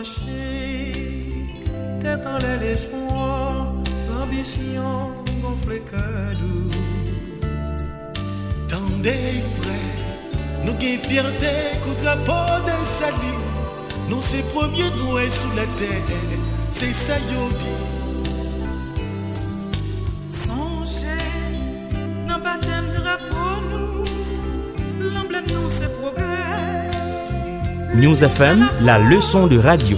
lâcher, tête en l'air l'espoir, l'ambition gonflée cadeau. Tendez, frères, nous qui fierté contre la peau d'un salut, nous c'est premiers doués sous la terre, c'est ça, Yodi. News FM, la leçon de radio.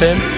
listen.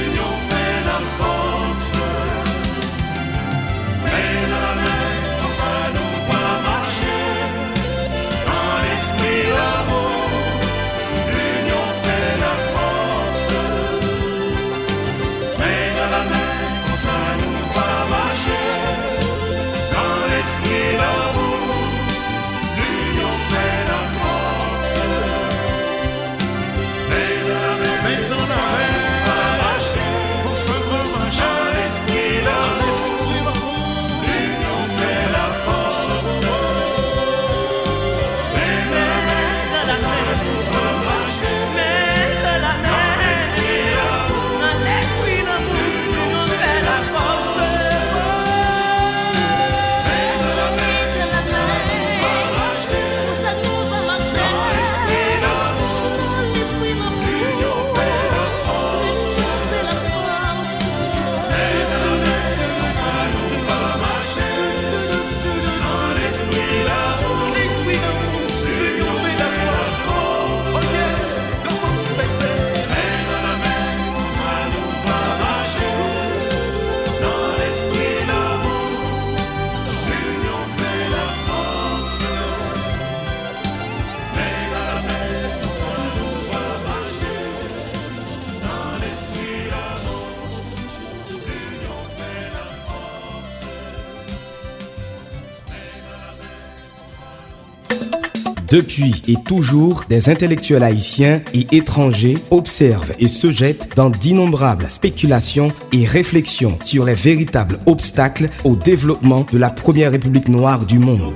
Depuis et toujours, des intellectuels haïtiens et étrangers observent et se jettent dans d'innombrables spéculations et réflexions sur les véritables obstacles au développement de la première république noire du monde.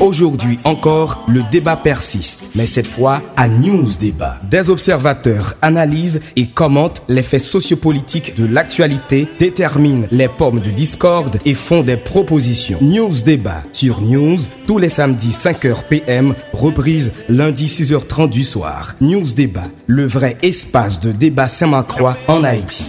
Aujourd'hui encore, le débat persiste, mais cette fois à News Débat. Des observateurs analysent et commentent les faits sociopolitiques de l'actualité, déterminent les pommes de discorde et font des propositions. News Débat sur News tous les samedis 5h PM, reprise lundi 6h30 du soir. News Débat, le vrai espace de débat Saint-Macroix en Haïti.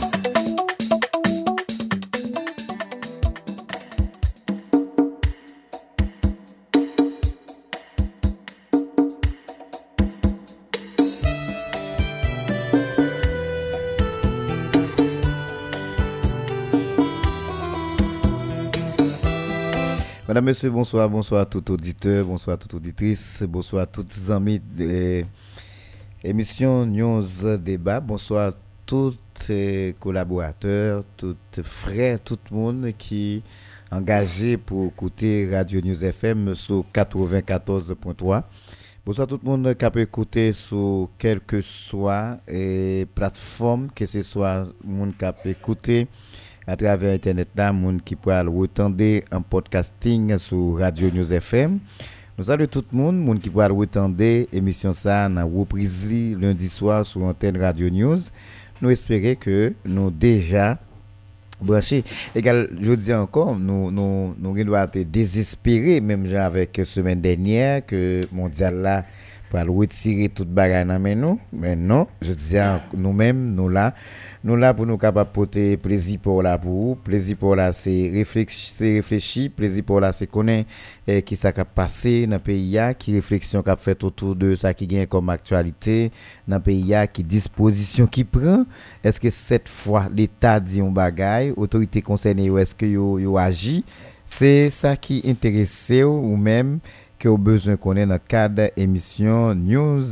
Monsieur, bonsoir, bonsoir à tout auditeur, bonsoir à toute auditrice, bonsoir à tous les de l'émission News Débat, bonsoir à tous les collaborateurs, tous les frères, tout le monde qui est engagé pour écouter Radio News FM sur 94.3. Bonsoir à tout le monde qui a écouter sur quelle que soit et plateforme, que ce soit le monde qui a écouté à travers internet là monde qui peut retendre en podcasting sur Radio News FM nous saluons tout le monde monde qui peut retendre émission ça en reprise lundi soir sur antenne Radio News nous espérons que nous déjà branchés égal je dis encore nous nous nous être désespérés même avec semaine dernière que mondial là pour retirer toute bagarre dans nous mais non je dis nous-mêmes nous là nous là pour nous capables porter plaisir pour la pour plaisir pour la c'est réfléchir. Plaisir pour la c'est connaître eh, qui ça a passé dans le pays qui réflexion qu'a fait autour de ça qui gagne comme actualité dans le pays qui disposition qui prend. Est-ce que cette fois l'état dit un bagaille autorité concernée est-ce que yo agit? C'est ça qui intéresse ou même que au besoin est dans le cadre émission News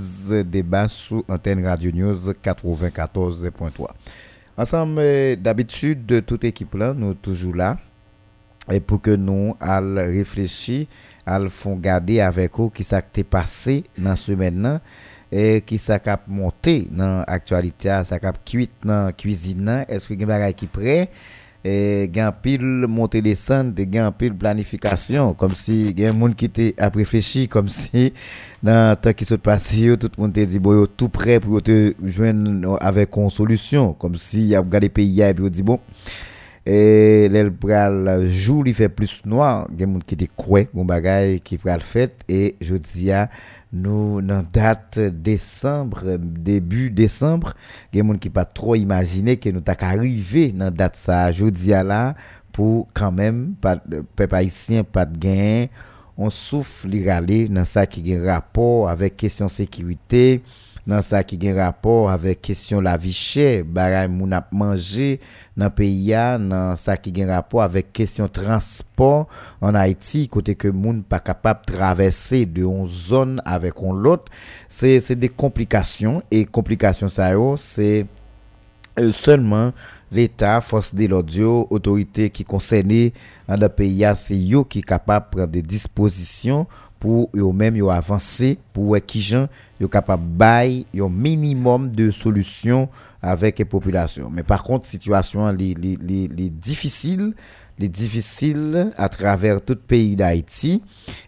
débat sous antenne Radio News 94.3. Ensemble, d'habitude, de toute équipe là, nous toujours là. Et pour que nous allons réfléchir, allons font garder avec vous qui s'est passé dans ce semaine et qui s'est monté dans l'actualité, ça a cuit dans la cuisine, est-ce que vous avez qui prêt? Et gain pile montée descente de gain pile planification comme si un monde qui était à réfléchir comme si dans temps qui se passe tout le monde dit bon tout prêt pour te joindre avec une solution. Comme si y a regardé pays et puis dit bon et le jour il fait plus noir. A monde qui était quoi un bagaille qui le fait et je dis nous dans date décembre début décembre il y a monde qui pas trop imaginer que nous t'a arrivé dans date ça. Jeudi là pour quand même pas peuple haïtien pas de gain on souffle aller dans ça qui a rapport avec question sécurité nan sa ki gen rapor avek kesyon la vi chè, baray moun ap manje nan peyi ya, nan sa ki gen rapor avek kesyon transport an Haiti, kote ke moun pa kapap travesse de yon zon avek yon lot, se, se de komplikasyon, e komplikasyon sa yo, se e seulement l'État, force de l'audio, autorité qui concernée dans le pays, c'est eux qui sont capables de prendre des dispositions pour eux-mêmes avancer, pour qui gens sont capables de un minimum de solutions avec les populations. Mais par contre, situation les, les, les, difficile, les difficiles à travers tout pays d'Haïti,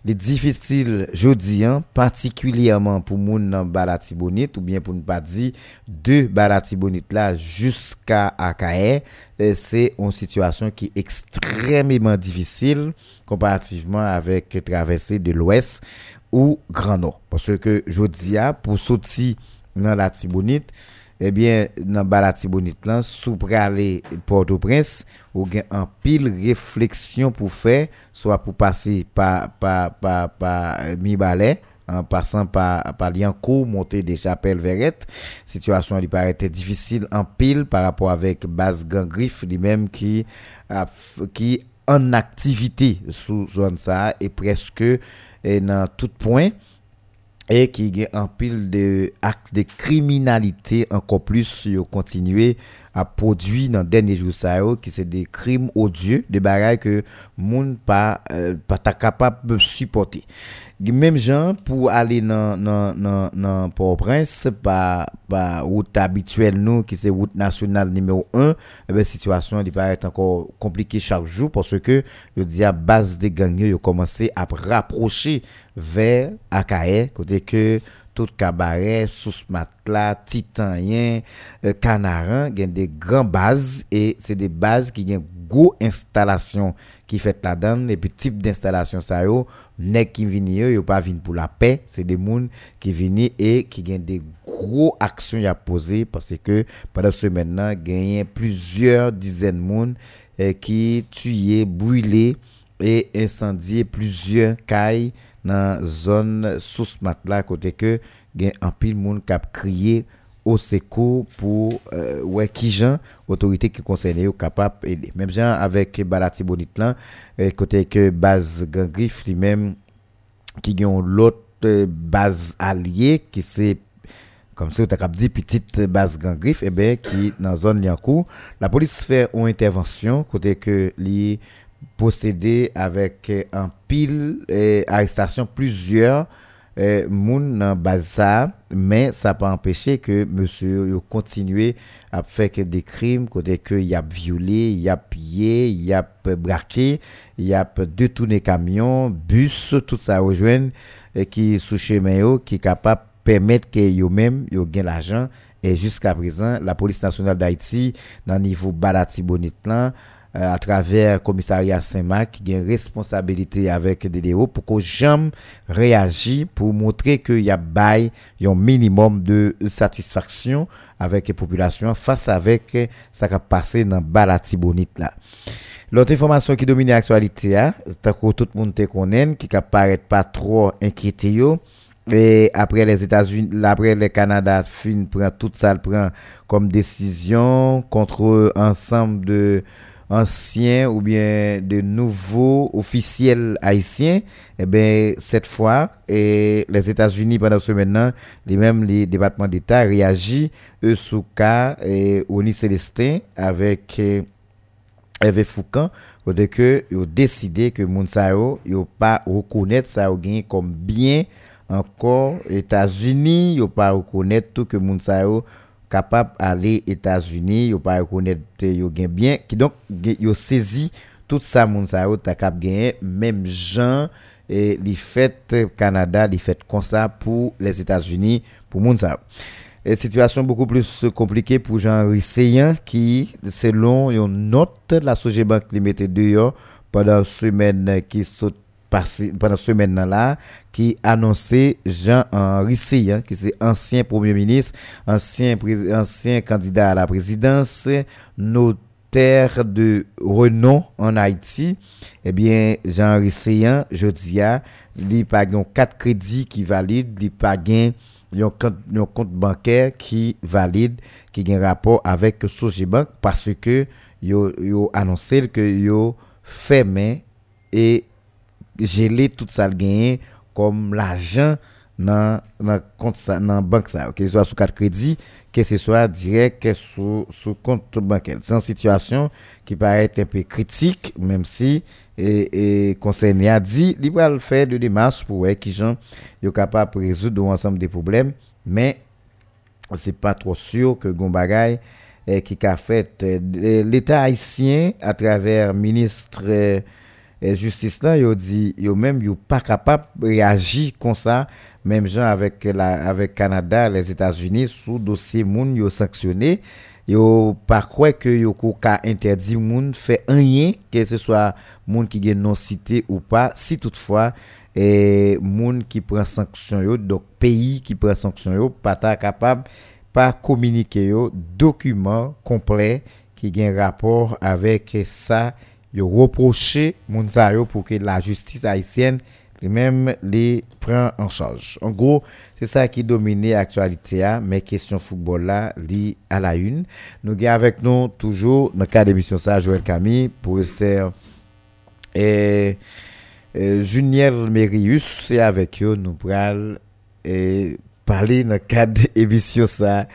les difficiles jeudi, particulièrement pour moun dans Balatibonite ou bien pour ne pas dire de Balatibonite là jusqu'à Akae, c'est une situation qui est extrêmement difficile comparativement avec traversée de l'ouest ou Grand Nord. Parce que jeudi, pour sortir dans la Tibonite, eh bien, dans la Tibonite, là, sous aller Port-au-Prince, ou gen un pile réflexion pour faire, soit pour passer par, par Mi-Balais, en passant par, par Liancourt, monter des chapelles Verrette. Situation lui paraît difficile en pile par rapport avec Base Gangrif, lui-même qui, qui en activité sous zone ça et presque et dans tout point et qui a un pile de actes de criminalité encore plus continuer a produit dans dernier jour ça qui c'est des crimes odieux, des bagailles que monde pas euh, pas capable de supporter. Même gens pour aller dans dans dans dans Port-au-Prince par par route habituelle nous qui c'est route nationale numéro 1, eh ben situation elle paraît encore compliquée chaque jour parce que je dis à base des gangs yo commencé à rapprocher vers Akae côté que tout cabaret, sous matelas, titanien, euh, canaran, il y a des grandes bases et c'est des bases qui ont une grosse installation qui fait là-dedans. Et puis type d'installation ça yo, nèg qui viennent yo, pas pour la paix, c'est des gens qui viennent et qui ont des gros actions à poser parce que pendant ce maintenant, il plusieurs dizaines de monde eh, qui tué, brûlé et incendié plusieurs cailles dans zone sous matelas côté que gen un pile monde qui a crié au secours pour euh, ouais qui gens autorité qui concernent yo capable aider même gens avec Balati Bonit là euh, côté que base Gangrif lui même qui ont l'autre euh, base alliée qui c'est comme ça, tu as dit petite base gangrif, eh ben, qui dans zone Liancourt. La police fait une intervention, côté que li possédé avec un pile et arrestation plusieurs euh, moun nan ça mais ça pas empêché que monsieur yo continuer à faire des crimes côté que y a violé y a pillé y a braqué y a détourné camion bus tout ça rejoindre qui sous chemin qui capable permettre que yo même yo gain l'argent. Et jusqu'à présent la police nationale d'Haïti dans niveau Balati Bonit là euh, à travers commissariat Saint-Marc qui a une responsabilité avec DDO pour que jamais réagisse pour montrer qu'il y a bail un minimum de satisfaction avec la population face avec ça qui a passé dans Balati Bonite là. L'autre information qui domine l'actualité, hein, c'est que tout le monde connaît, qui ne paraît pas trop inquiété. Et après les États-Unis, après le Canada, prend tout ça prend comme décision contre ensemble de anciens ou bien de nouveaux officiels haïtiens, eh bien, cette fois, les États-Unis, pendant ce maintenant, les mêmes les départements d'État réagissent, eux, sous cas, et Oni Célestin, avec euh, Hervé Foucan, que ils ont décidé que Mounsao, ils pas reconnaître ça comme bien encore États-Unis, ils pas reconnaître tout que Mounsao capable d'aller aux États-Unis, yo pas reconnaître yo gain bien qui donc yo saisi tout ça moun sa yo ta cap gagner même gens et les fêtes Canada, les fêtes comme ça pour les États-Unis pour moun sa et situation beaucoup plus compliquée pour Jean Risseyan qui selon une note la Sogebank li mette dehors pendant semaine qui saute pendant ce semaine là qui annonçait Jean-Henri Seyan, qui est ancien premier ministre, ancien, ancien candidat à la présidence, notaire de renom en Haïti. Eh bien, Jean-Henri Seyan, je dis, il pas quatre crédits qui valident, il pas un compte, bancaire qui valide, qui a un rapport avec Sojibank parce que yo, yo annoncé que yo fermé et gelé tout ça gagné comme l'argent dans dans compte ça banque ça que ce soit sous carte crédit que ce soit direct sous sous compte bancaire. C'est une situation qui paraît un peu critique même si et, et concerné a dit il va le faire de démarches pour voir qui gens sont capable de résoudre ensemble des problèmes mais c'est pas trop sûr que Gombagay eh, qui a fait eh, l'état haïtien à travers ministre eh, justice là yo dit yo même yo pas capable réagir comme ça. Même gens avec la avec Canada les États-Unis sous dossier moun yo sanctionné. Yo pas croire que yo ka interdit moun fait rien que ce soit moun qui gagne non cité ou pas. Si toutefois et moun qui prend sanction yo donc pays qui prend sanction yo pas capable pas communiquer yo document complet qui gagne rapport avec ça yo reproché Mounsayo pour que la justice haïtienne lui-même les prend en charge. En gros, c'est ça qui domine l'actualité, mais question football là, à la une. Nous avons avec nous toujours, dans le cas d'émission ça, Joël Camille, professeur et, et Junior Mérius, c'est avec eux, nous prenons et parler dans le cadre d'émission ça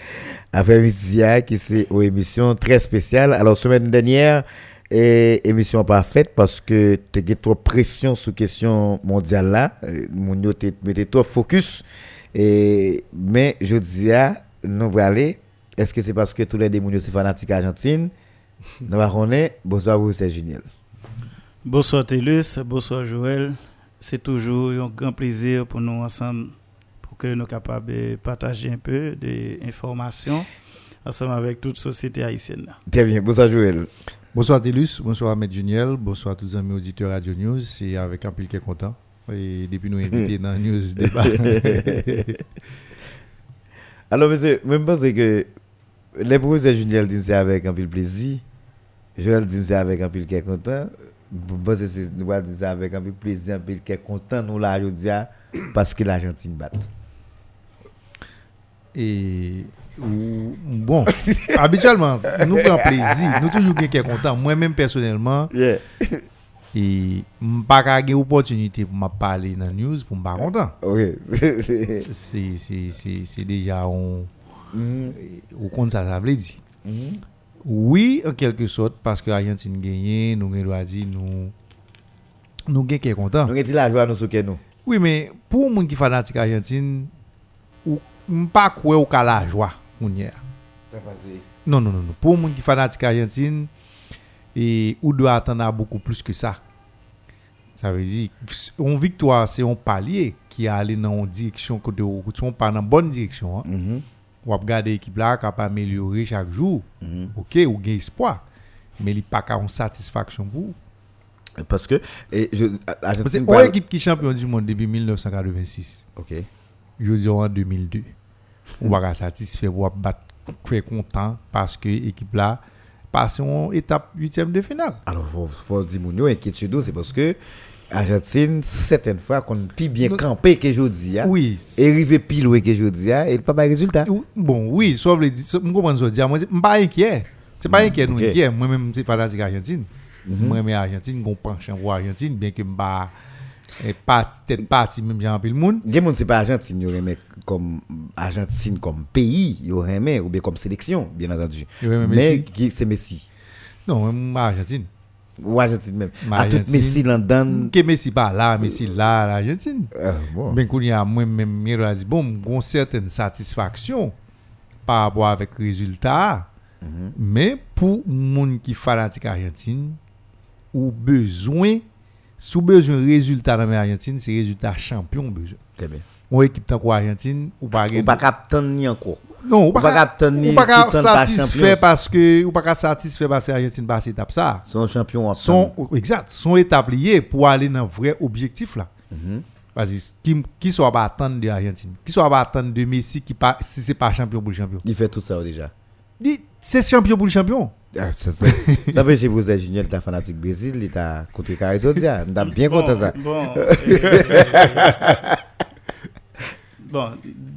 après-midi hein, qui c'est une émission très spéciale. Alors semaine dernière et émission parfaite parce que tu as trop pression sur question mondiale là, Euh, mon yo trop focus et mais je dis à nous aller est-ce que c'est parce que tous les démons c'est fanatique Argentine? Nous va connaître bonsoir vous c'est Juniel. Bonsoir Télus, bonsoir Joël. C'est toujours un grand plaisir pour nous ensemble pour que nous capables de partager un peu d'informations ensemble avec toute société haïtienne. Très bien, bonsoir Joël. Bonsoir Télus, bonsoir Ahmed Juniel, bonsoir tous les amis auditeurs Radio News. C'est avec un pile qui est content. Et depuis nous inviter dans News Débat. Alors, monsieur, même pense que les professeurs Juniel disent c'est avec un peu de plaisir. Joël dit c'est avec un peu qui est content. Je pense que c'est nous dire ça avec un peu de plaisir, un qui est content, nous là, dis, parce que l'Argentine bat. Et ou- bon, habituellement, nous prenons plaisir. Nous toujours est content. Moi-même personnellement, Yeah. et pas avoir opportunité pour me parler dans la news pour me pas content. C'est c'est- c'est- c'est déjà on Mhm. au compte ça ça veut dire. Mhm. Oui, en quelque sorte, parce que l'Argentine gagne, nous avons dit, nous nous gagnons qui est content. Nous avons dit la joie, nous souhaitons nous. Oui, mais pour les gens qui fanatique Argentine, ou pas quoi ou ka la joie a. Non, non, non, non. Pour les gens qui fanatique Argentine, et ou doit attendre à beaucoup plus que ça. Ça veut dire, une victoire, c'est un palier qui a allé dans une direction, où on pas dans la bonne direction. hein. Ou a regarder l'équipe là, qui a amélioré chaque jour. Mhm. Ok, ou gain espoir. Mais il n'y a pas qu'à une satisfaction pour vous. Parce que, et je, Parce que Argentine, une parle- équipe qui est champion du monde depuis 1986. Ok. je dis en 2002. On va pas satisfait pour battre faire content parce que l'équipe là passe en étape huitième de finale. Alors, faut, faut dire, mon inquiétude, c'est parce que Argentine, certaines fois, qu'on plus bien campé que je dis, Oui. et arrivé pile que je dis, et il pas de résultat. Ou- Bon, oui, sauf le dit, je comprends ce que je dis. Je pas inquiet. C'est pas inquiet, nous inquiet. Moi-même, c'est fanatique Argentine. Moi, mais Argentine, on penchant pour Argentine, bien que je pas peut-être parti même genre le monde. Moun c'est pas Argentine, yo remet comme Argentine comme pays, ou bien comme sélection, bien entendu. Mais qui c'est Messi Non, même Argentine. ou Argentine même. Mais À tout Messi. Que Messi pas là, Messi là, l'Argentine. Euh, bon. Ben qu'on y a moi-même, Miro a dit, bon, une certaine satisfaction par rapport avec le résultat. Mhm. Mais pour moun qui fanatique Argentine, ou besoin, sous besoin résultat dans l'Argentine, c'est résultat champion besoin. Très bien. Ou équipe tant Argentine, ou pas Ou pas captain ni encore. non, ou pas captain ni ou pas satisfait parce que ou pas satisfait parce que l'Argentine passe étape ça. Son champion en Sont exact, sont établis pour aller dans vrai objectif là. Mhm. Parce que qui qui soit pas attendre de l'Argentine, qui soit pas attendre de Messi qui pas si c'est pas champion pour le champion? Il fait tout ça déjà. Dit, C'est champion pour le champion. Ah, ça ça ça fait chez vous Junior ta fanatique Brésil, il t'a contre Carré Sodia. On bien Bon, content ça. Bon, euh, bon,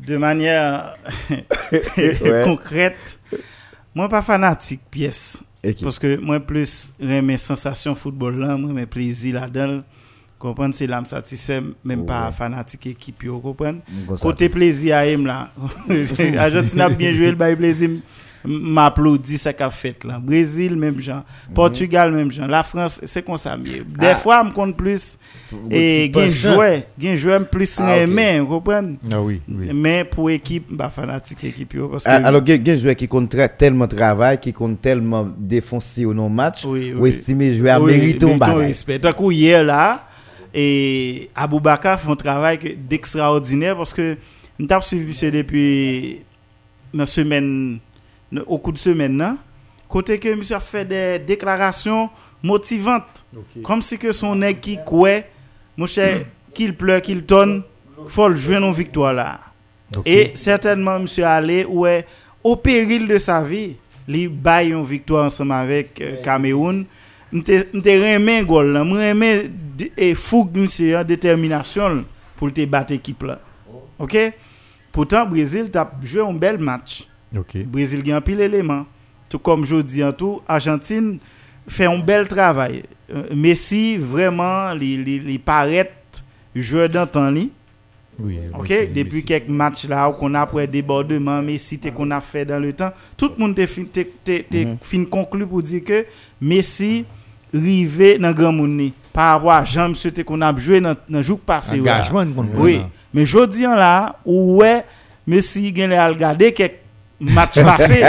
de manière Ouais. concrète, moi pas fanatique pièce. Parce que moi plus mes sensations football là, moi mes plaisir là-dedans. Comprendre c'est là me satisfait même pas Ouais. fanatique équipe yo comprendre. Côté plaisir à aime là. Argentine a bien joué le bail plaisir m'applaudit ça qu'a fait là. Brésil même genre, Portugal même genre, la France c'est comme ça mieux. Des Ah. fois me compte plus et penchant. joueur, gen joueur plus Ah, vous comprenez? Ah oui, oui. Mais pour équipe, bah fanatique équipe yo parce que Ah, Alors, il y a des joueurs qui comptent très- tellement travail, qui comptent tellement défoncer au non-match, Oui, ou oui. estimer jouer à Oui, mériter un bagage. respect. Que hier là, et Aboubaka fait un travail que- d'extraordinaire parce que nous avons suivi monsieur depuis une semaine, au coup de semaine, là, côté que monsieur a fait des déclarations motivantes. Comme si que son nègre qui couait, mon cher, qu'il pleure, qu'il tonne, faut le jouer nos victoire là. Et certainement, monsieur allé ouais, au péril de sa vie, il baille une victoire ensemble avec euh, Cameroun. M'te remen gol là, m'remen d- et fougue monsieur, hein, détermination pour te battre équipe là. OK? Pourtant Brésil t'a joué un bel match. OK. Brésil gagne pile élément. Tout comme je dis en tout, Argentine fait un bel travail. Euh, Messi vraiment il il- il paraît joueur d'antan li. Oui, Ok, Messi, depuis Messi. quelques matchs là, qu'on a après débordement, Messi te qu'on a fait dans le temps, tout le monde te fin, Mhm. conclu pour dire que Messi rivé dans grand monde par rapport à Jean monsieur qu'on a joué dans dans jour passé. Engagement, comprenons. Oui, mais jodi là, ouais, Messi gen le regarder quelques matchs passés.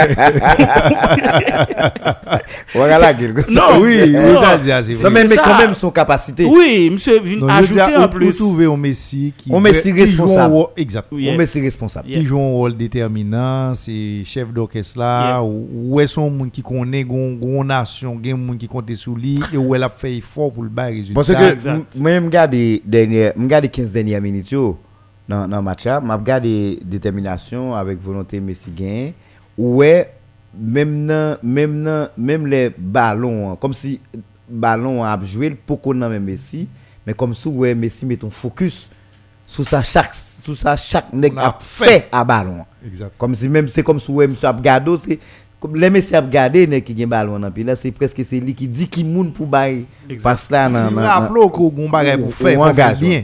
Voilà, quelque chose. Non, Oui, oui, non, ça dit assez. Non, mais, quand même son capacité. oui, monsieur vient ajouter on- en on plus. trouve un Messi qui Un Messi un responsable. rôle- Exact. Oui, On met ses responsables. Yeah. Qui joue un rôle déterminant, c'est chef d'orchestre là, Yeah. ou est son monde qui connaît gon nation, gen monde qui compte sur lui et où elle a fait effort pour le bas résultat. Parce que exact. m- moi, je regarde les dernières- je regarde les 15 dernières minutes yo, dans dans le match là, je regarde détermination avec volonté Messi. Ouais, même dans même dans même les ballons hein, comme si ballon a joué pour qu'on même Messi, mais comme si ouais Messi met ton focus sur ça chaque sur ça chaque nèg On a a fait à ballon. exact. Comme si même c'est comme si ouais monsieur a regardé c'est comme les Messi a regardé nèg qui gen ballon dans puis là c'est presque c'est lui qui dit qui moun bagay ou faut faire engagement. bien.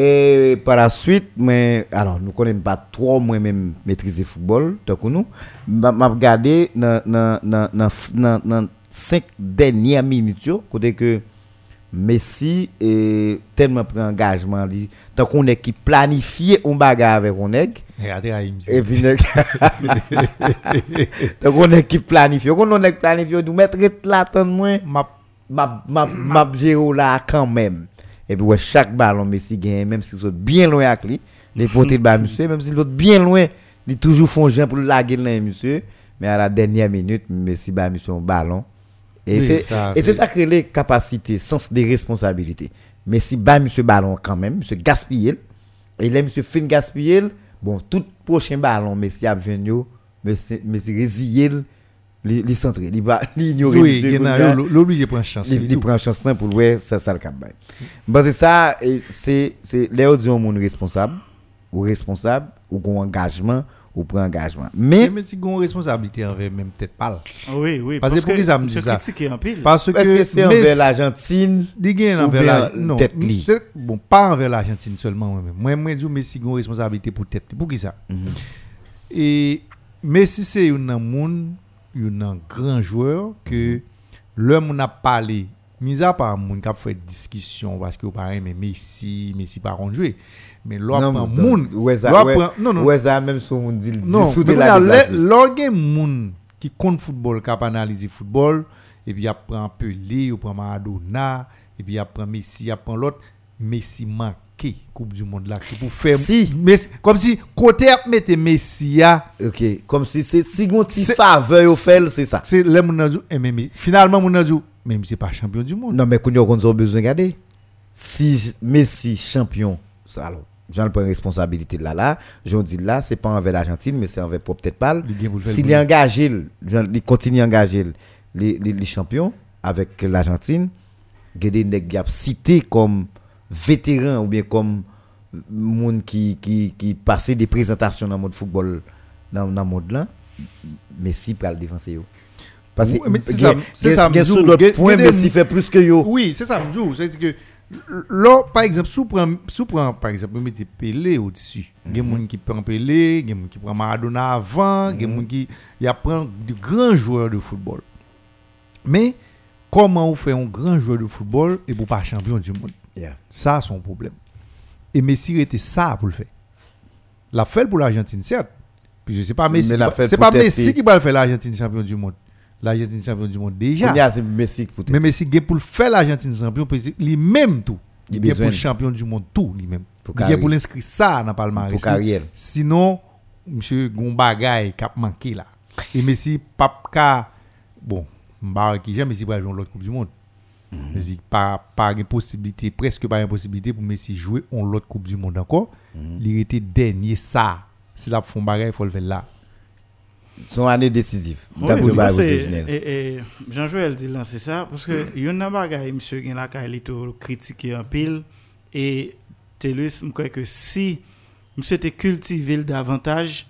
Et par la suite, mais alors nous connaissons pas trop moi-même maîtriser football, tant que nous. M'a regardé dans dans cinq dernières minutes côté que Messi est tellement pris engagement tant qu'on est qui planifié un bagarre avec on nèg Regardez Raïm. et puis tant qu'on est qui planifié, qu'on est planifié nous mettre là tant moins m'a m'a m'a m'a quand même et puis ouais, chaque ballon Messi gagne même s'il saute bien loin avec lui les portées de balle monsieur même s'il saute bien loin il toujours font gens pour laguer là monsieur. Mais à la dernière minute Messi bat monsieur un ballon. Et Oui, c'est ça, et c'est c'est- ça que les capacités sens des responsabilités. Messi bat monsieur ballon quand même monsieur gaspille et là monsieur fin gaspiller bon tout prochain ballon Messi a Messi Messi résilier li li centré li ba li ignorer Oui, l'obligé prendre chance. Il, il prend chance là pour ouais ça ça le cap bay. C'est ça c'est c'est les autres monde responsable ou responsable ou gon engagement ou prend engagement. Mais Mais si gon responsabilité envers même peut-être pas. Oui, oui. Parce que qui ça me dit. Parce que que c'est envers l'Argentine Di envers la non, tête li. bon pas envers l'Argentine seulement moi même. Moi moi dis Messi gon responsabilité pour tête. li. Pour qui ça? Et Messi c'est un moun, un grand joueur que l'homme n'a parlé. Mis à part moun qui a fait discussion parce que pareil mais Messi Messi pas jouer mais l'autre prend moun. non non. Ouais ça même si on dit dit non, sous mais de la gen moun qui compte football, qui a analysé football, et puis il prend Pelé, ou prend Maradona, et puis il prend Messi, il prend l'autre, Messi manqué Coupe du Monde là, qui pour faire Si. Messi, comme si côté a mette Messi OK, comme si c'est si gon ti faveur au fait, c'est ça. c'est les djou, eh, mais, finalement nan djou, même c'est pas champion du monde. Non mais qu'on a besoin regarder. Si Messi champion, alors j'en prends responsabilité de là là, j'en dis là, c'est pas envers l'Argentine mais c'est envers peut-être pas. S'il est engagé, il continue à engager les, les, champions avec l'Argentine, des nèg cité comme vétéran ou bien comme monde qui qui qui passait des présentations dans le monde football dans dans le monde là, Messi pour le défenser yo. Parce que c'est ça- c'est sur des- Messi fait plus que yo. Oui, c'est ça, m'dou, c'est que là par exemple, sous prend sous prend par exemple, vous mettez Pelé au-dessus. Il y a moun qui prend Pelé, il y a moun qui prend Maradona avant, il y a moun qui y a prend de grands joueurs de football. Mais comment on fait un grand joueur de football et pour pas champion du monde? Yeah. Ça son problème. Et Messi était ça pour le faire. La fait pour l'Argentine certes. Puis c'est pas Messi. Mais qui- C'est pas Messi qui va le faire l'Argentine champion du monde. L'Argentine champion du monde déjà. C'est Messi Mais Messi pour le faire l'Argentine champion lui-même tout. Il besoin. pour le champion du monde tout lui-même. Il carrière. pour l'inscrire ça dans le palmarès. pour carrière. Sinon monsieur gon bagay k'ap manqué là. Et Messi pas ka bon, m'ba qui jamais Messi va jouer l'autre coupe du monde. Mhm. Messi pas pas une possibilité, presque pas une possibilité pour Messi jouer en l'autre coupe du monde encore. Mhm. Il était dernier ça. Si la font bagay, il faut le faire là. Son année décisive. C'est- et- et Jean-Joël dit là, c'est ça, parce que il y a un bagay, monsieur li to critiqué en pile, et Telus, je crois que si monsieur te cultivé davantage,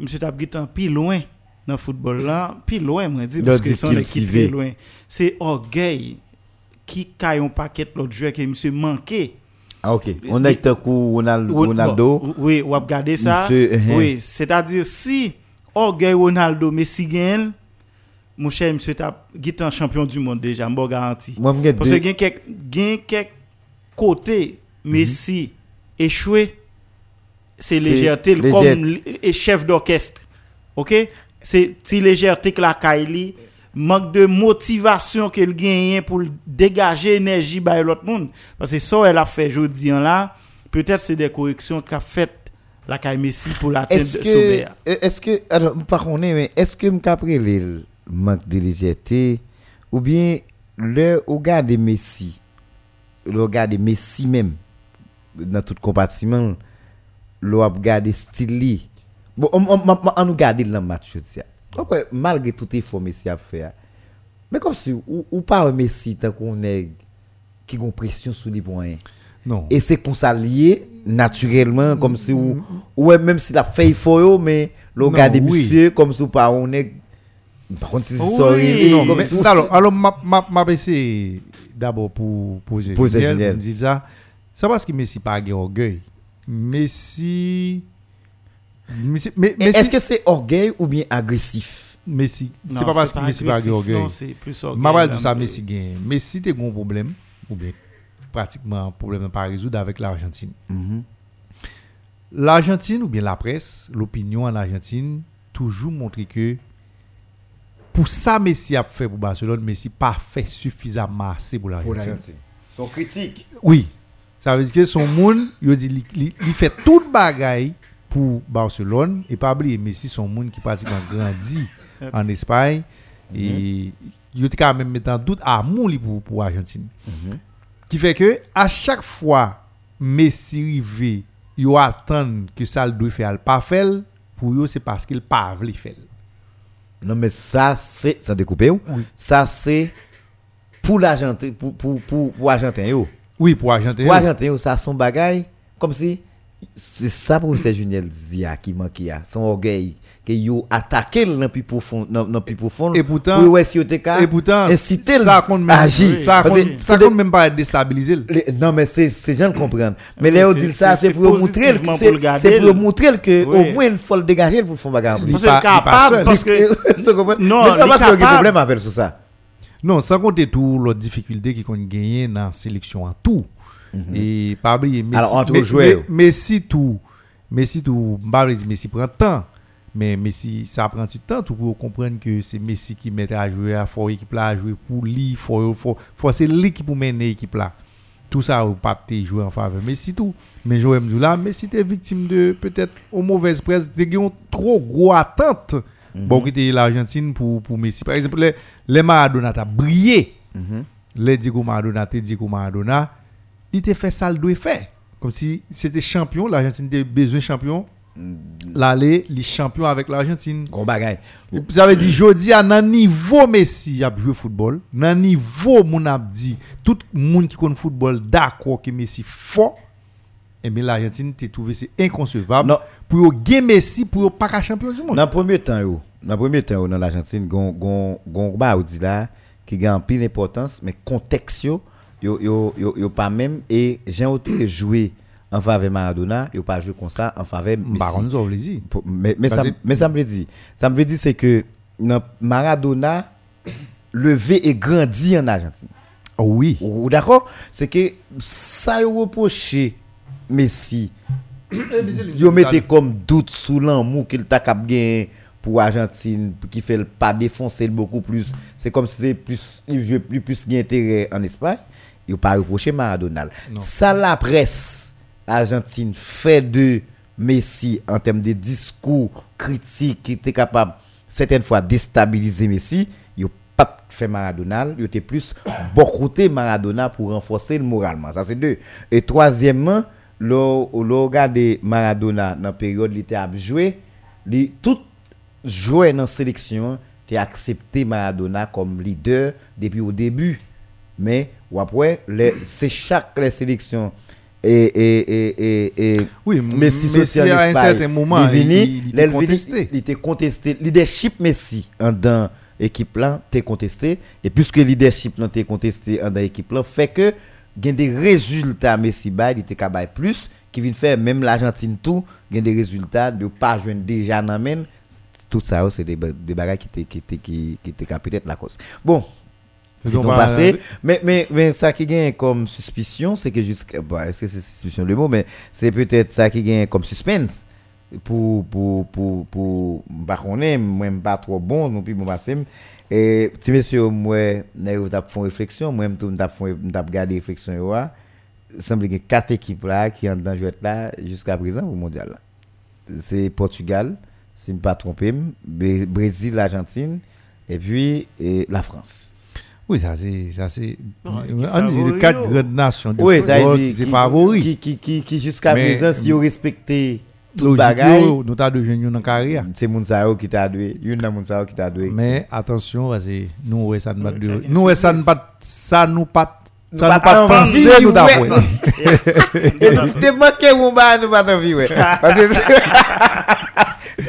monsieur t'a pris en pile loin dans le football là, pile loin, moi dit, parce que son équipe loin. C'est orgueil qui caille un paquet l'autre joueur que monsieur manqué. Ah, ok. On a été coup Ronaldo. Ronaldo. oui, ou ap gade ça. Monsieur, uh-huh. Oui, c'est-à-dire si orgueil Ronaldo Messi gagne, mon cher monsieur t'a un champion du monde déjà, m'bo garanti. Parce que gen quelques quelques côtés Messi échoué c'est légèreté légère- comme chef d'orchestre. OK? C'est ti légèreté que la Kylie manque de motivation qu'elle gagne pour dégager énergie par l'autre monde parce que ça elle a fait an là, peut-être c'est des corrections qu'a fait la Messi pour l'atteindre Est-ce de que, sommet. euh, est-ce que, alors, par contre, mais est-ce que m'capre le manque de légèreté ou bien le regard de Messi, le regard de Messi même, dans tout compartiment, le regard style li. Bon, on, on, on, on nous garde dans le match, je dis. Après, malgré tout effort Messi a fait, mais comme si, ou, ou pas un Messi, tant qu'on est, qui a pression sur les points. Non. Et c'est qu'on s'allier naturellement, comme si, ou, ou même si la fait effort, mais le Non, gars de oui. monsieur, comme si ou pas on est. Par contre, si c'est ça, arrivé, Non, comme si- alors, alors m'a m'a m'a d'abord pour poser Poser ça. C'est parce que Messi pas orgueil. Messi Messi mais Messi Est-ce que c'est orgueil ou bien agressif? Messi c'est pas parce que Messi pas orgueil. Non, c'est plus orgueil. M'a dit ça mais- Messi gagne. Messi te un problème ou bien pratiquement un problème pas résoudre avec l'Argentine. Mhm. L'Argentine ou bien la presse, l'opinion en Argentine, toujours montré que pour ça Messi a fait pour Barcelone, Messi pas fait suffisamment assez pour l'Argentine. Son critique. Oui. Ça veut dire que son monde, il dit il fait tout bagaille pour Barcelone et pas oublier Messi son monde qui pratiquement grandi Yep. en Espagne et il a quand même en doute amour li pour pour Argentine. Qui fait que à chaque fois Messi rivé, il attend que ça le doit faire le pas faire pour eux c'est parce qu'il pas voulu faire. Non, mais ça, c'est. Ça découpé ou Oui. Ça, c'est. Pour l'Argentin, pour, pour, pour, pour Argentin, yo. Oui, pour Argentine. Pour Argentin, yo, ça, son bagay, comme si. C'est ça pour M. Juniel Zia qui manque, ya. son orgueil. Que yo attaqué le dans plus profond, dans plus profond. Et pourtant- pour ouais, si Et pourtant, inciter ça le compte même, agir. ça compte, ça c'est compte même pas déstabiliser. Non, mais c'est c'est gens le comprendre. Mais Oui, là, on c'est- dit ça, c'est- c'est pour c'est montrer c'est c'est pour montrer que Oui. au moins il faut le dégager pour faire bagarre. Il Parce pas- que capable, parce que? Non, mais c'est il parce qu'il y a problème avec ça. Non, sans compter tout l'autre difficulté qui qu'on gagné dans la sélection en tout. Et pas oublier Messi. Alors, entre mais- mais- Messi tout, Messi tout, Messi prend temps. Mais Messi, ça prend du temps tout pour comprendre que c'est Messi qui met à jouer, à faut équipe là à jouer pour lui, faut faut faut c'est lui qui pour mener l'équipe là. Tout ça ou pas jouer en faveur Messi tout. Mais jouer là, Messi était victime de peut-être aux mauvaises presse, de gagne trop gros attente. Mhm. Bon, qui était l'Argentine pour pour Messi. Par exemple, les, les Maradona a brillé. Mhm. Les Diego Maradona, te Diego Maradona, il te fait ça le doit faire. Comme si c'était champion, l'Argentine était besoin de champion. L'aller, les champions avec l'Argentine. Gros bagaille. Ça veut dire, jodi à nan niveau Messi a joué football, nan niveau moun a dit, tout moun qui connaît football d'accord que Messi fort, et bien l'Argentine t'es trouvé c'est inconcevable Non. pour gagner Messi pour pas qu'à champion du monde. Dans le premier temps, yo, dans le premier temps, yo, dans l'Argentine, gon gon gon ba ou dit là qui gagne pile importance, mais contexte yo yo yo yo, yo pas même et j'ai autre joué en faveur Maradona, yo pas joué comme ça en faveur Messi. Dit. Mais, mais, ça, mais ça me veut dire ça me dire c'est que Maradona levé et grandi en Argentine Oh oui. ou d'accord? C'est que ça yo reproché Messi yo mettez comme doute sous l'amour qu'il t'a cap gagné pour Argentine pour qui fait le pas défoncer beaucoup plus c'est comme si c'est plus il plus plus intérêt en Espagne yo pas reproché Maradona ça la presse argentine fait de Messi en termes de discours critiques qui était capable certaines fois déstabiliser Messi. Yo pas fait Maradona yo était plus bon côté Maradona pour renforcer le moralement. Ça c'est deux. Et troisièmement le regarder Maradona dans la période il était à jouer li tout joueur dans la sélection t'es accepté Maradona comme leader depuis au début. Mais ou après c'est chaque les sélections et et et et, Oui, Messi Messi à un Espagne, certain moment, il il- contesté. il était contesté leadership Messi en dans équipe là t'es contesté et puisque leadership là t'es contesté en dans équipe là fait que gen des résultats Messi bay, il était capable plus qui vient faire même l'Argentine tout, gen des résultats de pas joindre déjà nan men. Tout ça c'est des des bagages qui étaient qui qui qui peut-être la cause. Bon, bah, passé. Mais, mais, mais ça qui gagne comme suspicion, c'est que jusqu'à. Bon, est-ce que c'est suspicion le mot, mais c'est peut-être ça qui gagne comme suspense. Pour. Pour. Pour. Pour. Contre, moi, je pas trop bon, non plus, bon, passé. Et, petit monsieur, moi, je t'a fait réflexion, moi, je t'a fait regarder réflexion, il semble qu'il y a quatre équipes là qui sont dans jouet là jusqu'à présent au mondial. C'est Portugal, si je ne me pas trompé, Brésil, l'Argentine, et puis et la France. Oui, ça c'est. Ça, c'est Non, on qui dit les quatre grandes nations de Oui, ça football veut qui c'est favori. Qui, qui, qui, qui jusqu'à présent, si vous respectez tout yo, nous t'as deux jeunes dans la carrière. c'est Mounsao qui t'a doué. Une dans Mounsao qui t'a doué. Mais attention, parce que nous, ça ne pas nous, ça ne surprise. pas, ça nous pas, Nous ça nous pas Sa nou pat panse nou da mwen. Te manke moun ba nou pat anvi we.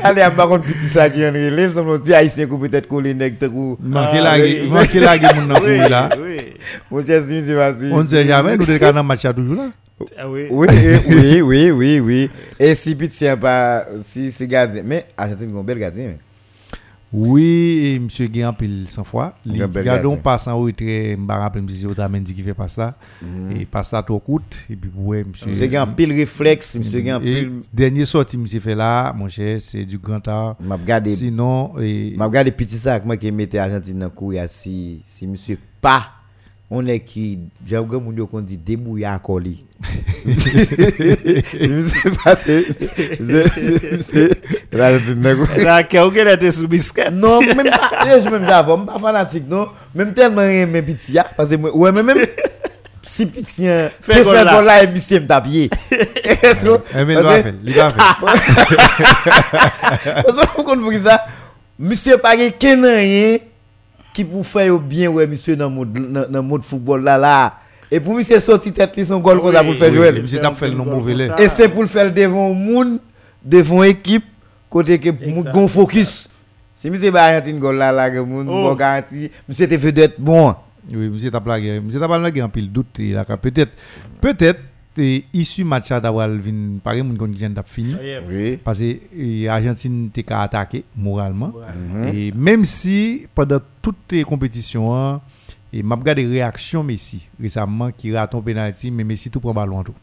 Ale a bakon piti sa ki yon rele, mson moun ti a isen kou petet kou le nek te kou. Manke lage moun nan kou la. Moun se si moun se vasi. Moun se jamen nou de kanan matcha toujou la. Oui, oui, oui, oui, oui. E si piti se yon pa, si se gadze, men Argentine kon bel gadze men. Oui, et monsieur Guéant pile 100 fois. Gardons passe en retrait, je me rappelle si c'est Otamendi qui fait pas ça. Et passe ça trop coûte. Et puis, ouais, monsieur. Monsieur Gan pile réflexe, monsieur Gan Et pile. dernier sorti, monsieur fait là, mon cher, c'est du grand art. M'a regardé, Sinon, et, m'a regardé petit sac, moi qui mettais Argentine dans le couille, si, si monsieur pas, on est qui, j'ai regardé mon qu'on dit débrouille à coller. Je sais pas, c'est, l'Argentine dans le couille. Ça, quelqu'un était sous biscuit. Non, même pas, eh, je même j'avoue, pas fanatique, non. Même tellement petit, ya, parce que ouais, mais même, si petit, Fait fait faire là. là, et monsieur me tapier. Est-ce que, Eh, mais faire, il va faire. Parce que vous comprenez ça? Monsieur pas rien qui pour faire bien ouais monsieur dans mode dans dans mode football là là. Et pour monsieur sortir tête li son goal comme ça pour le faire jouer. Monsieur t'a fait le mauvais. Et c'est pour le faire devant monde, devant équipe côté que gon focus. Si monsieur ba Argentine goal là là que moun Oh. bon garanti, monsieur te fait d'être bon. Oui, monsieur t'a plagué. Monsieur t'a plagué en pile doute. là, que Peut-être, peut-être, et issu match à d'avoir vin, pareil, mon vient fini. Oui. Parce que et, Argentine t'es qu'à attaquer moralement. Mhm. Et même si pendant toutes les compétitions, hein, et m'a regardé réaction Messi récemment qui rate un penalty, mais Messi tout prend ballon tout.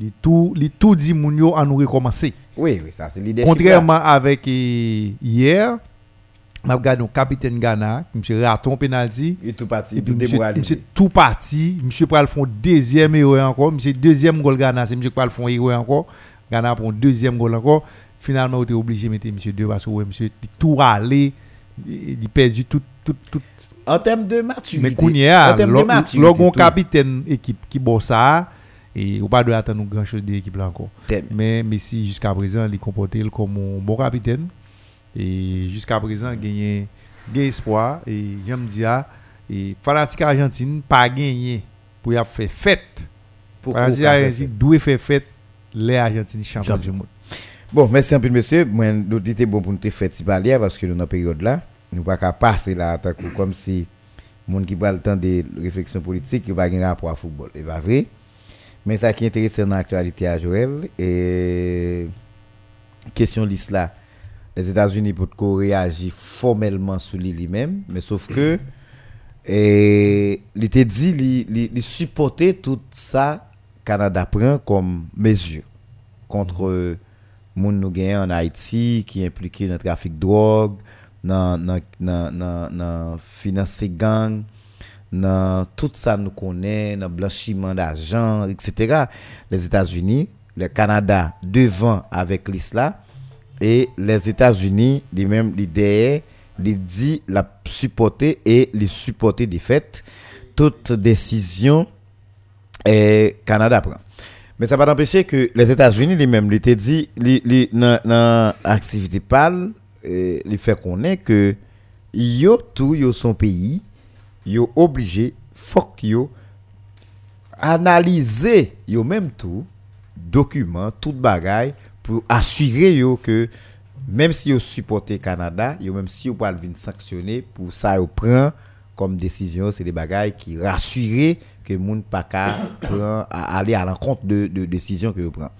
Il tout, il tout dit moun yo à nous recommencer. Oui, oui, ça c'est l'idée. Contrairement avec eh, hier, m'a regardé un capitaine Ghana, monsieur rate un penalty. il est tout parti, Et tout démoralisé. monsieur tout parti, monsieur pral font deuxième héros encore, monsieur deuxième goal Ghana, c'est monsieur pral font héros encore. Ghana prend deuxième goal encore. Finalement, on était obligé de mettre monsieur deux parce que ouais, monsieur tout râlé, il perdu tout tout tout En termes de maturité. mais Kounia, logon capitaine équipe qui boit ça et ou pas de attendre grand chose de l'équipe là encore. Terme. Mais Messi jusqu'à présent, il est comporté comme un bon capitaine et jusqu'à présent gagné gagné espoir et j'aime dire et fanatique Argentine pas gagné pour y a fait fête. Pourquoi Fanatique faire Argentine doit faire fête les Argentines champions du monde. Bon, merci un peu, monsieur. Moi, nous était bon pour nous faire parler parce que dans la période là, nous pas qu'à passer là, comme si monde qui parle le temps de réflexion politique, il pas de rapport à football. C'est pas vrai. Mais ça qui est intéressant dans l'actualité à Joël, et question liste là, les États-Unis pour réagir formellement sur lui-même, mais sauf que et il était dit il, supportait tout ça Canada prend comme mesure contre moun nou gen en Haïti qui impliqué dans le trafic de drogue, dans dans dans dans dans financer gang, dans tout ça nous connaît, dans blanchiment d'argent, etc. Les États-Unis, le Canada devant avec l'islam et les États-Unis, les mêmes les derrière, les dit la supporter et les supporter des faits toute décision et Canada prend. Mais ça va t'empêcher que les États-Unis lui-même, ils te dit, dans dans activité pâle, euh, il fait connaître que yo tout yo son pays, yo obligé, que yo analyser yo même tout document, tout bagaille pour assurer que même si yo supporter Canada, yo même si yo pas venir sanctionner pour ça yo prend comme décision, c'est des bagailles qui rassurer que moun pas aller à l'encontre de, de décisions que vous prend.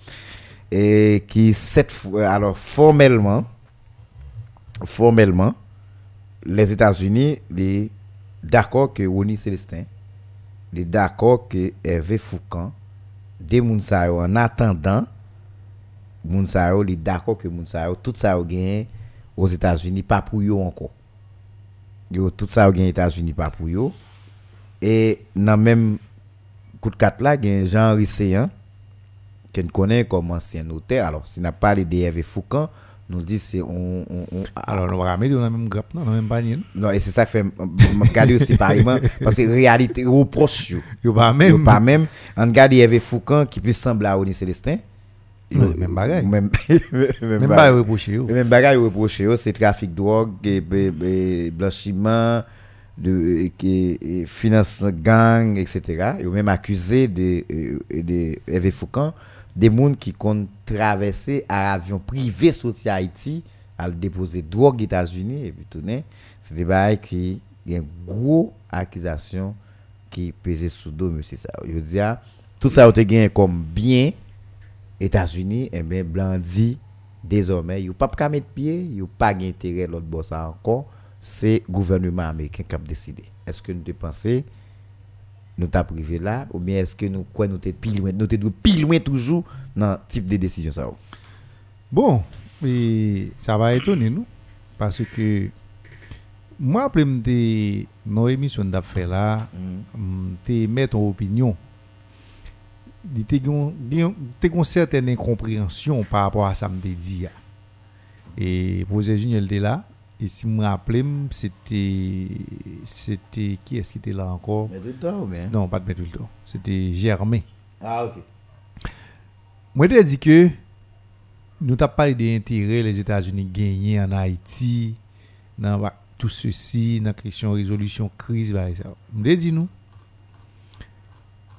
Et qui cette alors formellement formellement les États-Unis d'accord que Ronnie Célestin les d'accord que Hervé Foucan des en attendant moun sa yo li d'accord que moun sa yo tout ça yo gagné aux États-Unis pas pour yo encore yo tout ça yo gagné aux États-Unis pas pour yo et dans même coup de 4 là gen Jean Risséan que nous connaît comme ancien notaire alors s'il n'a pas de Hervé Foucan nous dit c'est on, on, on- Alors, on va mettre dans la même grappe, non, dans la même panier. non? et c'est ça que fait regarder séparément parce que réalité reproche yo Yo pas Yo même. pas même on regarde Hervé Foucan qui peut sembler à Oni Célestin même bagaille. même pas reproché. yo. Même bagage reproché, yo, c'est trafic de drogue, blanchiment, de, et, gang, etc. Ils ont même accusé de, de, Hervé Foucan des gens qui comptent traverser à avion privé sorti Haïti à déposer drogue aux États-Unis et puis tourner. C'est des bagages qui il y a une grosse accusation qui pesait sous dos monsieur ça. Je dis ah, tout ça a été gagné comme bien États-Unis et bien blanc dit désormais yo pas qu'à mettre pied, yo pas gain intérêt l'autre boss ça encore, c'est gouvernement américain qui a décidé. Est-ce que nous te pensez nous t'a privé là ou bien est-ce que nous quoi nous t'es pile loin, nous t'es pile loin toujours dans type de décision ça. Bon, et ça va étonner nous. Parce que moi, après nos émissions d'affaires là, te mettre ton opinion. Il te gon certaine incompréhension par rapport à ça me dit. Et Posé Junior était là. Et si je me rappelle, c'était. C'était. Qui est-ce qui était là encore? Ou bien? Non, pas de temps. C'était Germain. Ah OK. Moi, je dit que nous t'avons parlé des intérêts les États-Unis gagnés en Haïti, dans bah, tout ceci, dans la question de résolution crise. Bah, ça. Je dit nous.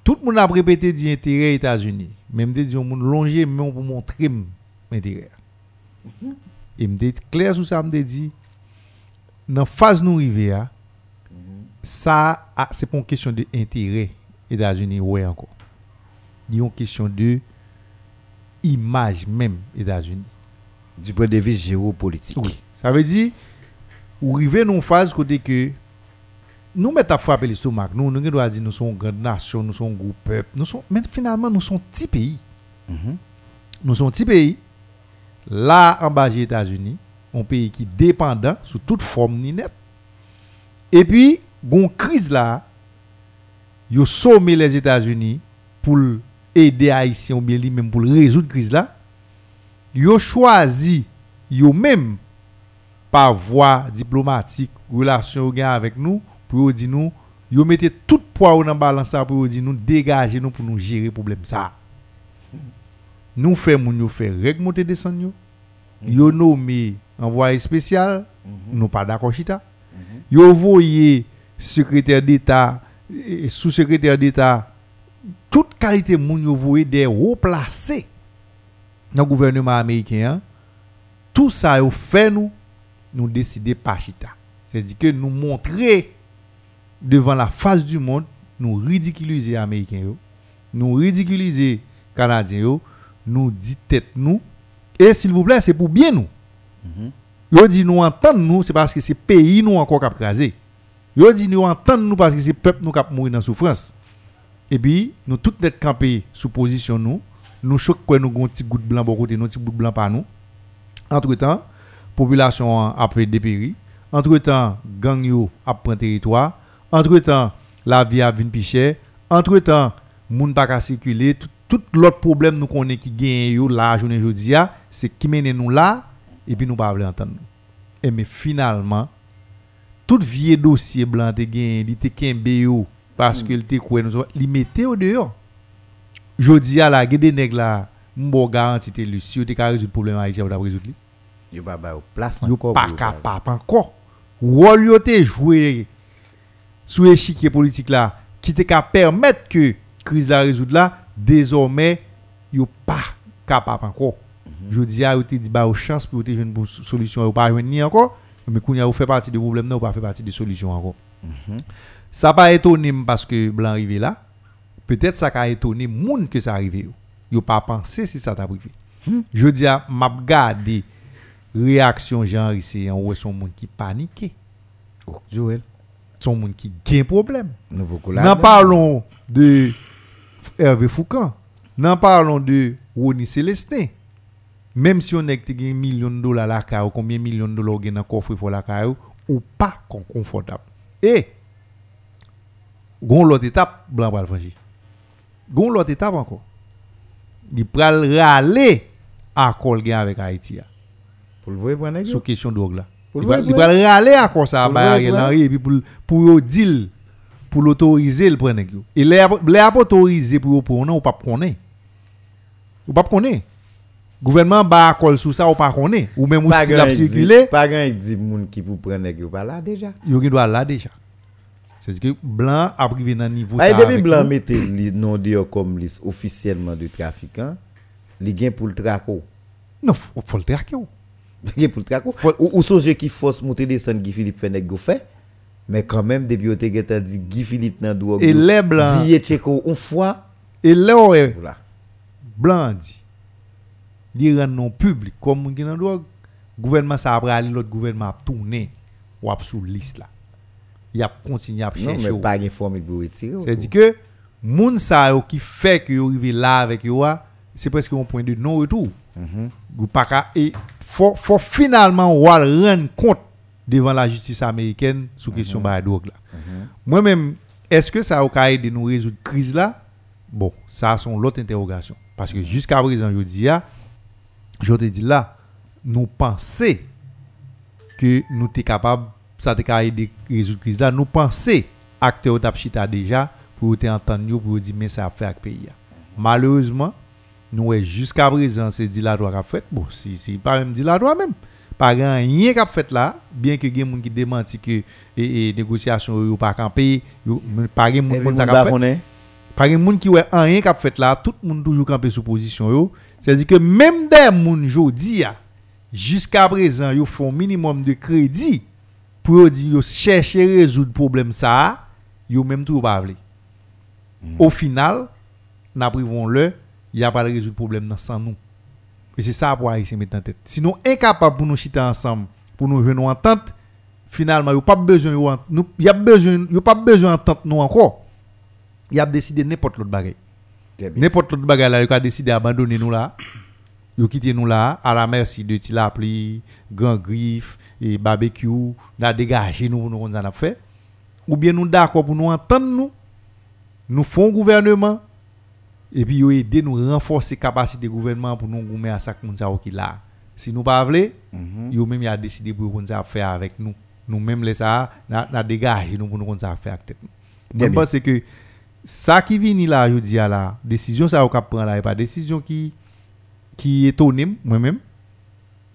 Tout le monde a répété des intérêts des États-Unis. Même des gens longé, mais pour montrer l'intérêt. Et me dit clair sur ça, me dit, dans la phase nous arrivons, ça, ah, c'est pas une question d'intérêt des États-Unis, ouais encore. Il une question de image même des États-Unis. Du point de vue géopolitique. Oui. Ça veut dire, ou arriver dans une phase côté que nous mettons à frapper l'estomac. Nous, nous devons dire nous sommes une grande nation, nous sommes un gros peuple. Nous sommes, mais finalement, nous sommes un petit pays. Mhm. Nous sommes un petit pays. Là, en bas des États-Unis, un pays qui est dépendant sous toute forme ni net. Et puis, bon crise là, yo sommé les États-Unis pour aider Haïtiens ou bien lui même pour résoudre crise là. Yo choisi yo même par voie diplomatique, relation avec nous pour dire nous yo mettez tout poids dans balance ça pour dire nous dégager nous pour nous gérer problème ça. Nous moun yo fait règle monter descendre yo. Yo nommé envoyé spécial, nous pas d'accord chita. Yo voyé secrétaire d'État, et sous-secrétaire d'État, toute qualité moun yo voyé des hauts placés dans le gouvernement américain. hein. Tout ça yo fait nous, nous décider pas chita. C'est-à-dire que nous montrer devant la face du monde, nous ridiculiser américains nous ridiculiser canadiens nous dit tête nous et s'il vous plaît, c'est pour bien nous. Yo dit nous entendre nous, c'est parce que c'est pays nous encore cap craser. Yo dit nous entendre nous parce que c'est peuple nous cap mourir dans souffrance. Et puis nous toutes net campé sous position nous, nous choc quoi nous gon petit goutte blanc bon côté nous petit goutte blanc par nous. Entre-temps, population a dépéri. Entre-temps, gang yo a prend territoire. Entre-temps, la vie a vinn pi cher. Entre-temps, moun pa ka circuler. Tout, tout l'autre problème nous connaît qui gagne yo la journée jodi a, c'est qui mène nous là et puis nous pas vle entendre nous. Et mais finalement, tout vieux dossier blanc te gagne, li te kembe yo parce que il te quoi nous li mette au dehors. Jodi a la gede nèg la m'bo garanti te lu si te ka résoudre problème haïtien ou ta résoudre li. Yo pas ba place Yo encore. pas yo capable encore. Rôle yo te joué sous échiquier politique là qui te permettre que crise la résoudre là désormais yo pas capable encore. Je dis a yo te dit ba yo chance pour te joindre une solution yo pas ni encore mais kounya yo fait partie du problème non pas fait partie de solution encore. Ça pas étonné parce que blanc arrivé là peut-être ça a étonné moun que ça arrive. Yo, pas pensé si ça t'a arrivé. Je dis à m'a regardé réaction Jean ici en ouais son monde qui paniqué, Oh, Joël, son monde qui gain problème. nous parlons de Hervé Foucan. N'en parlons de Ronnie Célestin. Même si on a un million de dollars la caille, combien de millions de dollars dans le coffre pour la caille, ou pas con- confortable. Et, gon l'autre étape, blanc va le. Gon l'autre étape encore. Il pral râler à col gen avec Haïti. Pour le voir, Sous question de là. Pour Il le va râler à quoi ça le Ariel pour le Henry et puis pour deal pour l'autoriser le prendre yo. Et les autorisé pour non ou pas connaître. Ou pas connaître. Gouvernement ba accord sous ça ou pas connaître ou même ou Pas si la circuler, Pas grand dit moun qui pour prendre nèg yo pas là déjà. yo gen doit là déjà. C'est que blanc a privé dans niveau Bah, ça. depuis blanc nous. mette li non dehors comme liste officiellement de trafiquant, li gen pour le traco. Non, faut, faut le traquer. Pour le. Ou, ou qui force monter descendre Guy Philippe fait nèg yo fait. Mais quand même depuis gen ta dit Guy Philippe nan drogue. Et les blancs Dit Cheko une fois et là ouais, voilà. blanc dit li rend non public comme moun qui nan drogue gouvernement ça après aller l'autre gouvernement a tourner ou a sous liste là il a continué à Non chercher mais ou. pas gen formule pour retirer. c'est dit que moun yo qui fait que yo arrivé là avec yo a, c'est presque un point de non retour Mhm. pas et faut faut finalement rendre compte devant la justice américaine sous question de la drogue là. Moi-même est-ce que ça a aidé nous résoudre crise là? Bon ça sont l'autre interrogation. Parce que jusqu'à présent je dis je te dis là nous pensons que nous sommes capables ça aider résoudre crise là. Nous pensons acteurs tap chita déjà pour te entendre pour dire mais ça a fait avec pays. Là. malheureusement nous ouais, jusqu'à présent c'est dilatoire qu'a fait bon si si pas même dilatoire même pas rien qu'a fait là bien que gen moun qui démenti que et, et négociation yo pas campé yo mais pas gen moun ça moun qu'a ba fait par qui ouais rien qu'a fait là, tout le monde toujours campé sous position yo. C'est-à-dire que même des moun jodi a jusqu'à présent, yo font minimum de crédit pour yo dire yo chercher résoudre problème ça, yo même tout pas vle. Au final, n'a privons le, y a pas de résoudre problème dans sans nous. Et c'est ça pour haïtien mettre en tête. Sinon incapable pour nous chiter ensemble, pour nous venir en entente, finalement, yo pas besoin yo en- nous y a besoin yo pas besoin d'entente nous encore il a décidé n'importe l'autre bagaille. N'importe l'autre bagaille là, il a décidé d'abandonner nous là. Il a quitté nous là à la merci de Tilapli, Grand Griffe et barbecue, n'a dégagé nous pour nous a fait. Ou bien nous d'accord pour nous entendre nous, nous font gouvernement et puis aider nous renforcer capacité gouvernement pour nous goumer à ça moun ça qui là. Si nous pas vle, Mhm. yo même il a décidé pour nous ça faire avec nous. Nous même les ça n'a n'a dégagé nous pour nous qu'on ça faire avec nous. Je pense que ça qui vient là, je dis à la décision, ça qu'on prend là, et pas décision qui qui étonne moi-même.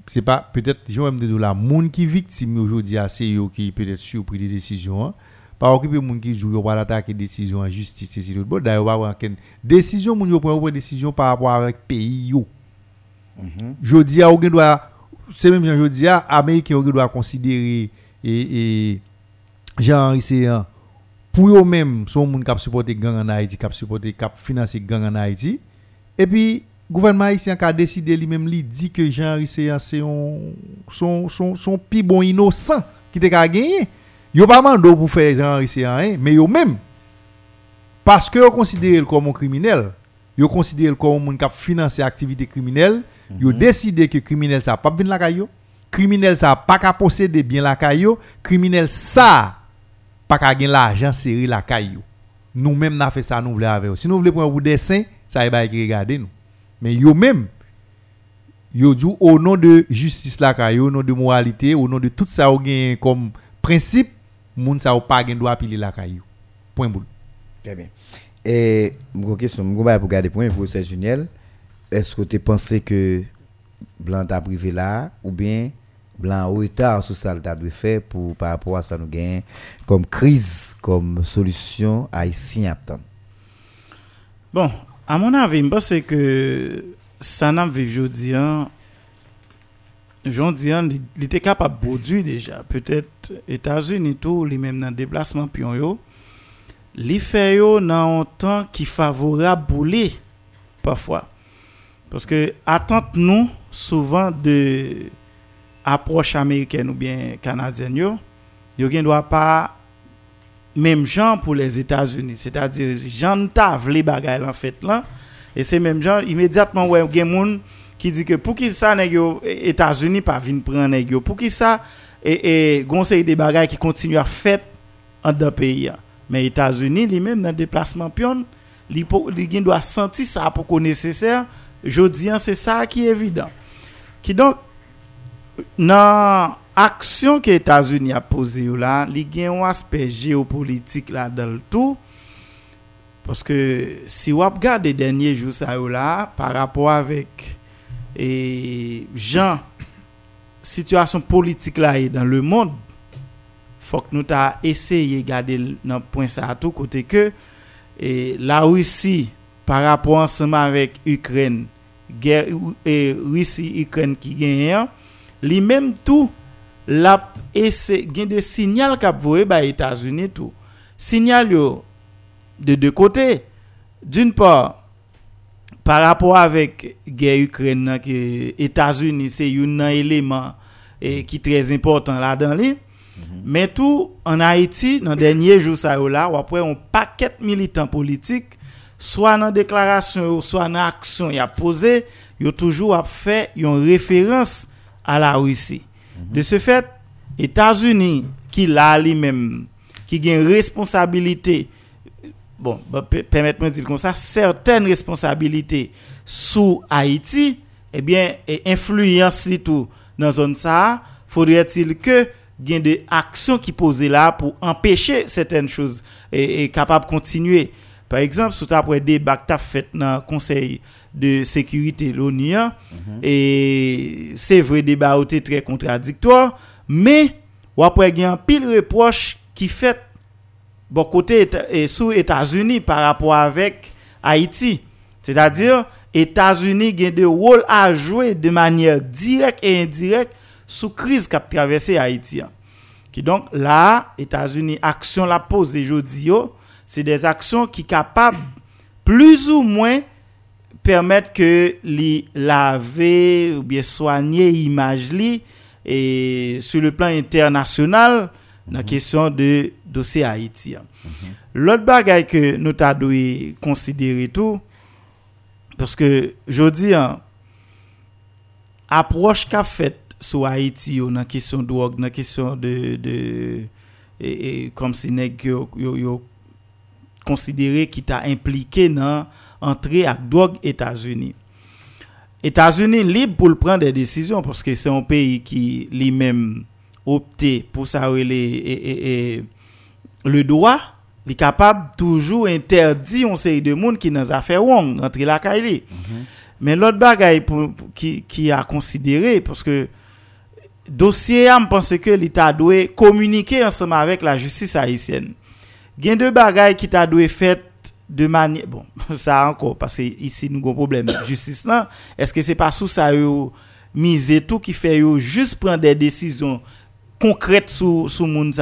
C'est pas peut-être je vais me dire la monde qui victime aujourd'hui c'est eux qui peut-être surpris des décisions. hein. Pas occuper monde qui joue pas attaquer décision en justice et c'est tout. Bon d'ailleurs pas aucune décision moun yo prend décision par rapport avec pays yo. Je dis à gen doit c'est même je dis à américain gen doit considérer et et genre pour eux même son moun k'ap supporter gang en Haïti k'ap supporter k'ap financer gang en Haïti et puis gouvernement haïtien a décidé lui-même lui dit que Jean hein, c'est un son son son pi bon innocent qui te ka gagné yo pas mando pour faire ici hein, mais yo même parce que yo considère comme un criminel yo considère comme un qui a financé activité criminelle yo décidé que criminel ça pas venir la caillou criminel ça pas qu'à posséder bien la caillou criminel ça pas qu'à gagner l'argent serré la caillou nous même n'a fait ça nous voulons avec si nous voulons prendre un dessin ça y va regarder nous. Mais yo même yo dit au nom de justice la caillou au nom de moralité au nom de tout ça ou gain comme principe moun ça ou pas droit piler la caillou point boule Très bien. Et une question, je vais pour garder point pour c'est Juniel. Est-ce que tu pensé que Blanc t'a privé là ou bien Blanc au retard sur ça t'a dû faire pour par rapport à ça nous comme crise comme solution haïtien attend. Bon, à mon avis, je pense que ça n'a vu aujourd'hui, aujourd'hui, il était capable de produire déjà. Peut-être États-Unis, tout, les mêmes dans le déplacement, pion yo, li fè yo nan an tan ki favorab pou li, pafwa. Paske atant nou, souvan de aproche Ameriken ou bien Kanadyen yo, yo gen dwa pa mem jan pou les Etats-Unis. Se ta di, jan ta vle bagay lan fèt lan, e se mem jan, imediatman wè gen moun ki di ke pou ki sa neg yo e, Etasuni pa vin pran neg yo, pou ki sa e, e gonsey de bagay ki kontinu a fet an da peyi ya. Men Etasuni li menm nan deplasman pyon, li, pou, li gen do a senti sa pou ko neseser, jodi an se sa ki evidant. Ki donk, nan aksyon ki Etasuni a pose yo la, li gen yon aspe geopolitik la dal tou, Paske si wap gade denye jou sa yo la, par rapor avek E jan, situasyon politik la e dan le moun, fok nou ta eseye gade nan pwen sa atou kote ke, e, la Rusi, par rapport anseman vek Ukren, ger, e, Rusi-Ukren ki genyen, li menm tou, la ese, gen de sinyal kap vore ba Etasuni tou. Sinyal yo, de de kote, d'un por, par rapport avek ger Ukren nan ki Etasuni se yon nan eleman e ki trez important la dan li. Men tou, an Haiti, nan denye jou sa yo la, wapwe yon paket militant politik, swa nan deklarasyon yo, swa nan aksyon ya pose, yo toujou wap fe yon referans a la Ouissi. De se fet, Etats-Unis, ki la li men, ki gen responsabilite, bon, bah, permettez-moi de dire comme ça, certaines responsabilités sous Haïti, eh bien, et influence tout dans zone ça, faudrait-il que gain des actions qui posées là pour empêcher certaines choses et, et capable de continuer. Par exemple, sous après débat que fait dans le Conseil de sécurité l'ONU, mm -hmm. et c'est vrai débat était très contradictoire, mais ou après gain pile reproche qui fait bon côté et sous États-Unis par rapport avec Haïti. C'est-à-dire, États-Unis ont des rôles à jouer de manière directe et indirecte sous crise qu'a traversé Haïti. Qui donc là, États-Unis action la pose aujourd'hui, c'est des actions qui capables plus ou moins permettre que les laver ou bien soigner l'image li, et sur le plan international nan kesyon de dosye Haiti. Lot bagay ke nou ta dwe konsidere tou, porske jodi, aproche ka fet sou Haiti yo nan kesyon drog, nan kesyon de, kom si nek yo konsidere ki ta implike nan antre ak drog Etats-Unis. Etats-Unis libe pou l pran de desisyon, porske se yon peyi ki li opté pour ça et, et, et, e, e, le droit est capable toujours interdire une série de monde qui dans affaire wrong entre la caille mm-hmm. mais l'autre bagaille qui qui a considéré parce que dossier je pense que l'état doit communiquer ensemble avec la justice haïtienne gain deux bagailles qui t'a doit fait de manière bon ça encore parce que ici nous avons un problème justice là est-ce que c'est pas sous ça miser tout qui fait juste prendre des décisions konkrète sous sous moun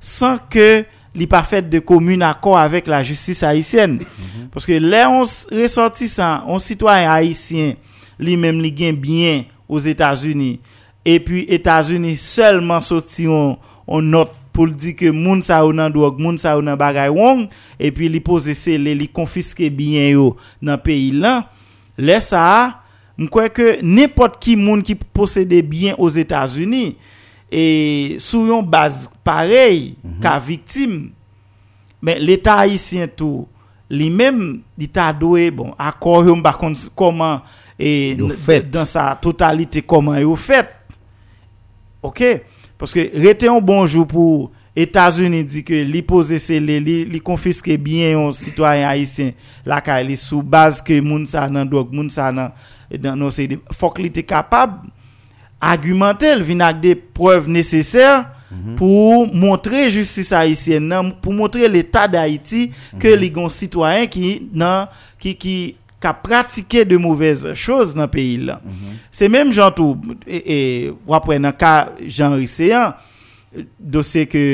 san ke li pa fèt de komoun akor avèk la justis haïsyen. Mm -hmm. Paske lè on ressortisan, on sitwayen haïsyen, li mèm li gen byen os Etats-Unis, e pi Etats-Unis selman soti on, on not pou li di ke moun sa ou nan drog, moun sa ou nan bagay wong, e pi li pose se li, li konfiske byen yo nan peyi lan, lè sa, mkwen ke nepot ki moun ki posede byen os Etats-Unis, e sou yon baz parey mm -hmm. ka viktim. Men l'Etat Haitien tou, li men di ta doye, bon, akor yon bakon koman e dan sa totalite koman yo fet. Ok? Paske rete yon bonjou pou Etats-Unis di ke li pose se li, li, li konfiske bien yon sitwayen Haitien la ka li sou baz ke moun sa nan dog, moun sa nan, e, nan, nan se de, fok li te kapab. argumente, l vin ak de preuve neseser mm -hmm. pou montre justice Haitien nan, pou montre l'Etat d'Haïti ke li gon sitwayen ki nan, ki, ki ka pratike de mouvez chos nan peyi la. Se menm jantou, e, e wapre nan ka jan riseyan, dosye ke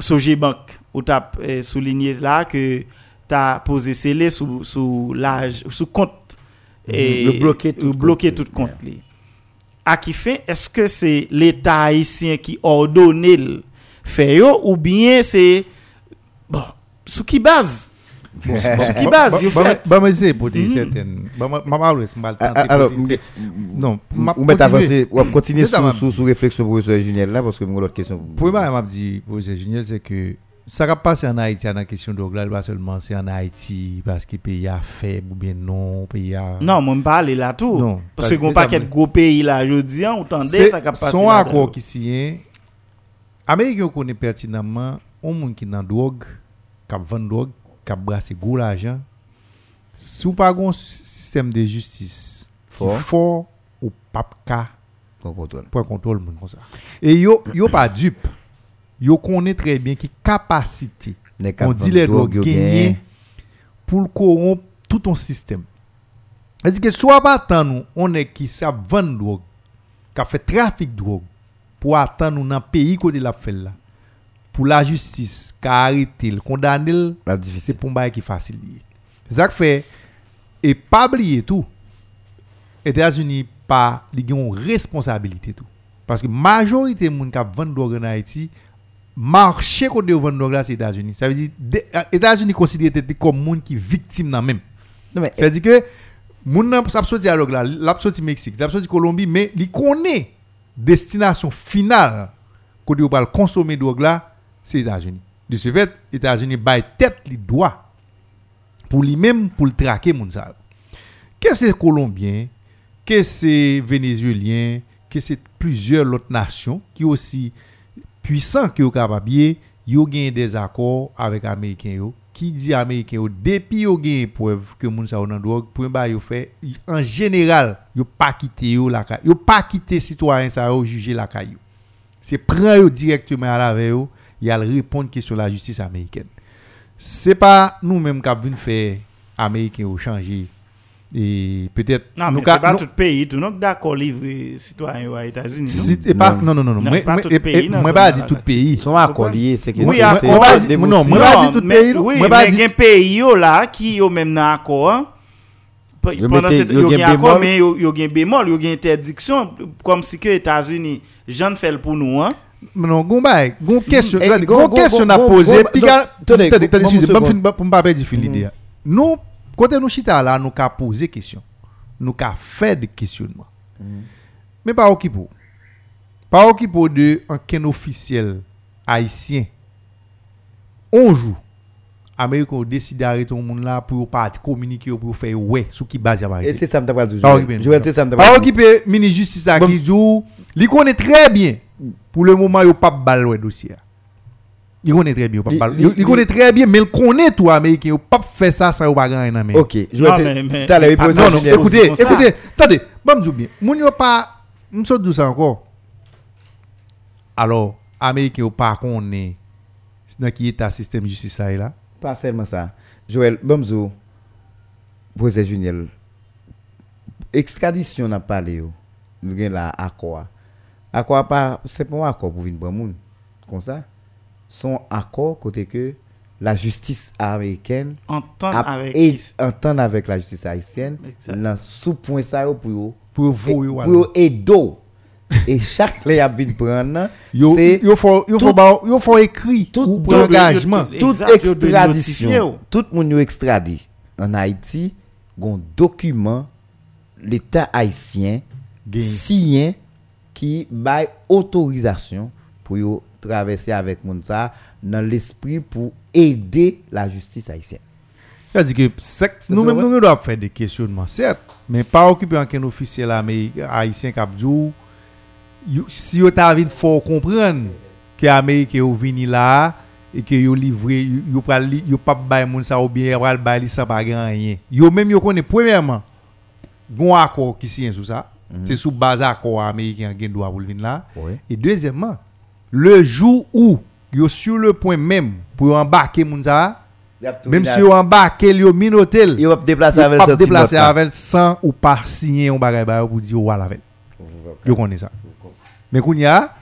Soje Bank ou tap e, soulinye la ke ta pose sele sou, sou, sou kont e, ou bloke tout kont li. À qui fait est-ce que c'est l'état haïtien qui ordonne le fait yo ou bien c'est bon sous qui base? Bon, sous qui base yo fait? bah, moi, c'est pour dire Mhm. certaines. Bah, moi, moi, c'est mal Alors, non, mettre continuer. avancer, ou continuer Mais sous, réflexion professeur Juniel là, parce que moi, l'autre question. Pour moi, m'a dit, professeur Junior, c'est que ça va passer en Haïti, dans la question de là, pas seulement c'est en Haïti, parce que le pays a faible ou bien non, le pays a. Non, moi, je parle là tout. Non, Parce que parce que pas ça quel gros pays là, je dis, on tendait C'est ça qui a passé. son accord qui signe. Américain connaît pertinemment un monde qui dans drogue, qui vend drogue, qui brasse gros l'argent. Si ou pas un système de justice Fort. qui fort ou pas ka Qu'on contrôle. pour contrôle comme ça. Et yo yo pas dupe. Yo connaît très bien qui capacité on dit les yo gagner gagne. pour corrompre tout ton système. C'est-à-dire que soit pas nous, on est qui ça vend drogue, qui fait trafic de drogue, pour attendre dans pays côté la fait là. Pour la justice, qui a arrêté, le condamné, le, La c'est pour un qui facile. C'est ça que fait, et pas oublier tout, États-Unis pas ils ont responsabilité tout. Parce que majorité de gens qui vendent drogue en Haïti, marché côté de vendre drogue là c'est États-Unis. Ça veut dire euh, États-Unis considèrent comme monde qui victime dans même. Non, mais, C'est-à-dire que moun nan sa sorti à drogue là, l'a sorti Mexique, l'a sorti Colombie, mais il connaît destination finale côté où va consommer drogue là, c'est États-Unis. De ce fait, États-Unis bail tête li droit pour lui-même pour le traquer moun sa. Que c'est Colombien, que c'est Vénézuélien, que c'est plusieurs autres nations qui aussi puissants qui sont capables yo gagne des accords avec américains yo. Qui dit américains yo depuis yo gagne preuve que moun sa ou nan drogue pour fait en général yo pas quitter yo la caille. Yo pas quitter citoyen ça yo juger la caille c'est prend yo directement à la veille a répondre question la justice américaine. C'est pas nous mêmes qui avons fait américains yo changer et peut-être Non, nous mais c'est pas tout pays, tout. Donc, d'accord, livrer citoyens aux États-Unis. non? Non. non non moi pas moi- pas dit tout pays Ils sont accolés, c'est que Oui, non, moi, pas dit tout mais- pays, moi, pas mais dit- il y a un pays là qui yo même dans accord. hein? Pendant cette yo gen accord bémol. mais yo gen bémol, yo gen interdiction comme si que États-Unis j'en fait le pour nous hein? non gon bay gon question Eh, gon- gon gon- question à poser puis attendez, attendez, excusez, pour pas perdre fil l'idée nous côté nous chita nous ka poser question nous ka faire des questionnements mais au pour pas au pour de un officiel haïtien on joue Amérique a décidé d'arrêter le monde pour pas communiquer pour faire ouais sur qui base Et c'est ça me t'a pas dit. Pas Joël. occupé. Joël, c'est ça me t'a Pas pas dit. occupé ministre justice qui dit il connaît très bien pour le moment il pas bal le dossier. Il connaît très bien, il connaît très bien mais il connaît tout américain, il pas faire ça sans pas gagner dans. Ok, l'heure, il Ah, pose Non non, écoutez, écoutez, attendez, bon me dis bien, moun yo pas m'sot dou ça encore. Alors, américain ou pas connaît dans qui est un système justice ça là? Pas seulement ça. Joël, Bomzo, professeur Juniel, extradition n'a pas parlé. yo. Nous avons là accord. Accord pas, c'est pas un accord pour venir prendre moun. Comme ça? Son accord côté que la justice américaine Entendre a avec avec la justice haïtienne dans sous point ça pour Pour vous yo. pour yo aider. Et chaque les a vinn prendre c'est yo faut faut écrit tout- engagement. tout- toute extradition, tout le monde yo extradé en Haïti, un document l'État haïtien signé qui bail autorisation pour yo traverser avec moun ça dans l'esprit pour aider la justice haïtienne. C'est-à-dire que c'est- nous doivent faire des questionnements, certes, mais pas occuper en officiel américain haïtien qui a dit, si vous avez faut comprendre que Américain ou vini là et que yo livré yo yo pas bay moun ça ou bien pral bay li sans pas rien. Yo même yo connaît premièrement gon accord qui signé sur ça. C'est sous base accord américain pour le venir là. Et deuxièmement, le jour où yo sur le point même pour embarquer moun ça même si vous embarquez, vous minotel, il va déplacer vous avec cette déplacer avec sans ou pas signer un bagage ba pour dire voilà avec. Vous connaissez ça. Mais qu'on y a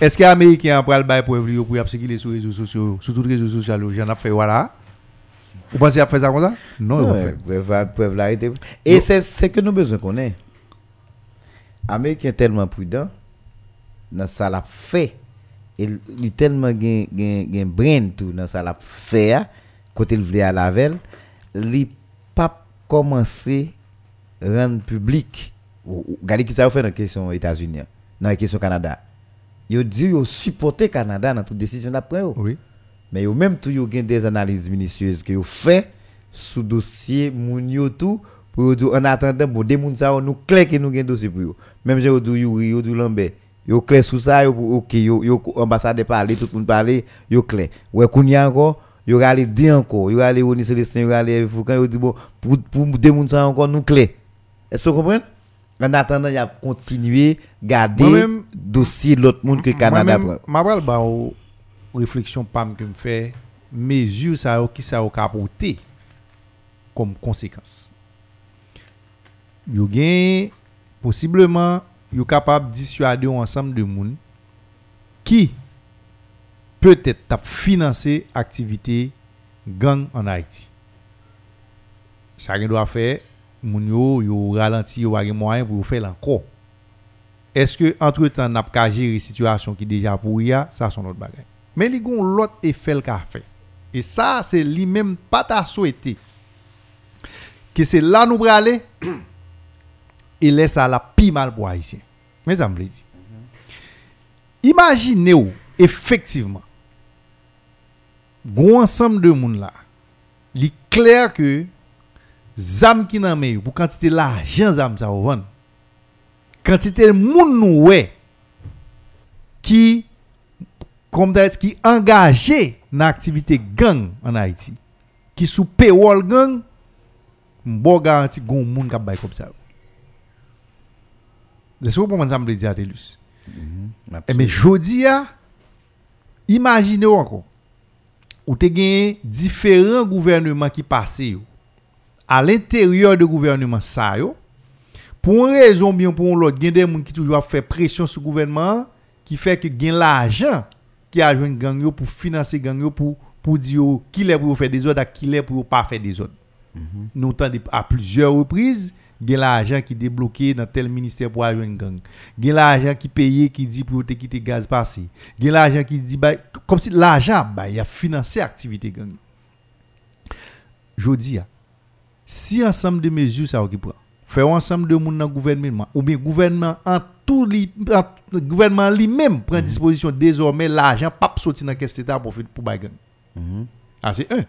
Est-ce que les Américains prennent le bail pour pour pour circuler sur les réseaux sociaux, sur tous les réseaux sociaux, j'en ai fait voilà. Vous pensez qu'ils fait ça comme ça? Non, vont Ouais, faire. l'arrêter. Et c'est ce que nous besoin qu'on ait. Américain tellement prudent, dans ça l'a fait. Il est tellement gen gen brain tout dans ça l'a fait hein, côté il voulait à la veille, il pas commencé rendre public. Regardez qui ça fait dans question États-Unis, dans la question Canada. Yo dit yo supporter Canada dans toute décision d'après. Oui. Mais yo même tout yo gen des analyses minutieuses que yo fait sous dossier moun yo tout pour yo en attendant bon des moun ça nous clair que nous gen dossier pour yo. Même j'ai yo dit yo yo Lambert yo clair sous ça yo OK yo yo ambassadeur parler tout le monde parler yo clair. Ouais kounya encore yo aller dire encore yo aller Oni Célestin yo aller Foucan yo dit bon pour pour moun ça encore nous clair. Est-ce que vous comprenez? En attendant, il a continué garder dossier l'autre monde que Canada prend. Ma pral ba ou réflexion pam que me fait mesure ça yo qui ça yo capoter comme conséquence. Yo possiblement yo capable dissuader un ensemble de moun qui peut-être t'a financer activité gang en Haïti. Ça gen doit faire moun yo yo ralenti yo bagay moyen pour faire encore. Est-ce que entre temps n'a pas gérer situation qui déjà pour ya, ça son autre bagage. Mais y a l'autre effet le fait. Et ça c'est lui même pas ta souhaité. Que c'est là nous aller et laisse ça la pi mal pour haïtien. Mais ça me veut dire. Imaginez ou effectivement gon ensemble de monde là. Il est clair que zam qui nan men pour quantité l'argent zam ça vendre quantité moun nou ouais qui comme qui engagé dans activité gang en Haïti qui sous paywall gang m'bo garanti gon moun k'ap comme ça Est-ce que vous me dire Adelus Eh mais jodi a imaginez encore ou te différents gouvernements qui passent à l'intérieur de gouvernement ça yo pour une raison bien pour l'autre gen des moun qui toujours fait pression sur le gouvernement qui fait que gen l'argent qui a joindre gang pour financer gang pour pour dire qui est pour faire des ordres qui est pour pas faire des ordres. Nous entendons à plusieurs reprises gen l'argent qui débloqué dans tel ministère pour joindre gang. Gen l'argent qui payé qui dit pour te quitter gaz passé gen l'argent qui dit bah, comme si l'argent bah il a financé activité gang. Jodi a si ensemble de mesures ça qui prend faire ensemble de monde dans le gouvernement ou bien gouvernement en tout li, en- le gouvernement lui-même prend disposition désormais l'argent pas sortir dans caisse état pour faire pour bagan ah c'est un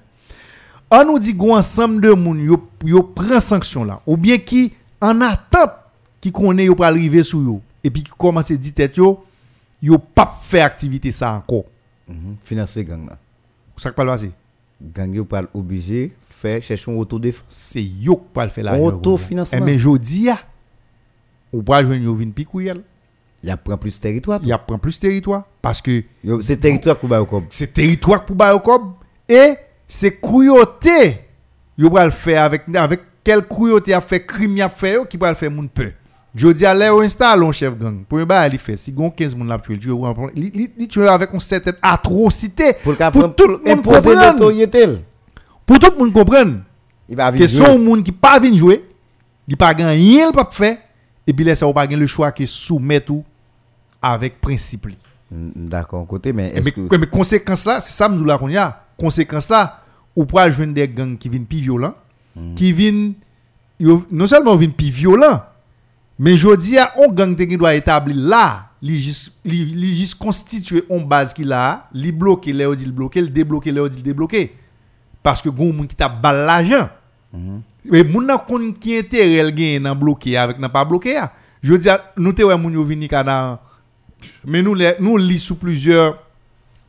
on nous dit gon ensemble de monde yo yo prend sanction là ou bien qui en attente qui connaît yo arriver sur yo et puis qui commence à dire tête yo yo pas faire activité ça encore Mhm. Financer gang là. ça pas passer Gang yo pas obligé faire chercher un autodéfense. c'est yo qui pas faire l'argent Autofinancement. Mais jodi a ou pas joindre yo vinn pikouyel Il prend plus de territoire. il y a prend plus territoire parce que C'est territoire pour ba comme. c'est territoire pour cob et c'est cruauté. Yo va le faire avec avec quelle cruauté a fait crime a fait qui va le faire moun peur. Jodi a l'air installe un chef gang. Pour ba il fait si gon 15 moun la tuer tu il tue avec une certaine atrocité. Pour pour tout le monde comprendre pour tout le monde comprendre Il va que son monde qui pas vinn jouer il pas gagne rien pas faire et puis ou pas le choix que soumettre ou avec principe. Mm, D'accord, côté mais est-ce que mais conséquence là, c'est ça nous là qu'on y a. Conséquence là, ou pour joindre des gangs qui viennent plus violents, qui viennent non seulement viennent plus violents, mais je dis à un gang qui doit établir là, li juste constituer une base qui là, li bloquer les dit bloquer, le débloquer les dit débloquer parce que gon moun qui t'a bal l'argent. Mais moun nan kon qui intérêt gen nan bloquer avec nan pas bloquer. Je dis à nous te wè moun yo vini kana mais nous nous lit sous plusieurs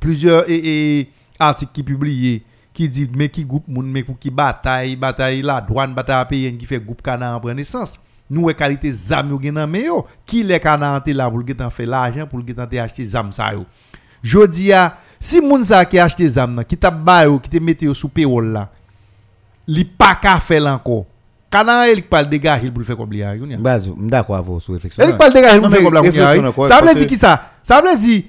plusieurs et, et articles qui publiés qui dit mais qui groupe moun mais qui bataille bataille la douane bataille pays qui fait groupe kana en prendre naissance nous ouais qualité zam yo gen nan men yo. Qui les kana ante là pour getan fait l'argent pour le getan te acheter zam sa yo. Jodi a si moun sa qui acheter zam nan qui t'a ba yo qui te mette yo sous payroll là li pas ka faire encore kana il parle dégager pour le faire comme li a yo ni a. Bah, je- d'accord avec vous sur réflexion. Elle parle de gars, Non, vous fait mais comme la Ça veut parce dire que- qui ça Ça veut dire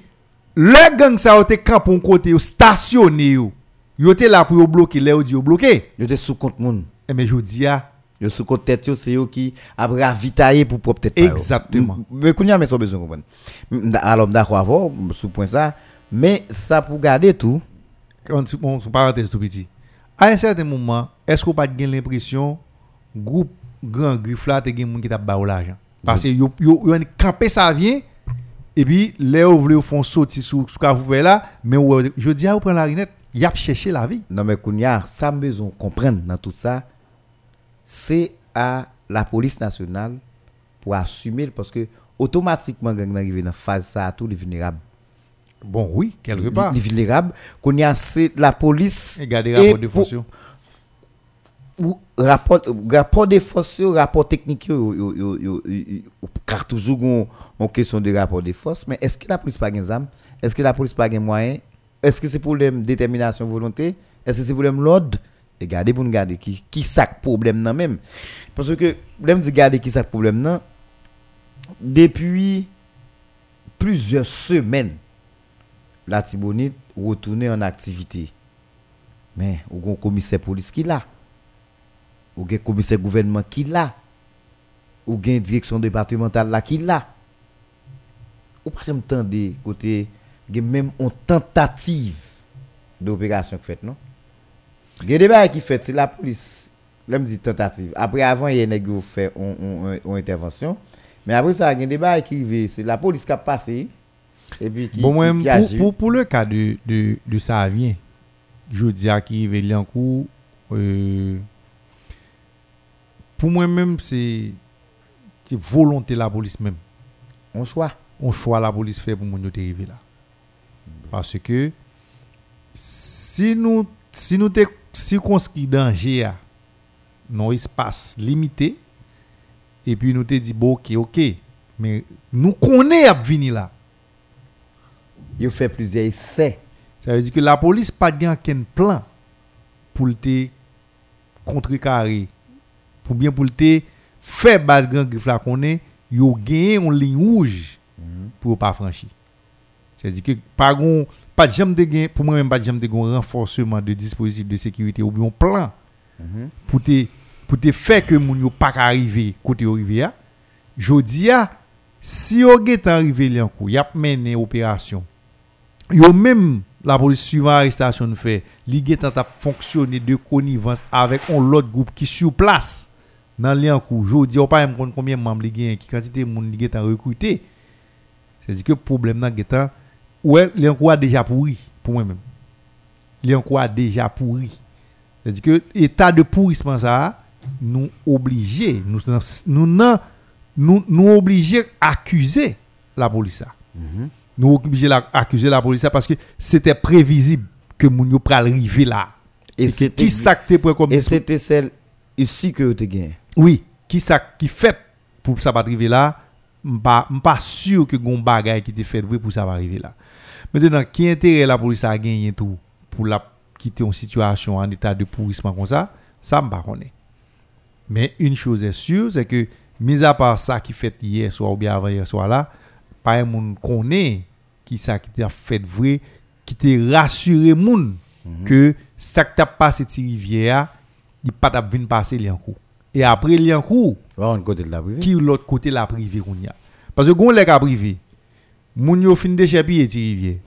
Le gang sa yo te camp un côté yo stationné yo. Yo te là pour bloquer, là yo bloqué. Yo te sous compte moun. Et mais je dis ah, Yo sous compte tête yo, c'est yo qui a ravitaillé pour propre tête. Exactement. Mais kounya mais son besoin comprendre. M- Alors d'accord avant sous point ça, mais ça pour garder tout. parenthèse petit. À un certain moment, est-ce qu'on pas gen l'impression groupe grand griffe là te gen moun qui t'a ba l'argent parce que yo yo campé ça vient et puis les ou vle font sortir sous vous là mais je dis à ou prend la rinette, y a cherché la vie. Non mais kounya, ça me besoin comprendre dans tout ça, c'est à la police nationale pour assumer parce que automatiquement gang arrivé dans phase ça tout les vulnérables. Bon oui, quelque part. Les vulnérables, kounya c'est la police Et garder rapport de force. ou rapport rapport de force rapport technique car toujours on, on question de rapport de force mais est-ce que la police pas gain armes est-ce que la police pas gain moyen? Est-ce que c'est problème détermination volonté? Est-ce que c'est problème l'ordre? Et garder pour nous garder qui qui sac problème même. Parce que l'aime dit garder qui sac problème nan? Depuis plusieurs semaines la Tibonite retourner en activité. Mais ou un commissaire police qui là? Ou gen commissaire gouvernement qui là? Ou gen direction départementale là qui là? Ou pas jamais tendre côté gen même une tentative d'opération qui fait non? Gen débat qui fait c'est la police là me dit tentative après avant il y a yo fait on intervention mais après ça gen débat qui arrivé c'est la police qui a passé et puis qui, bon, qui, moi, qui pour, agit. pour, pour le cas de, de, de ça vient, je dis à qui veut en coup, euh, pour moi-même, c'est c'est volonté de la police même. on choix On choix la police fait pour mon arriver là. Parce que si nous si nous circonscrit danger à non espace limité et puis nous te dit bon OK OK mais nous connaît à venir là. yo fait plusieurs essais Ça veut dire que la police pas gen aucun plan pour te contrecarrer pour bien pour te faire base grand griffe là qu'on est yo gagné une ligne rouge pour pas franchir. C'est-à-dire que pas gon pas de jamais de gain pour moi même pas de jamais de gon renforcement de dispositifs de sécurité ou bien plan pour te pour te faire que moun yo pas arriver côté a. Jodi a si yo get arrivé li en coup, y a mené opération yo même la police suivant arrestation nous fait li gen t'a fonctionner de connivence avec un l'autre groupe qui sur place dans li en coup jodi on pas même combien membres li qui quantité moun li recruté. C'est dire que problème nan gen ouais li en coup a déjà pourri pour moi même. Li en coup a déjà pourri. C'est dire que état de pourrissement ça nous obligé nous nous nan- nous nous obligé accuser la police ça. Nous obligés la accuser la police parce que c'était prévisible que yo pral river là. Et c'était qui ça comme et c'était celle ici que tu gagné. Oui qui ça qui fait pour ça pas arriver là m'pas pas sûr que gon bagay qui t'est fait pour ça va arriver là maintenant qui intérêt la police a gagné tout pour la quitter une situation en état de pourrissement comme ça? Ça m'pas connaît mais une chose est sûre c'est que mis à part ça qui fait hier soir ou bien avant hier soir là pas un monde connaît qui ça qui t'a fait vrai qui t'a rassuré moun que ça que t'a passé ti rivière il pas t'a venir passer Liancourt et après Liancourt on côté de la privée. qui l'autre côté la privée qu'on y a? Parce que gon lèg a privé moun yo fin de chapie ti rivière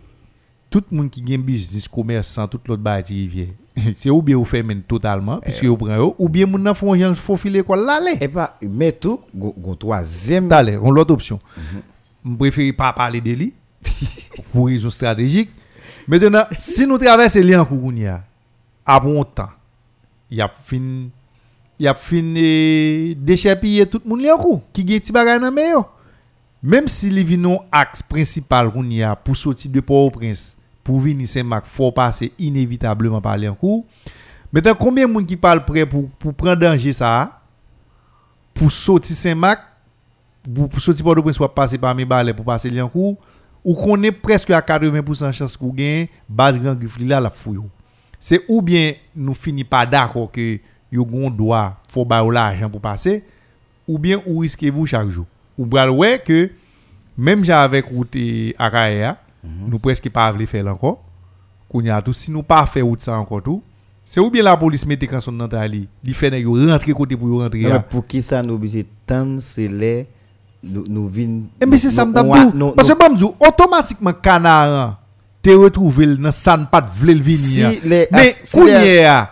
tout moun qui gen business commerçant tout l'autre ba ti rivière c'est ou bien ou ferme totalement puisque ou prend yo ou bien moun nan font gens faut filer quoi l'aller et pas mais tout gon troisième D'aller, on l'autre option. Je préfère pas parler de lui pour raison stratégique. Maintenant, si nous traversons les Kourounia à bon temps, il y a fin il y a fin eh, déchapiller tout le monde en qui bagay nan men yo. Même si li vin non axe principal Kounia pour sortir de Port-au-Prince pour venir Saint-Marc, faut passer inévitablement par les kou. Maintenant, combien de monde qui parle prêt pour pour prendre danger ça? Pour sortir Saint-Marc pour, pour sortir Port-au-Prince ou passer par mes balais pour passer Liancourt ou qu'on est presque à 80% chance qu'on gagne base grand griffe li là la fouille. C'est ou bien nous finit pas d'accord que yo gon droit faut l'argent pour passer ou bien ou risquez vous chaque jour? Ou bral ouais que même j'ai avec route Akaya nous presque pas voulu faire encore. Kounya tout si nous pas fait route ça encore tout. C'est ou bien la police mette quand son dans ali, li fait yo rentrer côté pour rentrer. Non, pour qui ça nous obligé tant c'est les nous nous vinn Eh mais c'est ça nous- Parce que bon m'dou automatiquement canard te retrouvé dans ça pas vle le venir. Si Mais si kounya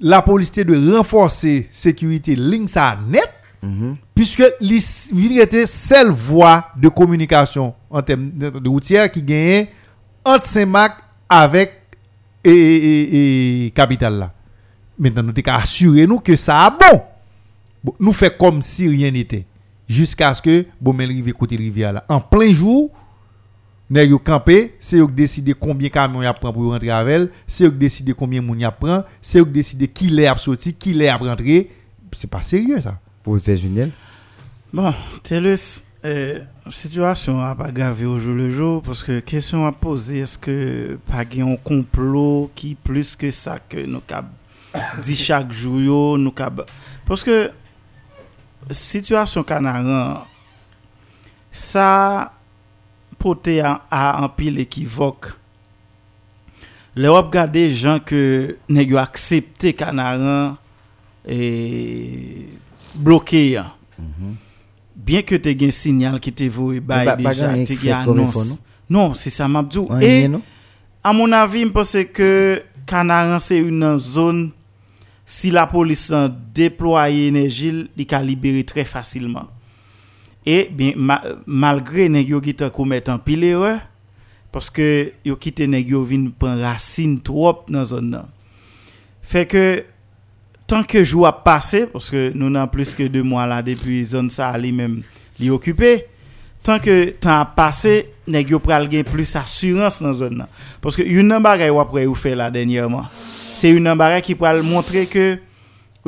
la police te doit renforcer sécurité ligne ça net Mhm. puisque il était seule voie de communication en termes de, routière qui gagnait entre Saint-Marc avec et, capitale là. Maintenant nous t'ai assurer nous que ça a bon. Nous fait comme si rien n'était jusqu'à ce que Bomel rive côté rivière là en plein jour nèg yo campé, c'est eux qui décide combien camion y a prend pour rentrer avec elle, c'est eux qui décide combien moun y a prend, c'est eux qui décide qui l'est a sorti, qui l'est a rentrer. C'est pas sérieux ça. pour ces unions Bon, TELUS, euh, situation n'a pas gravé au jour le jour parce que question à poser, est-ce que pas un complot qui plus que ça que nous cap dit chaque jour, nous cap... Parce que situation canaran, ça pote à un pile équivoque. Le wap gade jan ke negyo aksepte kanaran e bloqué ya. Bien que tu aies un signal qui te voit pas- bah, pas déjà, tu as annonce. Non, c'est ça m'a dit. Rien, Et à mon avis, je pense que Canaran c'est une zone si la police a déployé énergie, il can libérer très facilement. Et bien ma- malgré nèg yo qui te commettre en pile erreur parce que yo quitté nèg yo vinn prendre racine trop dans zone là. Fait que tant que jour a passé parce que nous n'avons plus que deux mois depuis zone ça lui même li occupé tant que temps a passé pral gen plus assurance dans zone là. Parce que une nan bagay ou après ou fait là dernièrement. C'est une bagay qui pral montrer que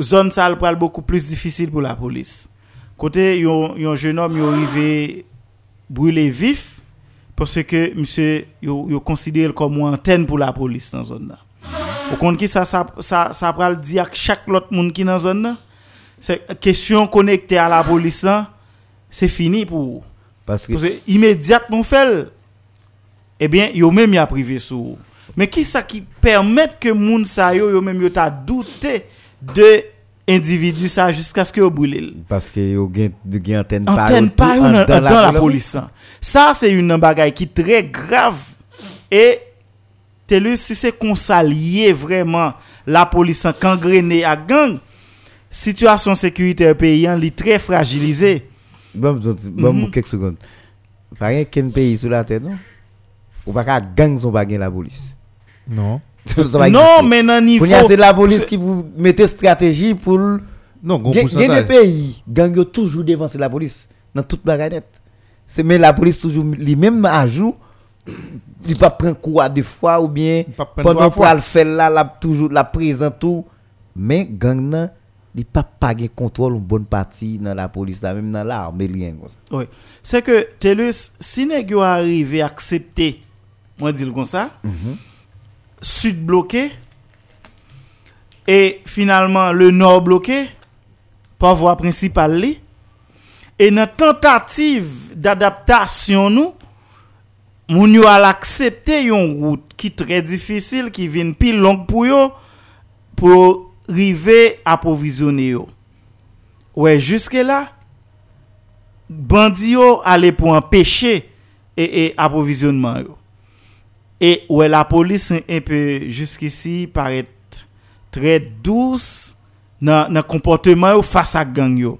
zone ça pral beaucoup plus difficile pour la police. Côté yon jeune homme yo arrivé brûlé vif parce que monsieur yo, yo considère comme une antenne pour la police dans zone là compte qui ça ça ça ça pral dire à chaque l'autre monde qui dans zone là? C'est question connectée à la police c'est fini pour Parce que parce que immédiatement fait eh bien yo même y a privé mais qui ça qui permet que moun sa yo yo même yo t'a douté de individu ça jusqu'à ce que yo brûle parce que de gen antenne antenne par dans, dans la police hein. ça c'est une bagaille qui très grave. Et Telus, si c'est qu'on s'allie vraiment la police en gangréné à gang situation sécuritaire paysan li très fragilisée Bon, bon, bon, Mhm. pour quelques secondes. Pas qu'un pays sur la terre, non? Ou pas qu'à gang son pas la police. Non. Non mais Pour y a, c'est la police qui vous mettez stratégie pour Non, gros Gen gen des pays, gang yo toujours devant c'est la police dans toute bagarre mais la police toujours lui même à jour li pa pren kou a defwa ou bien Pendan pou al fel la, la toujou la prezentou Men gang nan, li pa page kontrol ou bon pati nan la polis la Mem nan la arme liyen oui. Se ke telus, si neg yo arrive aksepte Mwen dil kon sa mm -hmm. Sud bloke E finalman le nor bloke Pa vwa prinsipal li E nan tentative d'adaptasyon nou moun yo al aksepte yon route ki tre difisil, ki vin pil long pou yo, pou rive apovizone yo. Ouè, juske la, bandi yo ale pou empeshe e, e apovizonman yo. E ouè, la polis enpe juskisi paret tre douz nan, nan komporteman yo fasa gang yo.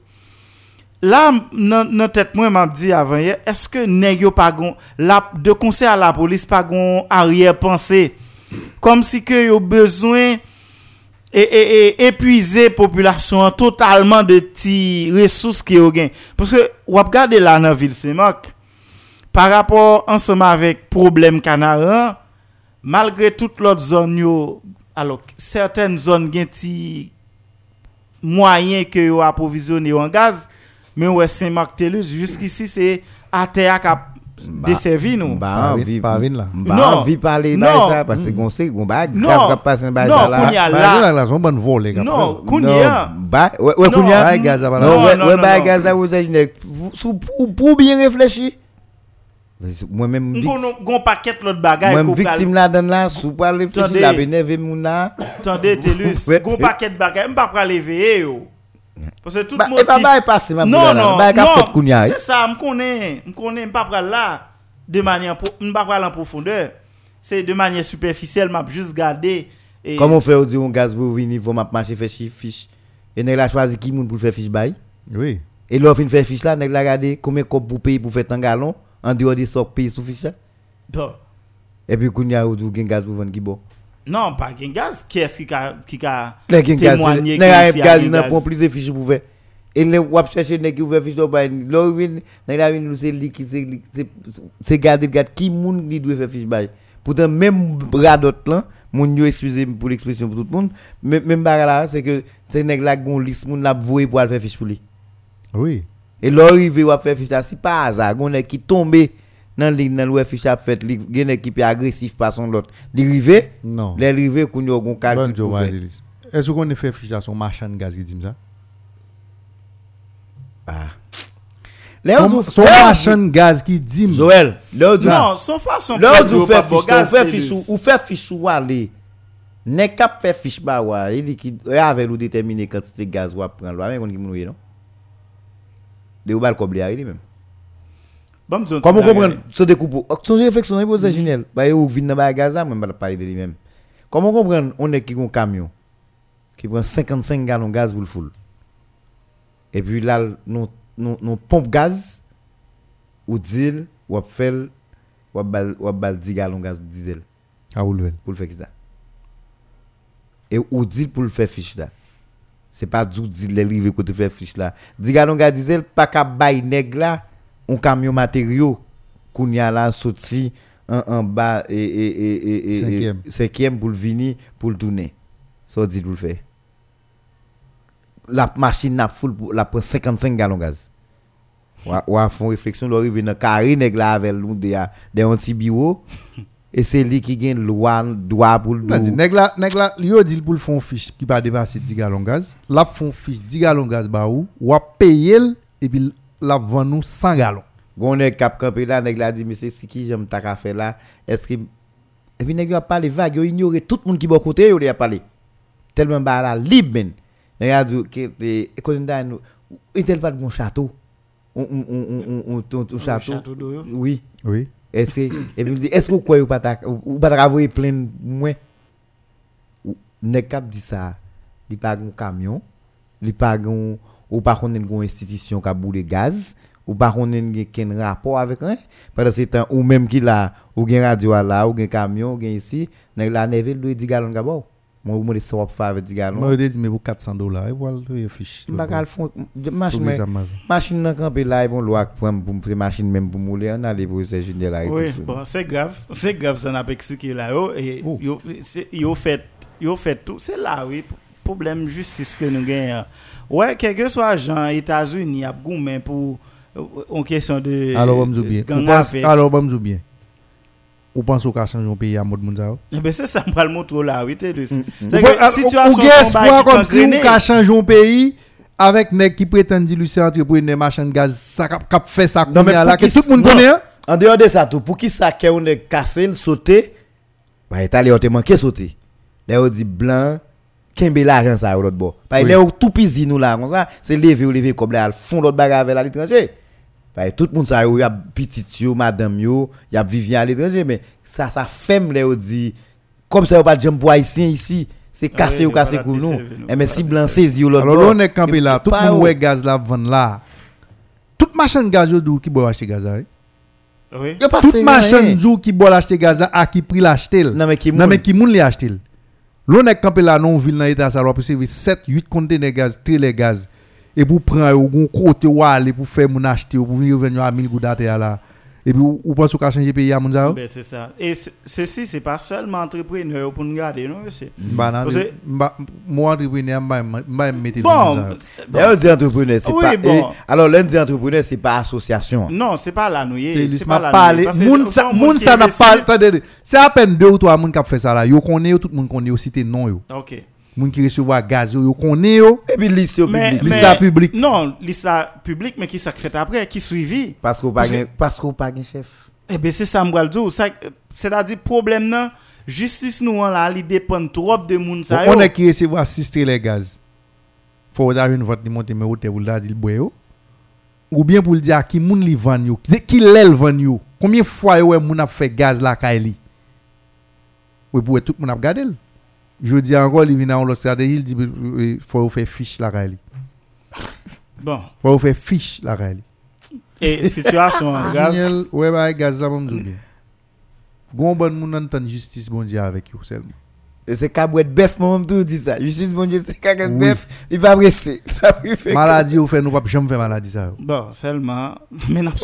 La nan, nan tet mwen m ap di avan ye, eske negyo pa gon, la, de konse a la polis pa gon ariye panse, kom si ke yo bezwen e, e, e epuize populasyon totalman de ti resous ki yo gen. Pwese wap gade la nan vil semak, par rapor ansama vek problem kanaran, malgre tout lot zon yo, alok, certain zon gen ti mwayen ke yo apovizyon yo an gaz, mais ouais Saint-Marc Telus jusqu'ici c'est ATA qui a desservi nous Bah, envie, pas vin là. bah, Non. envie parler Non. de ça parce que c'est gon ba Non. grave qui passe un bail Non, ça là. Kounia, Bah, là- là, là, son bonne vol, les gars. non Non, Kounia ba ouais. Bail gaz à Non, ouais, bah, vous avez dit, sous- pour, pour bien réfléchir. Moi-même, On paquet l'autre bagaille. qu'on victime là là, sous pas la bénéve moun là. Attendez, Télus, gros paquet de bagages, je ne pas l'éveiller. yo. Parce que tout Bah, motif... et pas bah passer ma non, non, Bah fait non, c'est ça, je connais, je connais, je pas pral là de manière, je pas pral en profondeur. C'est de manière superficielle, je juste garder. Et Comment on fait au dire un gaz vous venir vous m'a marcher faire fiche. Et nèg la choisi qui moun pour faire fiche bail. Oui. Et l'offre faire fiche là, nèg la regarder combien cop pour payer pour faire un gallon en dehors des socs payer sous fiche. Bon. Et puis kounya ou du gen gaz pour vendre qui bon. Non, pas gen gaz. Qui est-ce qui a, qui a Les témoigné nèg a que ici, gaz gen nan prend plus de fiche pour faire. Et les wap chercher nèg qui ouvert fiche là bail. Nèg la vinn c'est li qui c'est c'est c'est garder garde qui moun li doit faire fiche bail. Pourtant même bras d'autre là moun yo excusez pour l'expression pour tout le monde même là c'est que c'est nèg la gon liste moun la voué pour faire fiche pour lui. Oui. Et l'arrivée ou faire fiche là, si pas hasard, on est qui tombé dans ligne dans le fiche a fait, li gen équipe agressif par son l'autre. Li rivé, Non. les rivé qu'on yo gon Bon calcul. Faire. Est-ce qu'on a fait fiche à son marchand de gaz qui dit ça Les Son autres son marchand de gaz qui dit Joël, les autres Non, son façon Là de où fait fiche, ou fait gaz, fiche ou aller. N'est cap fait fiche ba wa, il dit qui avec ou déterminer quantité de gaz ou prendre mais on qui moun non? De ou bal kobli a même. Bon, Comment comprendre ce découpe Son réflexion est posée génial. Bah ou vinn dans ba gaz même pas parler de lui-même. Comment comprendre on est qui un camion qui prend 55 gallons de gaz pour le full. Et puis là nous nous nous pompe gaz ou diesel ou fait ou bal ou bal 10 gallons de gaz diesel Ah, ou le pour le faire ça. Et ou dit pour le faire fiche là. C'est pas du dit les livres côté faire fiche là. 10 gallons de gaz diesel pas qu'à bail nèg là un camion matériaux qu'on y a là sorti en, en bas et et et Cinquième. cinquième pour le venir pour le tourner. Ça dit pour le faire. La machine n'a full pour la prend 55 gallons de gaz. Wa wa font réflexion leur arrive dans carré nèg là avec nous des des anti bureau et c'est lui qui gagne loi droit pour le Vas-y, nèg la, nèg yo dit pour le fond fiche qui pas dépasser 10 gallons de gaz. La fond fiche 10 gallons de gaz ba ou, ou payer et puis la vend nous 100 gallons. Gon nèg cap campé là nèg la dit mais c'est qui j'aime ta faire là? Est-ce que et puis nèg a parlé vague yo ignorer tout le monde qui bon côté yo a parlé. Tellement ba la libre men nèg a dit que et quand nous il tel pas de bon château. On on on château. château d'eau, yo. oui. Oui. est-ce que et puis dit est-ce que vous croyez ou pas ta ou pas travailler plein moins? Nèg cap dit ça il pas un camion il pas un ou pas connaître une institution qui a boule gaz ou pas connaître ken rapport avec rien pendant ce temps ou même qui là ou gen radio là ou gen camion ou gen ici nèg la neve doit 10 gallons gabo moi ou me ça va faire avec 10 gallons Moi, je dit, mais pour 400 dollars, et voilà, le fiche. machine marche. machine nan campé là ils vont loi prendre pour faire machine même pour mouler on aller pour ces junior là Oui, bon, c'est grave. C'est grave, ça n'a pas expliqué là. Et fait, yo fait tout. C'est là, oui, p- problème justice que nous gagnons. Ouais, quel que soit gens États-Unis, y a gourmet pour euh, en question de Alors, on me bien. gang Ou. Alors, on me bien. Ou pense au cas changer un pays à mode mondial? C'est ça, on va le montrer là, oui, t'es C'est Ou que ou- situation ou gen son espoir bail qui comme si ou ka qui prétend dire c'est entrepreneur des machines de gaz ça cap cap fait ça Non, mais là pour que qui tout hein? Dehors de ça tout, pour qui ça que on est cassé, sauté, bah il allé te. Là on dit blanc, kembe l'argent ça l'autre bord. Oui. là où tout pisi nous là comme ça, c'est lever ou lever comme là al fond l'autre bagarre avec à l'étranger. Tout le monde ça y a petit yo, madame yo, y a Vivian à l'étranger mais ça ça femme on dit comme ça pas de jambe pour haïtien ici, c'est cassé ou cassé pour nous. Eh mais si blanc saisi l'autre alors bord. là on est campé là tout le monde ouais gaz là vendre là toute machine de gaz yo dou qui boit acheter gaz là? Oui. Toute machine qui boit acheter gaz à qui prix l'acheter Non mais qui moun- L'on est campé là, non, ville dans l'état, ça va recevoir 7, 8 conteneurs gaz, les gaz. Et pour prendre, ou côté ou aller, pour e faire mon acheter, ou e pour venir venir à 1000 gouttes là. Et puis ou ou pense ou ka changer pays à moun ça Ben, c'est ça. Et ce- ceci, c'est pas seulement entrepreneur pour nous garder, non, monsieur? Bah, mba- moi entrepreneur mba mettre Bon. D'ailleurs, dit entrepreneur, c'est pas. bon. et- alors, l'un dit entrepreneur, c'est pas association. Non, c'est pas la. C'est pas m'a la parlé moun c'est ça moun n'a pas c'est à peine deux ou trois moun qui fait ça là yo connaît tout le monde connaît cité non yo Ok. Moun qui recevoir gaz yo yo connaît yo Et puis, lycée public. La publique. Non, liste la publique, mais qui ça fait après, qui suivi? Parce qu'on pas Parce qu'on pas chef. Eh ben c'est ça m'bral dire, c'est-à-dire problème nan justice nous an là, li dépend trop de moun ça On yo. est qui recevoir assister les gaz. Faut avoir une vote li monter mais hôtel ou là dit le boy yo? Ou bien pour le dire à qui moun li vend yo, qui l'el vend yo? Combien fois yo moun a fait gaz la kay li. Oui pour tout moun a regarder. Je dis encore il vient dans l'autre stratégie, il dit euh, faut faire fiche la li. Bon, Faut faire fiche la li. et situation grave. Daniel, ouais bah gaz là m'm bien. Gon bon moun entend justice bon Dieu avec yo seulement. C'est cabouette bœuf, moi-même tout dit ça. Justice, bon Dieu, c'est cabouette Oui. bœuf. Il va presser. Ça Maladie ou fait nous pas jamais faire maladie ça. Bon, seulement mais n'a.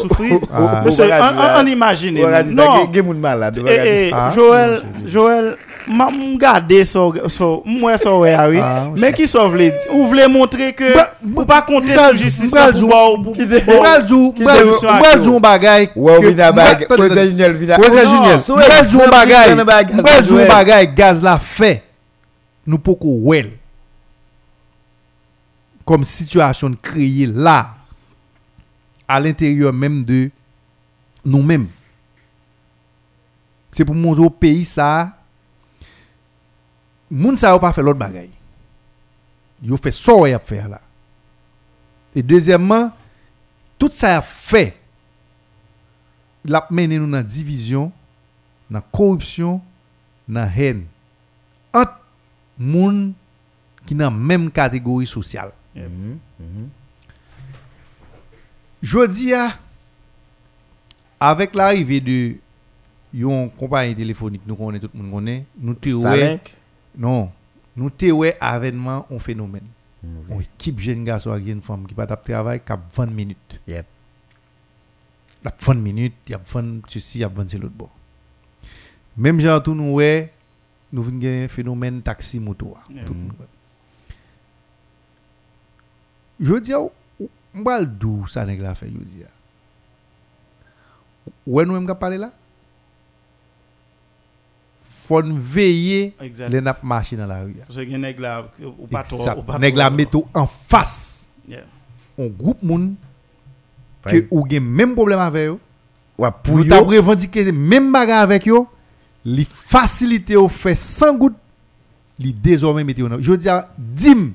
Ah. Monsieur, va on- ça. imagine. Ça, Non. gen- gen moun malade. Eh, eh, Ah. Joël, Joël, m'a regardé so so moi ah oui. Ah, Mais qui sauve vle di- ou vle montrer que ou pas compter sur justice m'bral pour jou- ba ou pour Qui te- bon, M'bral jou, Qui m'bral- c'est- m'bral jou un bagay. Ouais, que- oui, da bag. m'bral- José Junior, vina. José Oh, non, Junior, sou m'bral el jou un san bagay. Joël. gaz la fait. Nous poko wel. Comme situation créée là à l'intérieur même de nous-mêmes. C'est pour montrer au pays ça moun pas fait l'autre bagay. Yo fait ça y a faire là. Et deuxièmement, tout ça a fait l'a mené nous dans division, dans corruption, dans haine. Entre moun qui dans même catégorie sociale. Je dis avec l'arrivée de yon compagnie téléphonique nous connaît tout le monde connaît nous Starlink? non nous ouais avènement un phénomène on équipe jeune garçon avec une femme qui pas tap travail cap 20 minutes Yep. la 20 minutes il y a 20 ceci il y a 20 c'est l'autre bord même genre tout nous ouais nous venons gagner un phénomène taxi moto ah. Ouais. je dis on va le dou ça nèg la fait je dis nous même ka parler là? Faut veiller les n'a marcher dans la rue Parce que gen nèg la ou pas trop Exact. ou pas nèg la trop- met tout en face Yeah. on groupe moun que ou gen même problème avec eux Ouais, pour yo. revendiquer même bagarre avec eux li fasilite ou fe san gout, li dezormen mette ou nan. Je di a, dim,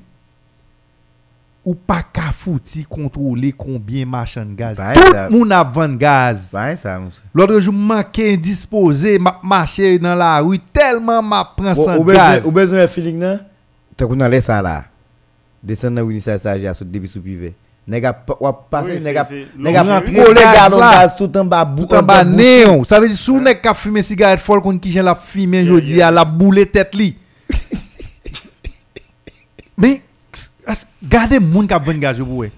ou pa ka fouti kontrole konbyen machan gaz. Bae Tout sa, moun ap van gaz. Bae sa monsi. Lodre jou manke indispose, map mache nan la bon, ou, telman map pran san o, o gaz. Ou bezon e filik nan, takou nan lesa la, desen nan wini sa saje asot debi sou pive. Nega wap pase, nega prole galon gaz tout an ba bou. Tout an ba neon. Sa vezi sou nek ka fume sigaret fol kon ki jen la fume jodi a la boule tet li. Men, gade moun ka ven gaz yo pou we.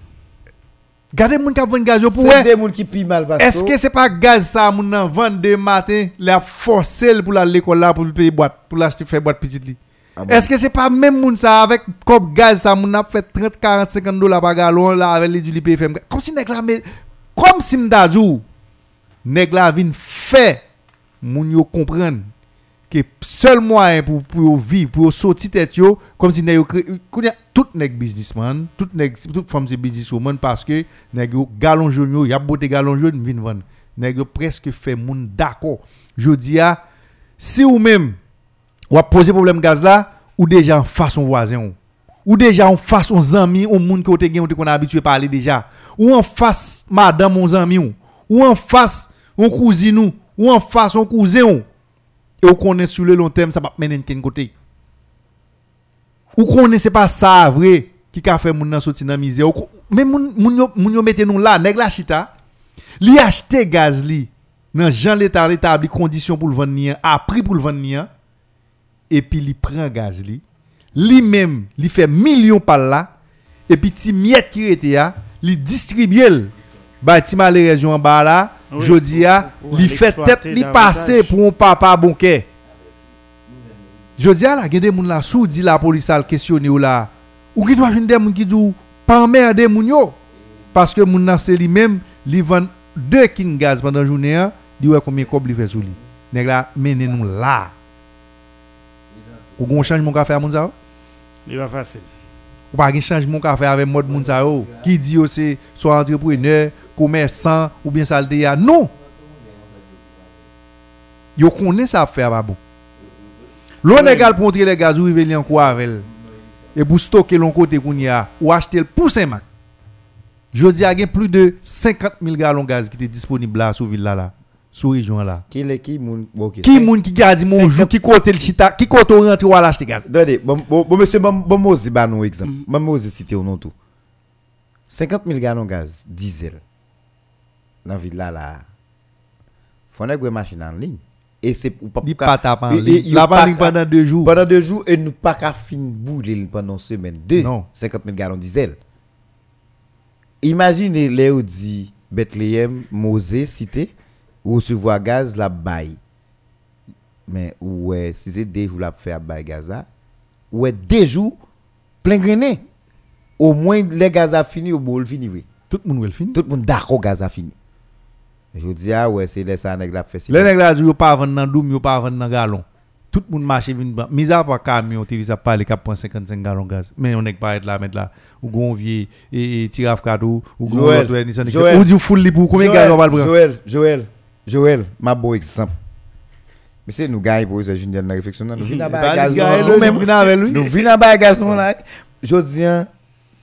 Gade moun ka ven gaz yo pou we. Se de moun ki pi mal baso. Eske se pa gaz sa moun nan vende maten la forcel pou la lekola pou l'peye boat, pou la fè boat pitit li. Ah est-ce que c'est pas même moun ça avec comme gaz ça moun a fait 30 40 50 dollars par gallon là avec les du li paye FM comme si nèg la mais comme si m'da nèg la vin fait moun yo comprendre que seul moyen pour pour vivre pour sortir tête yo comme si nèg tout nèg businessman tout nèg toute femme c'est businesswoman parce que nèg yo galon jaune yo y a boté galon jaune vinn vendre. Nèg presque fait moun d'accord. Je dis si ou même ou a posé problème gaz là ou déjà en face on voisin ou, déjà en face on amis on monde qui te gen qu'on a habitué parler déjà ou en face madame mon ami ou, en face on cousine ou, en face on cousin ou. et ou connaît sur le long terme ça va mener ken côté. Ou connaît pas ça vrai qui ka fait moun nan sorti dans misère. Mais moun moun yo moun yo mette nous là nèg la chita li acheter gaz li nan Jean l'état établi condition pour le vendre a prix pour le vendre et puis li prend gaz li. Li même li fait million par là et puis ti miette qui rete ya li distribue l ba ti malé région en bas là Oui, jodi li fait tête li davantage. passer pour un papa bonquet jodi a la gen de moun la sou di la police al questionner ou là. Ou ki doit joindre des moun qui dou pas emmerder moun yo. Parce que moun nan c'est li même li vend deux kin gaz pendant journée an, di ouais combien kob li fait sou li nèg la mene nous là ou gon changement ka faire moun sa yo? Il va facile. ou pas gen changement ka faire avec mode moun sa qui dit yo c'est soit entrepreneur commerçant ou bien ça le ya? Non Yo connaît ça faire pas bon. L'on égal pour entrer les gaz ou rive li en quoi avec. Et pour stocker l'on y a ou acheter le pour 5 mac. Je a plus de 50 000 gallons de gaz qui étaient disponibles là sous ville là là, sous région là. Qui est qui moun bon, ok. Qui moun qui garde mon jour qui côté le chita, qui côté rentre ou acheter gaz? Attendez, bon, bon, monsieur, bon, bon, aussi, bah, nous, exemple. Bon, au nom tout. 50 000 gallons de gaz, diesel. Dans la ville là, là. Faut une machine en ligne. Et c'est pour pas. Pas en ligne. La pas pendant deux jours. Pendant deux jours, et nous pas qu'à fin bouler pendant une semaine. Deux. Non. 50 000 gallons diesel. Imaginez les où dit Bethléem, Mosée, cité, où recevoir gaz, la baille. Mais ouais, si c'est deux jours la faire baille gaz ouais, deux jours, plein grené. Au moins, les gaz a fini, au bout, le fini, oui. Tout le monde finir. Tout le monde d'accord, gaz a fini. Je dis, ah ouais, c'est là ça, nèg la fait. Les nègres là, yo pas vendre dans doum, yo pas vendre dans gallon. Tout le monde marche. Mis à part camion, tu ça parler cap 55 gallons gaz. Mais on n'est pas là mettre là. Ou gon vieux et tiraf cadeau ou gon Joël, autre Nissan. Joël. Ou du full li pour combien gaz on va le prendre? Joël, Joël, Joël, ma beau exemple. Mais c'est nous gars pour ça junior dans réflexion là, nous venons Pas le gaz nous venons ba gaz nous là. Jodi an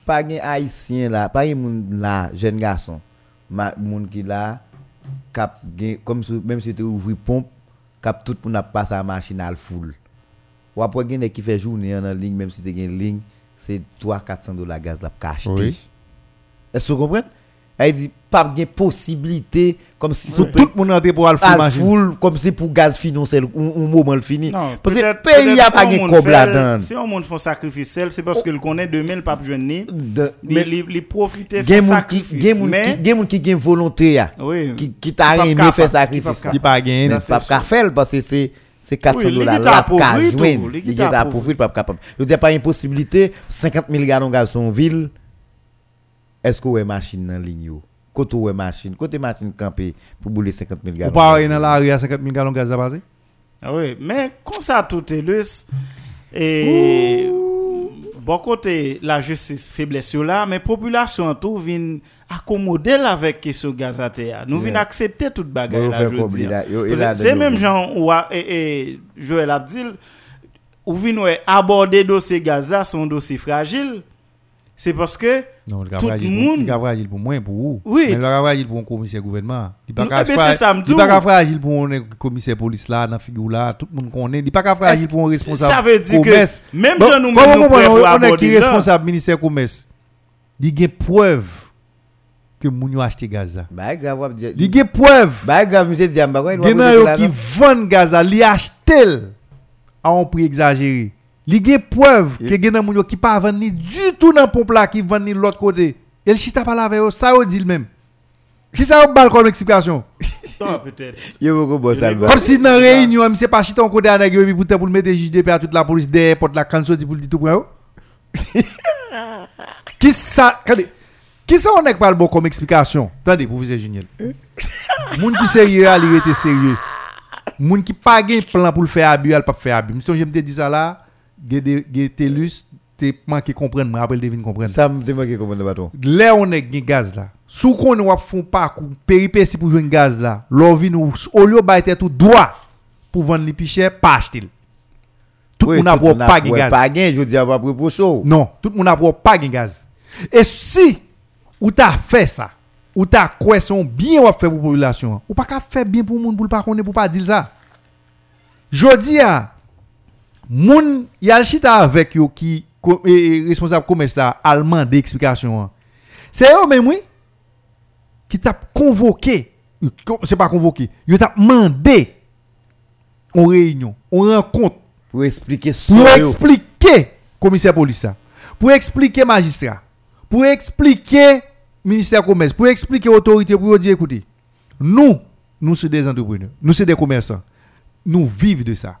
pas gen haïtien là, pas gen moun là, jeune garçon. Qui là cap comme si même si tu ouvri pompe, cap tout moun a passer à machine à full. Ou après gen qui fait journée en ligne même si tu gen ligne, c'est 3 400 dollars gaz là pour acheter. Est-ce que vous comprenez? Elle dit pas de possibilité comme si Tout le monde rentre pour full comme si pour gaz financier un moment le fini. Non, Parce que le pays a pas de cob fait- là-dedans. Si on monde font sacrifice c'est parce que le connaît demain le pape jeune. De- Il mais il- il profite ki sacrifice. ki Mais gen moun ki gen volonté. Qui qui t'a Qui pas aimé faire qui pas sacrifice. Il pas gagné. C'est pas faire parce que c'est c'est 400 Oui, dollars là qu'a ki Il est appauvri pas capable. Je dis pas une possibilité 50 000 gallons gaz son ville. Est-ce que ouais machine en ligne yo? Côté ouais machine, côté machine campé pour bouler 50 000 Ou gallons. pas aller dans la rue à 50 000 gallons gaz à passer Ah oui, mais comme ça tout est lus et bon côté la justice faiblesse sur là, mais population tout vient accommoder avec question gaz à terre. Nous Yeah. vient accepter toute bagaille là je veux dire. C'est de même nous. gens ou a- et, et Joël Abdil ou vient aborder dossier gaz là son dossier fragile. C'est parce que Non, le Tout gars le fragile monde- pour- le gars fragile pour moi pour vous. Oui. Mais le gars fragile pour un commissaire gouvernement. Il pas Mm, qu'à eh ben, pas fragile pour un commissaire police là dans figure là, tout le monde connaît. Il pas qu'à fragile pour un responsable. ça veut dire que commerce. même Bon, gens nous on prêts pour on est qui responsable ministère commerce? Il y a preuve que moun yo acheté gaz là. Bah grave wap di- Il y a preuve Bah grave monsieur Diamba quoi il y a qui vendent gaz là, li acheté à un prix exagéré. Il y a preuve que gen nan moun yo qui pas vendre ni du tout dans pompe là qui vend ni l'autre côté. Et le chita pas la avec eux, ça yo dit le même. Si ça vous balle comme explication. Non, peut-être. Yo beaucoup boss Yo, Alba. Comme si dans réunion, monsieur pas chita un côté à nèg yo puis pour te- pour le mettre JDP à toute la police derrière porte la canne sorti pour le dire tout pour. Qui ça. Qui ça on est pas le bon comme explication? Attendez vous Junior. Moun qui sérieux à il était sérieux. Moun qui pas gen plan pour le faire abus, elle pas faire abus. Monsieur j'aime te dire ça là, gen de- gen telus, te manqué comprendre, mais après le devine comprendre. Ça me comment de bâton. Là on est gaz là. Sous qu'on ou font parcours péripétie pour jouer gaz là. L'on vient nous au lieu tout droit pour vendre les pichets pas acheter. Tout le monde a pour pas gaz. Pas gain, je dis pas pour chaud. Non, tout le monde pas gaz. Et si ou t'as fait ça, ou t'as quoi son bien ou fait pour la population, ou pas qu'à faire bien pour monde pour pas connaître pour pas dire ça. Jodi a moun y a le chita avec yo qui eh, eh, responsable commerce là allemand d'explication. C'est eux même oui qui t'a convoqué, c'est pas convoqué, yo t'a mandé en réunion, en rencontre Pour expliquer pour expliquer commissaire police pour expliquer magistrat, pour expliquer ministère commerce, pour expliquer autorité, pour dire écoutez, nous, nous sommes des entrepreneurs, nous sommes des commerçants, nous vivons de ça.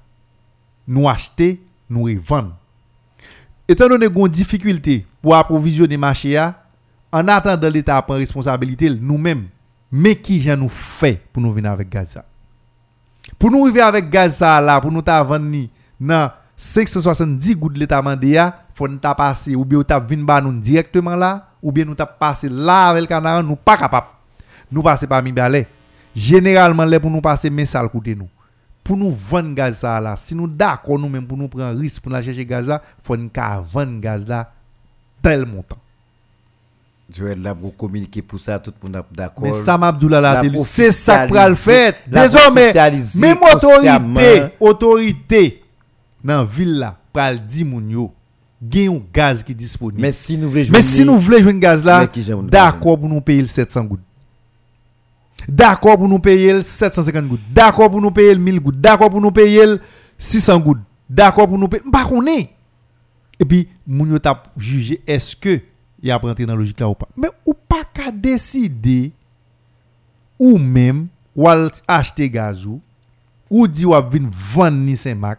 nous acheter, nous revendre. Étant donné qu'on difficulté pour approvisionner marché en attendant l'État prend responsabilité nous-mêmes, mais qui j'en nous fait pour nous venir avec Gaza. Pour nous arriver avec Gaza là, pour nous vendre dans 570 gouttes de l'État mandéa, faut nous passer ou bien nous ba nous directement là, ou bien nous passer là avec le canard, nous pas capable. Nous passer parmi balais. Généralement, là pour nous passer, mais ça le coûte nous. Pour nous vendre gaz ça là, si nous d'accord nous même pour nous prendre risque pour nous chercher gaz là, faut nous vendre gaz là tel montant. Joël pour communiquer pour ça, tout le monde est d'accord. Mais Sam Abdoullah La là, c'est ça que le fait. la Désormais, même autorité, autorité dans ville là, pral di moun yo, gen un gaz qui disponible. Mais si nous voulons jouer un gaz là, d'accord pour nous payer le 700 gouttes. D'accord pour nous payer 750 gouttes. D'accord pour nous payer 1000 gouttes. D'accord pour nous payer 600 gouttes. D'accord pour nous payer. Bah, on est. Et puis, nous avons jugé est-ce que il a rentré dans la logique là ou pas. Mais ou pas qu'à décider ou même ou acheter gaz ou ou dit ou venir vendre ni Saint-Marc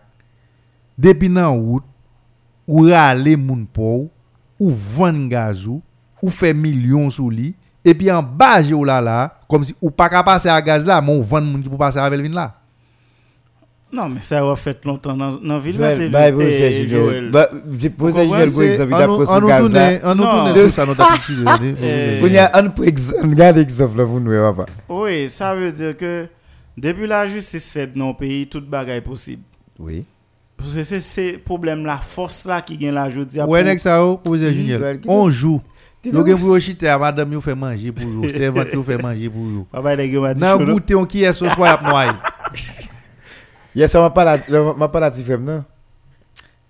depuis nan route ou râler moun pou ou vendre gaz ou ou faire millions sous lui et puis en bas ou là là comme si ou pas qu'à passer à gaz là mais ou vendre moun qui pour passer avec le là. Non, mais ça a fait longtemps dans dans la ville. Joël, là, bah, vous, c'est. Joël. Bah, j'ai posé à Vous Julien pour exemple, On on ce nous gaz là. on nous Non. tourne sur ça notre. Eh, On y a un pour exemple, regarde exemple là, vous nous voyez pas. Oui, ça veut dire que depuis la justice faite dans le pays, toute bagaille est possible. Oui. Parce que c'est ce problème, la force là qui gagne la jeudi. Ouais, nek ça Mhm. Junior. Joël, On joue. Nous gen pour chiter à madame yo pour vous, servante yo fait manger pour vous. Papa, les gars, m'a dit Nan chaud, là. goûter on qui est ce soir y a noyé. Hier soir, m'a pas la la petit frère non?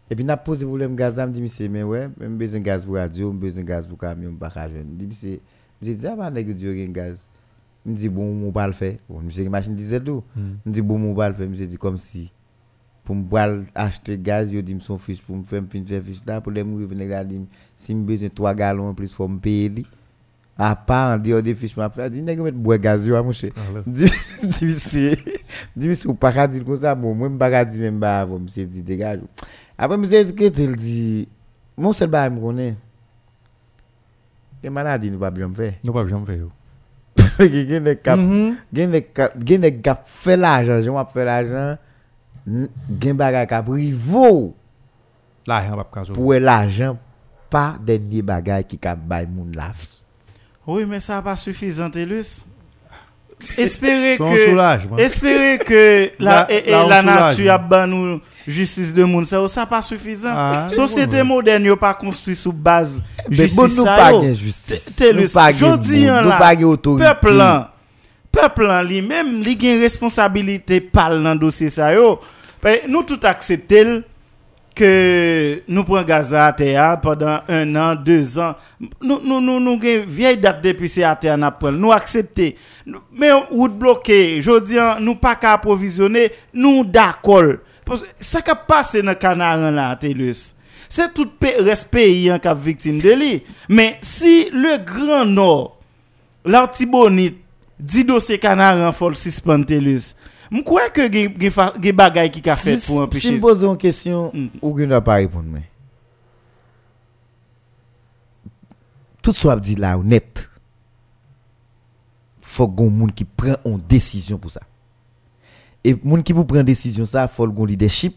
Et puis n'a problème gaz là, me dit monsieur mais ouais, même besoin de gaz pour radio, besoin de gaz pour camion, pas ka jeune. Me dit monsieur, j'ai dit ah bah nèg dit gen gaz. Me dit bon, on va le faire. Bon, monsieur machine diesel tout. Me dit bon, on va le faire, monsieur dit comme si pou m bral achete gaz, yo di m son fish pou m fèm fin fè fish la, pou lè m wè vene gade m, si m bezè 3 galon, plis fò m peye li, a pa an di yo de fish m ap fè, di m nè gè mèt bwe gaz yo a mouche, ah, di mi se, di mi se ou pakadil kon sa, bon, mwen m bakadil mè bon, m ba avon, mi se di degaj yo. Apè mi se ke tel di, moun sel ba m konè, te manadi nou pa bjom fè. Nou pa bjom fè yo. Gen de mhm. kap, gen de kap, gen de kap fè l'ajan, jen wap fè l'ajan, Gen bagay cap rivo Là, on va pas casser. pour l'argent pas dernier bagay qui cap bay moun la vie. Oui, mais ça pas suffisant, Télus. Espérez Son que, espérez que la, et- et la soulage, nature a ban justice de monde, ça, ça pas suffisant. Ah, Société moderne, yo pas construit sous base Mais justice. bon nous pas gen justice. Gen jodi an nous la, peuple peplan li menm li gen responsabilite pal nan dosye sa yo. Pe, nou tout akseptel ke nou pren Gaza a teya pendant 1 an, 2 an. Nou, nou, nou, nou gen viey dat depi se a teya nap pren. Nou aksepte. Men wout bloke. Jodi an nou pa ka aprovizyone, nou dakol. Sa ka pase nan kanaran la te lus. Se tout pe respeyi an kap viktim de li. Men si le gran nor, l'artibonit, 10 dossiers canards en folle suspendus. Je crois que des bagailles qui a fait pour empêcher. Si je pose une question, hmm. ou je ne pas répondre. mais. Tout soit dit là, net. Faut qu'on monde qui prend une décision pour ça. Et monde qui pour prendre décision ça, faut qu'on leadership,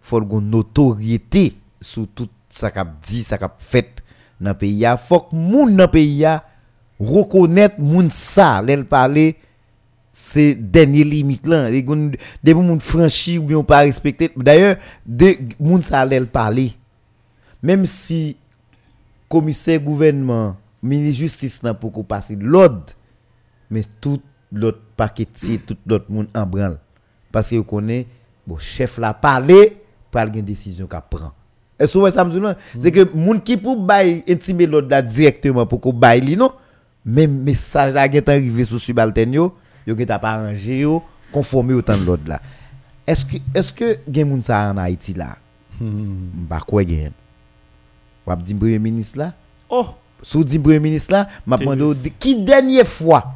faut qu'on autorité sur tout ça qu'a dit, ça qu'a fait dans le pays. Faut que monde dans le pays reconnaître moun ça, l'elle parler c'est dernier limite là les des moun franchi ou bien pas respecté d'ailleurs de moun ça parler même si commissaire gouvernement ministre justice n'a pour qu'on passe l'ordre mais tout l'autre paquetier tout l'autre monde en branle. Parce que vous connaît bon chef la parler pour une décision qu'a prend vous voyez ça là c'est que moun qui pour bail intimer l'autre là directement pour qu'on bail non? Même message là qui est arrivé sur subalterne yo yo qui t'a pas arrangé yo conformer autant de l'autre là. Est-ce que est-ce que gen moun ça en Haïti là? M'pa quoi gen ou ap di premier ministre là? Oh, sous di premier ministre là m'a demandé qui dernière fois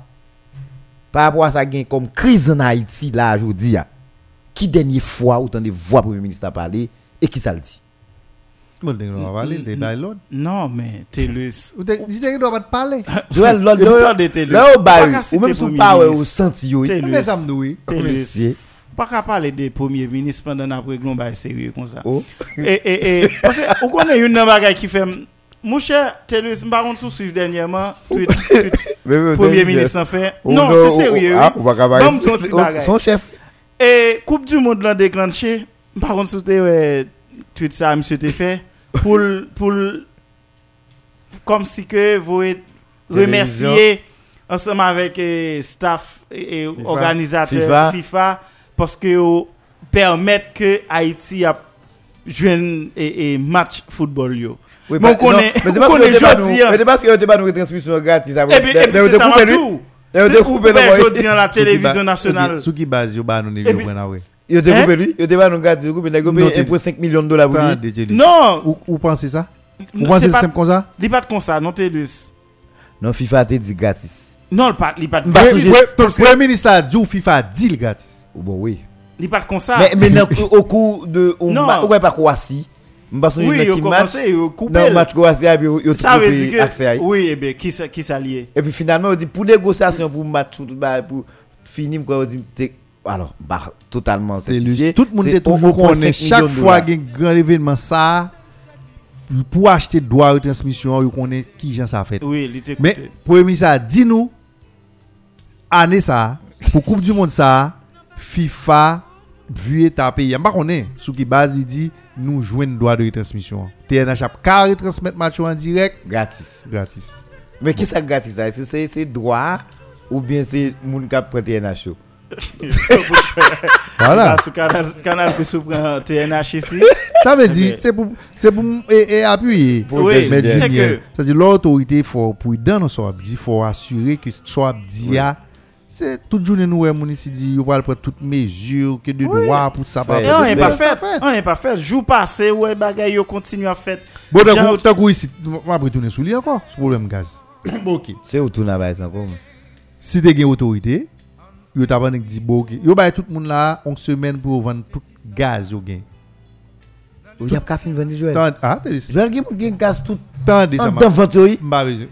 par rapport à ça gen comme crise en Haïti là aujourd'hui qui dernière fois ou de voix premier ministre a parler et qui ça le dit? On va aller, t'es dans l'autre. non mais Télus. Ou te attendez, Télus. là au Pas qu'à bail citer ou même sous premier pas ouais, au ministre. senti yo dit. Télus. Monsieur. Pas qu'à parler des premiers ministres pendant après glon bail sérieux comme ça. Oh. et et et parce que on connaît une nan bagay qui fait mon cher Télus, m'pa contre sous suivre dernièrement tweet, tweet premier ministre en fait. Oh, Non, c'est sérieux. Ah, oui. ou. Bon, m'don ti Oh, bagay. Son chef Et Coupe du Monde l'a déclenché. Par contre, c'était ouais, tweet ça, monsieur te fait. Pour, pour, comme si que vous êtes remercier ensemble avec eh, staff et, et organisateurs FIFA. FIFA. parce que vous permettent que Haïti a joué et, match football yo. Oui, Mais c'est parce que nous- hein. mais c'est parce que nous va- Et puis, c'est ça m'a lui. tout. C'est coupé dans la télévision nationale. Sou ki base yo ba nou ne Et yo puis- pren avwe. Yo te Hein? coupé lui, yo te pas nous gratis, yo coupé, nèg yo Non, paye t'es- 1,5 million de dollars pour lui. Non, Ou, ou pense ça? Ou Non, pense c'est comme ça? il pas de comme ça, non Télus. Non, FIFA te dit gratis. Non, il pas il pas de Bah, gratis. que- premier ministre a dit FIFA deal gratis. Oh, Bon, oui. il pas de comme ça. Mais, au cours de. on Non. Ouais, pas Croatie. Oui, il il a qui match. commencé, il a coupé. Dans le match Croatie, et puis yo Ça veut te dire accès à que oui, eh bien, qui ça qui s'allie Et puis finalement, on dit pour négociation, pour match, bah, pour finir, quoi, on dit, t'es- alors, bah, totalement C'est certifié. lui. Tout le monde est toujours 1,5 connaît chaque fois qu'il y a un grand événement ça pour acheter droit de transmission, il connaît qui gens ça fait. Oui, il était Mais écouté. premier ministre a dit nous année ça pour Coupe du monde ça FIFA vu état pays. Pas connaît sous qui base il dit nous jouons droit de retransmission. TNH a qu'à retransmettre match en direct Gratis. gratis. Mais qui ça gratis ça? Est-ce que c'est c'est droit ou bien c'est moun qui prend TNH? Voilà. Que Canal, se prendre TNH ici. Ça veut dire c'est pour c'est pour et, et appuyer. Pour Oui, Mais c'est que- ça dit l'autorité faut pour dans soit dit faut assurer que soit dit c'est toute journée nous moun ici dit on va prendre toutes mesures que de droit pour ça pas on n'est pas c'est- fait. On n'est pas fait. Jour passé, ouais, bagaille, yo continue à faire. Bon, Jean- tant ici, on va retourner sous lui encore, ce problème gaz. bon, ok. C'est où tout n'a pas encore? Si tu as une autorité, yo t'a pas dit bon, ok. Yo ba tout le monde là, on semaine pour vendre tout gaz yo gen. Ou y a pas fin vendre Joël? Tande, ah, dit, Joël gaz tout tande ça m'a. M'a besoin.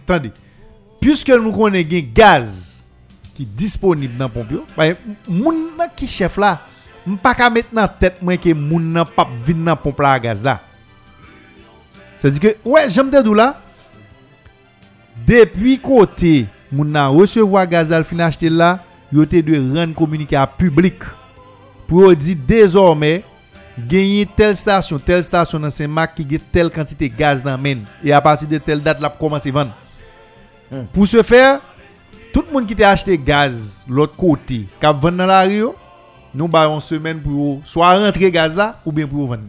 Puisque nous connaissons gen gaz qui disponible dans pompe yo, bah, moun nan qui chef là, m'pas ka dans tête moi que moun nan pas vinn dans pompe là gaz là. C'est-à-dire que ouais, j'aime te dou là. Depuis côté moun nan recevoir gaz al fin acheter là, yo te de rendre communiqué à public pour dire désormais gagner telle station, telle station dans Saint-Marc qui gagne telle quantité de gaz dans men et à partir de telle date là commencer à vendre. Pour ce faire, tout le monde qui t'a acheté gaz l'autre côté, qui a vendu dans la rue, nous ba une semaine pour soit rentrer gaz là ou bien pour vendre.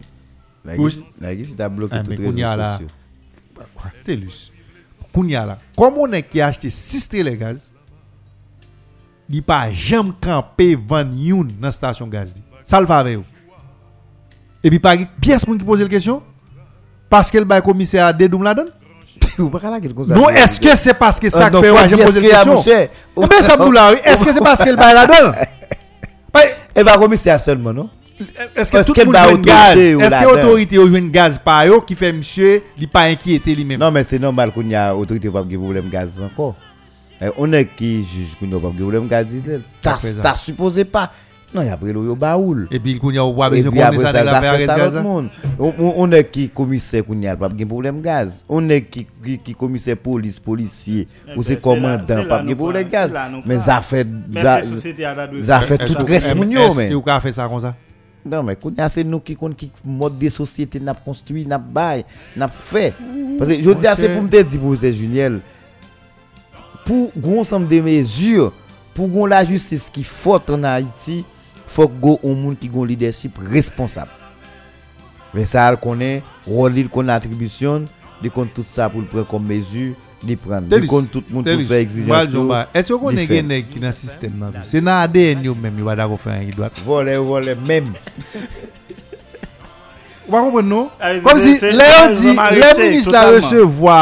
Si bloqué Ah, mais les réseaux sociaux. Telus. Kounya là. Comme on est qui a acheté 6 télé gaz, il pas jamais campé youn dans la station gaz. li. Ça le fait. Et puis pas pièce moun qui pose la question parce qu'elle ba commissaire à dédoum la pas. Non, est-ce que c'est parce que ça fait faut ouais, je dire pose ce la qu'il y a, mon question. là, oui. est-ce que c'est parce qu'elle ba la donne Bah, Elle va commissaire seulement, non? Est-ce que tout le monde gaz autorité ou Est-ce que donne? l'autorité a joué une gaz par yo qui fait monsieur, il pas inquiété lui-même Non, mais c'est normal qu'on y a autorité pas de problème gaz encore. Eh, On est qui juge qu'on n'a pas de problème gaz. dit, T'as supposé pas. Non, il y a pris l'eau baoul. Et puis il y a ou pas Et besoin puis qu'on après ça ça, de ça la fait faire ça gaz. On- est qui commissaire qu'on a pas de problème gaz. On est qui qui qui commissaire police, policier, Eh ou ben, c'est commandant, pas de problème gaz. Mais ça fait Mais ça la fait Est-ce tout reste est-ce yo, mais. que vous avez fait ça comme ça? Non, mais c'est nous qui compte qui mode de société n'a construit, n'a bail, n'a fait. Parce que je dis, c'est pour me dire, pour c'est pou goun sanm de mezur, pou goun la justis ki fote an Haiti, fok goun ou moun ki goun lideship responsab. Ve sa al konen, rolil kon atribisyon, di kon tout sa pou l pre kon mezur, ni pran. Di kon tout moun tout fe exijansyon. Esyo konen gen nek ki nan sistem nan tou? Se nan ADN yo menm, yo wada kon fe an yi doat. Vole, vole, menm. Ou pa kompon nou? Kom si, le yon di, le minis la resevwa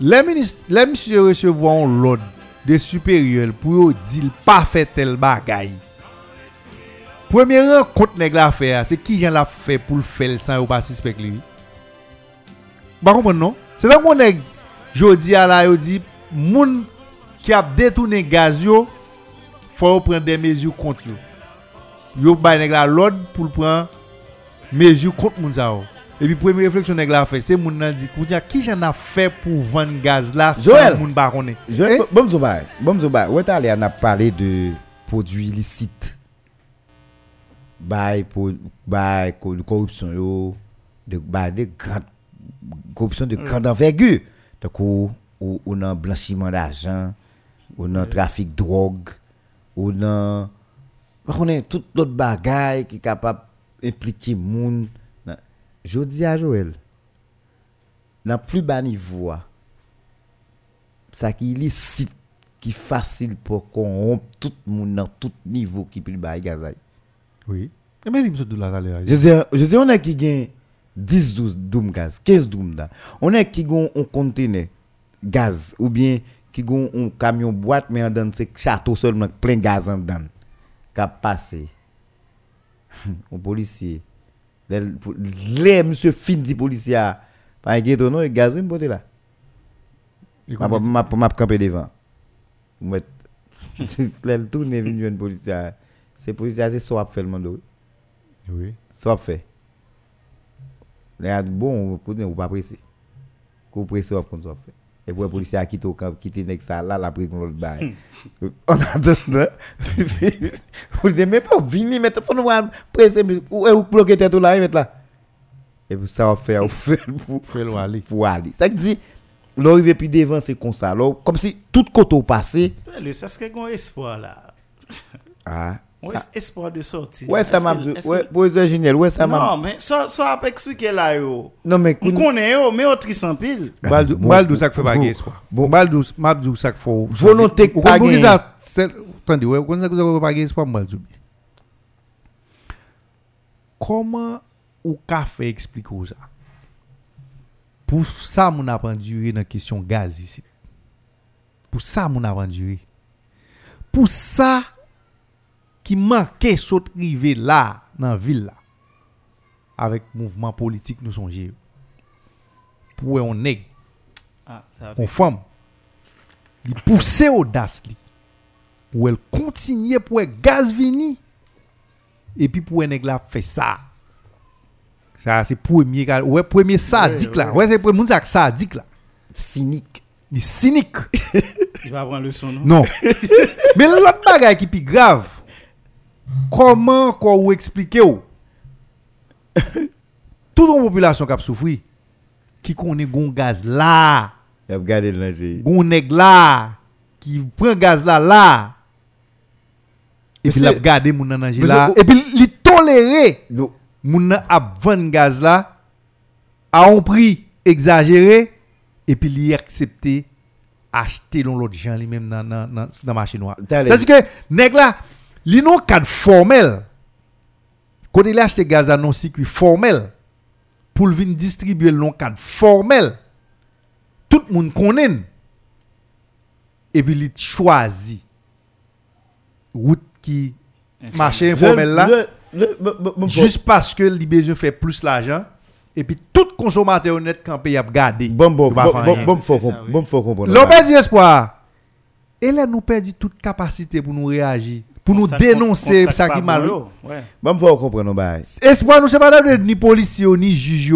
Le msye resevwan lod de superyol pou yo dil pa fe tel bagay. Premye ren kont neg la fe a, se ki jan la fe pou l fel san yo pa sispek li. Ba kompon non? Se tan kon neg jodi ala yo di, moun ki ap detounen gaz yo, fwa yo pren de mezyu kont yo. Yo bay neg la lod pou l pren mezyu kont moun sa yo. Et puis première réflexion fait, c'est nan dit qui j'en a fait pour vendre gaz là Joël. sans moun ba connaît. Je, Eh? bon, Zouba, bon, est a parlé de produits illicites. co- corruption yo de corruption de grande envergure donc ou ou ou dans blanchiment d'argent ou dans trafic de drogue ou dans on est tout d'autres bagaille qui capable impliquer moun Nan- je dis à Joël dans plus bas niveau ça qui est illicite qui facile pour corrompre tout le monde dans tout niveau qui plus bas gazaï. Oui. Et mais il de la je dis je dis on a qui gagne 10 12 doum gaz 15 doum là. On a qui gagne un conteneur gaz ou bien qui gagne un camion boîte mais en dedans c'est château seulement plein gaz en dedans qu'a passé. Un policier les les monsieur fin dit policier a, pas ghetto non et gaz une beauté là. Et m'a il camper devant. Moi le tourner vinn un policier c'est policier c'est soit fait le monde Oui. soit fait les gars bon pour ne pas pressé. Qu'on pressé on soit fait et pour le policier a quitté au camp quitté nek ça là la pris l'autre bail on attend vous dites mais pas venir mettre faut nous mais ou bloquer tête là et mettre là? Et puis ça va faire au fait pour aller. pour aller. ça qui dit l'arrivée puis devant c'est comme ça. Comme si tout côté passé serait un espoir là. ah Ça- espoir de sortir? ouais ça m'a dit ouais pour ingénieur ouais ça m'a Non, mais ça, ça a pas expliqué là, yo. non mais connaît, yo, mais on triste en pile. Mal bon, mal ça fait pas bon, espoir. bon. Mal dou mal dou ça faut Volonté pas attendez, ouais, vous avez pas espoir mal dou. Comment ou ka fait expliquer ça? Pour ça mon a penduré dans question gaz ici. Pour ça mon a penduré. Pour ça qui manquait saute rivé là dans ville là. Avec mouvement politique nous songeons. Pour on nègre Ah, on femme il poussait audace li ou elle continuait pour être gaz vini. Et puis pour nèg la fait ça. Ça c'est premier ouais premier sadique là. ouais. C'est pour monde ça sadique là. Cynique. Il est cynique. Il va prendre le son, non? non. Mais l'autre bagage qui est plus grave comment qu'on ou expliquer ou? Toute une population qui a souffert qui connaît gon gaz là. Il a regardé le gon nèg là qui prend gaz là là. Et puis il a gardé moun nan danger là. Et puis il toléré. Nan ap vendre gaz là à un prix exagéré et puis il accepté acheter l'autre gens lui même dans dans dans marché noir c'est à dire que nèg là li non cadre formel quand il a acheté gaz là non circuit formel pour le distribuer le non cadre formel tout le monde connaît et puis il choisit route qui marché informel là juste parce que il besoin faire plus l'argent et puis tout consommateur honnête quand paye a gardé Bon, bon, Il va bon, faire bon, rien. bon, faut C'est ça, com- oui. bon, faut comprendre. l'on perd espoir et là nous perdu toute capacité pour nous réagir pour nous Ça- dénoncer on- on ça sac qui pas mal bon, yo. Ouais. Bon, faut comprendre, nos bails. espoir nous c'est pas de ni policier ni juge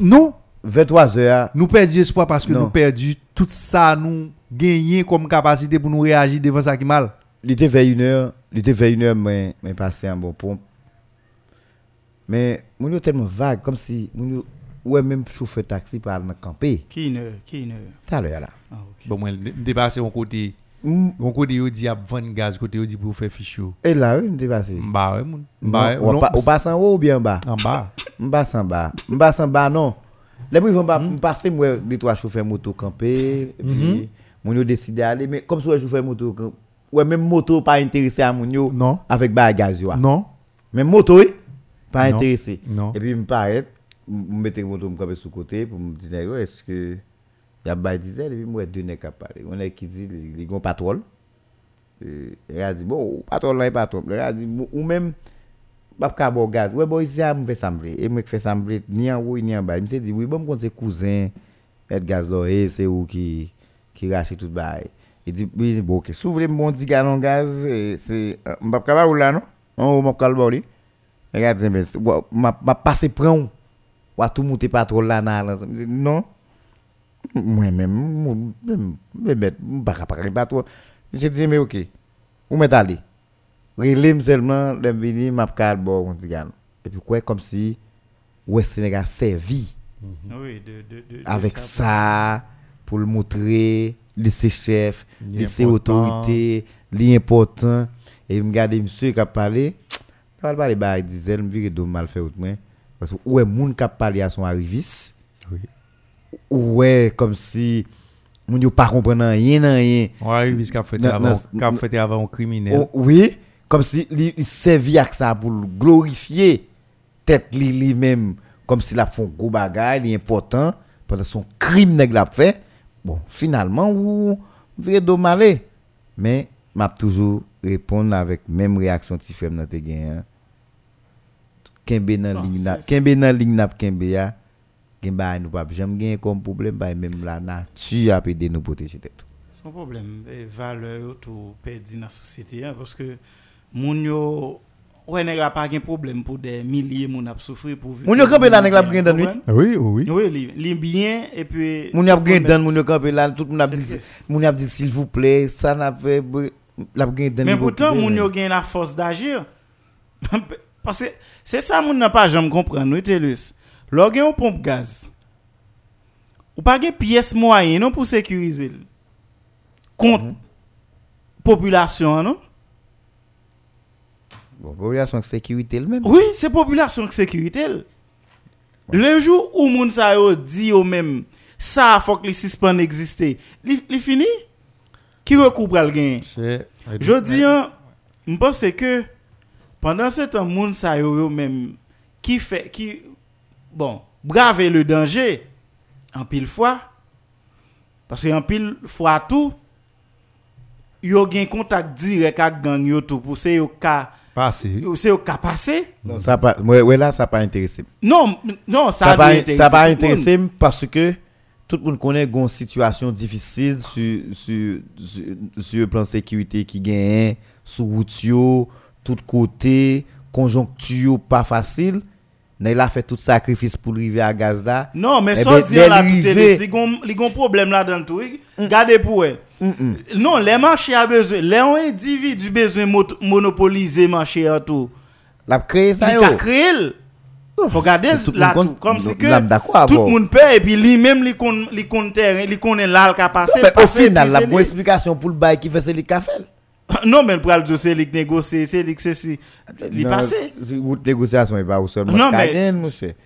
nous 23 heures, nous perdu espoir parce que Non. nous perdu tout ça nous gagner comme capacité pour nous réagir devant ça qui mal il était vers une heure, il était vers une heure, mais, mais passé un bon pompe. Mais, mon yo tellement vague, comme si, mon ouais, même chauffeur taxi par dans camper. Qui heure? Qui heure? Tout à l'heure, là. Ah, bon moi dépasser mon côté Mon côté yo dit a vendre gaz côté yo dit pour faire fichou Et là, oui, m'était passé. bah mon Bah, bah ou passe en haut ou bien en bas? en bas M'passe en bas. M'passe en bas, non. Là, moi, vont pas passer, moi, les trois chauffeurs moto camper. Puis, mon yo décidé d'aller. Mais comme si ouais, chauffeur moto, camp- ouais, même moto pas intéressé à mon yo. non Avec bagage, yo. non Même moto, oui, pas intéressé. non Et puis, je me paraît, je mettais le moto me camper sous côté pour me dire, est-ce que. Yap bay dizel, epi mwen dene kap pale. Mwen ek ki di, li gon patrol. E a di, bo, patrol la e patrol. E a di, ou men, bap ka bo gaz. We bo, isi a mwen fe sambre. E mwen fe sambre, ni an woy, ni an bay. Mwen se di, oui, bon mwen kon se kouzen, et gaz do, e se ou ki, ki rache tout bay. E di, oui, bo, ke sou vle mwen di galon gaz, e se, mbap ka ba ou la, no? An ou mwen kal ba ou li. E a di, mwen, mwen pase pran ou. Ou a tou mwote patrol la nan lan. Non? Moi-même, moi, même, me mettre, pas. Je dis, mais ok. Où m'est allé? relève seulement les vini m'a bon. Et puis quoi comme si ouais Sénégal servi Oui, de, de, de- de avec ça pour le montrer laisser chef, Li laisser autorité, l'important et me garder monsieur qui a parlé ba diesel me mal fait autrement parce que qui a parlé à son arriviste Oui. Ouais comme si moun yo pas comprendre rien rien Ouais, il qu'a fait avant, qu'a fait avant un criminel. Oh, oui, comme si il servi à ça pour glorifier tête li li même comme s'il a fait un gros bagage, il est important parce que son crime nèg l'a fait. Bon, finalement ou vrai dommage mais m'a toujours répondre avec même réaction ti femme nan te gen. Kembe nan ligne kembe nan ligne na kembe ya. Gen ba nou pa jamais gen comme problème ba même la nature a aider nous protéger tête. Son problème, e valeur yo tou perdi nan sosyete an, paske moun yo, wè nèg la pa gen problem pou de milliers moun ap soufri pou Moun yo kampe la nèg la ap gen dan, oui. Oui, oui. Oui, li, li bien, et puis... Moun ap gen dan moun yo kampe la, tout moun ap C'est dit moun ap dit s'il vous plaît, ça n'a fait la gen dan. Men pourtant, moun yo gen la force d'agir. Parce que c'est ça moun nan pa jam kompren, nou telus. Lò gen yon pompe gaz, ou pa gen piyes moyen non pou sekurize l? Kont population, non? Bon, population sécurité le même. Oui, c'est population qui sécurité. l. Le jour où moun sa yo di yo même ça faut que les suspend exister. Li, li fini? Qui recouvre pral gen? C'est- Je dis, hein, je pense que pendant ce temps, moun sa yo yo même qui fait, qui, bon, brave le danger en pile fois, parce que en pile fois tout, yo gen contact direct avec gang yo tout pour c'est yo ka, Passé. c'est yo ka passer. Non, ça pas ouais, là ça pas intéressé. Non, non, ça, Ça pas ça intéressé parce que tout le monde connaît une situation difficile sur sur sur, sur le plan sécurité qui gagne sur route yo, tout côté, conjoncture pas facile. Il a fait tout sacrifice pour arriver à gaz là. Non, mais Eh ça ben, dit là, tout est li gon li gon problème là dans tout. Gardez pour eux. Non, les marchés a besoin, les individus besoin monopoliser marché en tout. L'a créé ça Il a créé. l. Faut garder le là comme si que tout le monde paie et puis lui même li kon li kon terrain, li connaît là le. Mais au final, la bonne explication pour le bail qui fait c'est les cafés. Non, mais pour le dossier li négocier, c'est li que ceci. Li passé. Route négociation est pas au seulement. Non, mais-.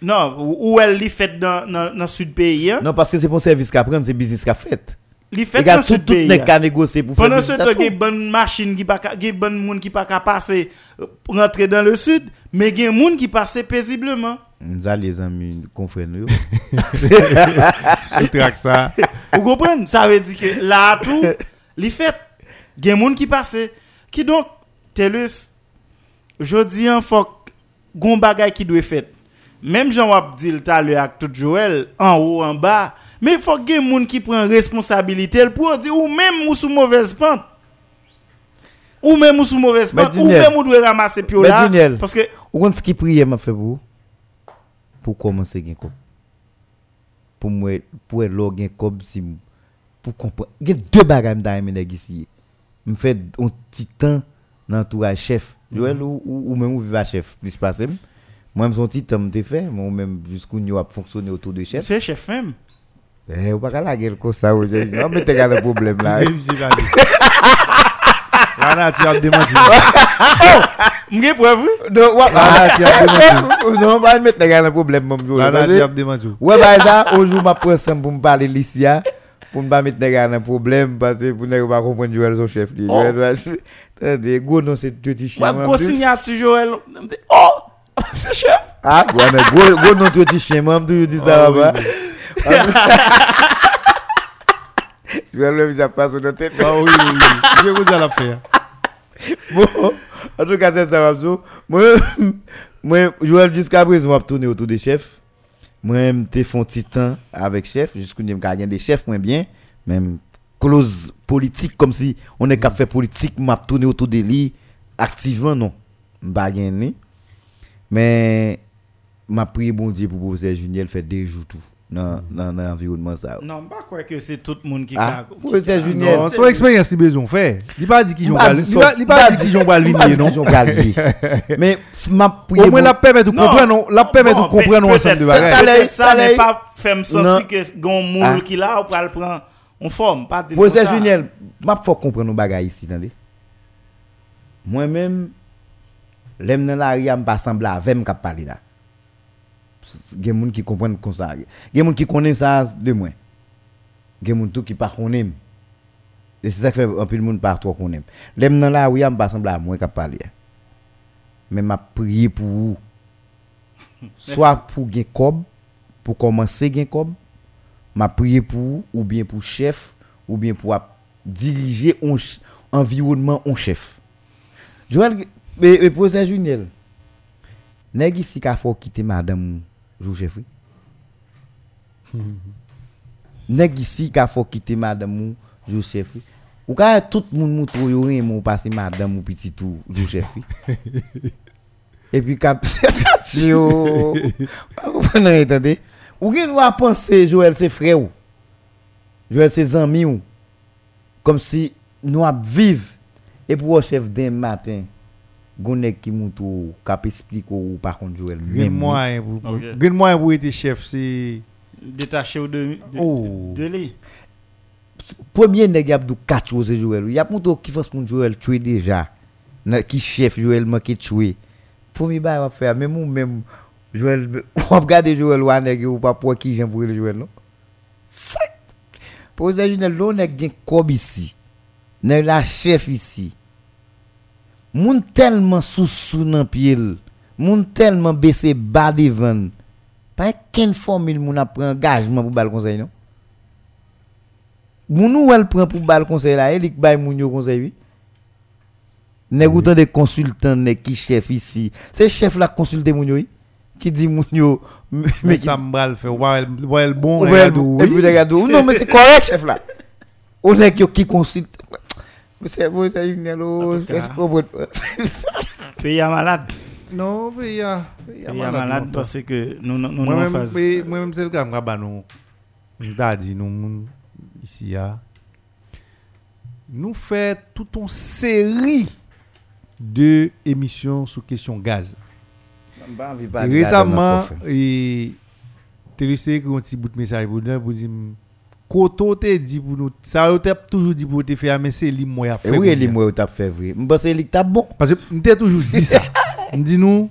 Non, ou ou elle li fait dans dans dans sud pays. hein? Non, parce que c'est pour service qu'à prendre, c'est business qu'a fait. Li fait Regarde, dans tout, sud tout pays. n'est hein? qu'à négocier pour faire Pendant ce business temps, à il y a tout. bonne machine qui pas ka- il y a bonne monde qui pas qu'à passer euh, pour rentrer dans le sud, mais il y a monde qui passe paisiblement. Nous allons les amis, confrères nous. Je traque ça. Vous comprenez? Ça veut dire que a monde qui passe qui donc TELUS je dis un faut gon bagay qui doit fait. Même Jean wap à l'heure avec tout Joël en haut en bas, mais il faut que y monde qui prend responsabilité pour dire ou même ou sous mauvaise pente. Ou même ou mauvaise Mais pente, ou même ou doit ramasser pio mais là Juniel, parce que Ou ce qui priait m'a fait pour vous? Pour commencer gain cop. Pour moi pour lo gain cop si m- pour comprendre. Il y a deux bagages dans aimer Me fait un petit temps dans l'entourage chef. Joël ou, ou, ou même ou viva chef plus passé. Moi même son temps me fait, moi même jusqu'où nous a fonctionné autour de chef. c'est chef même. Eh, ou pas qu'à la gueule comme ça aujourd'hui. On met le problème là. Là, tu as démenti. M'gè preuve oui? Donc, ouais, Ah, tu as démenti. non, pas mettre le problème mon Là, Joël. tu as démenti. Ouais, bah ça, jour, je prends ça pour me parler Licia, pour ne pas mettre les gars dans un problème, parce que pour ne pas comprendre Joël, son chef. Oh. Joël, Des gros non, c'est petit chien. Moi, plus. signature Joël. M'di, Oh! C'est chef. Ah, ouais, mais gros, gros non, petit chien, moi, je dis ça, oui, va. oui. Joël, le visage passe sur notre tête. Ah oui, oui, oui. Je vous ai la faire. Bon, en tout cas, c'est ça. Moi, moi, Joël, jusqu'à présent, je vais tourner autour des chefs. Moi, je fais un petit temps avec chef, ce que je des chefs, moins bien. Même close politique, comme si on est de faire politique, je tourner autour de lui activement, non. Gagner. Mais, je prie bon Dieu pour professeur Juniel faire deux jours tout. nan, nan, nan environnement ça. Non, pas quoi que c'est tout le monde qui ah, a. Pour non, non, c'est Junior. Non, son expérience, il besoin faire. Il pas dit qu'ils ont pas Il pas dit qu'ils ont pas non. Mais ma Au moins la permet de comprendre, la permet de comprendre ensemble de bagages. Ça n'est pas fait me sentir non. que gon moule ah. qui là ou pas le prendre en forme, pas dire Pour c'est Junior, m'a faut comprendre nos bagages ici, attendez. Moi-même, l'aime dans la rue, me pas sembler avec me qui parler là. Il y a des gens qui comprennent comme ça. Il y a des gens qui connaissent ça de moi. Il y a des gens tout qui pas connaissent. Et c'est ça qui fait un peu de monde partout qu'on aime. L'aime dans la semblé à moi cap parler. Mais m'a prié pour vous. Soit pour gagner cob, pour commencer gagner cob, m'a prié pour vous, ou bien pour chef, ou bien pour ap- ch- environnement en chef. Joël, mais, mais professeur Juniel, nèg ici qu'a faut quitter madame jou chef. oui? Nèg ici qu'a faut quitter madame jou chef. oui? Ou ka tout moun yo rien mon passer madame ou petit tout jou? Et puis cap yo. Vous entendez? Ou gen doit penser Joël c'est frère ou? Joël c'est ami ou? Comme si nous ap vive et pour chef d'un matin gonnek qui moutou cap explique ou par contre Joël Gain même moyen pour Ok. gain moyen pour être chef c'est Détaché ou de, de, Oh. de lui. premier nèg y a dou quatre choses Joël y a moutou qui fasse pour Joël tuer déjà Na- qui chef Joël manqué tuer premier bail va faire même ou même Joël on regarder Joël ou pas pour qui vient pour le Joël non? Set. pour l'on kob ici la chef ici moun tellement sous sous nan pied moun tellement baissé bas devant pas qu'une formule moun a pris engagement pour bal conseil non? Moun ou elle prend pour bal conseil là elle bay moun yo conseil oui. Nèg de consultant nèg qui chef ici c'est chef la consulter moun yo oui. Qui dit moun yo mais ça m'bral fait ouais bon et puis regarde, non mais c'est correct chef là. On est qui consulte? Mais c'est bon c'est une En tout cas. est-ce qu'on peut- Pays à malade. non mais il y a il y a Pays à malade malade longtemps. parce que nous nous nous moi en même phase. moi même c'est le cas m'ra nous nous dit nous moun ici ya nous fait toute une série de émissions sur question gaz qui ont un petit bout nous, pour dire, Koto te dit pour nous, ça a toujours dit pour te faire, mais c'est lui moi Et faire. oui, est moi t'a fait vrai. M'pense elle t'a bon. Parce que t'ai toujours dit ça. Dit nous,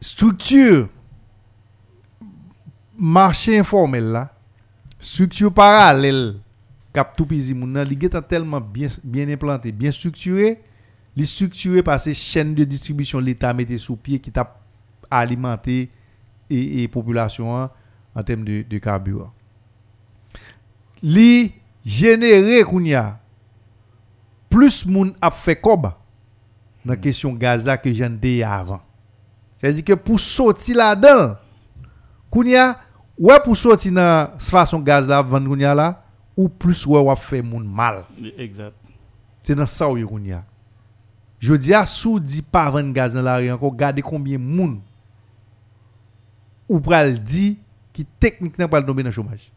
structure, marché informel là, structure parallèle, cap tout pisi moun nan, li tellement bien, bien implanté, bien structuré, li structuré par ces chaînes de distribution l'État mette sous pied qui t'a alimenté et, et population hein, en termes de, de carburant. Li généré kounya plus moun ap fait kob dans question gaz là que j'en dis avant. C'est-à-dire que pour sortir là-dedans, kounya ouais pour sortir dans façon gaz là vendre kounya là ou plus ouais ou fait moun mal. Exact. C'est dans ça où kounya. Je dis à sous dit pas vendre gaz dans la rue encore garder combien moun ou pral dit qui techniquement pas tomber dans le chômage.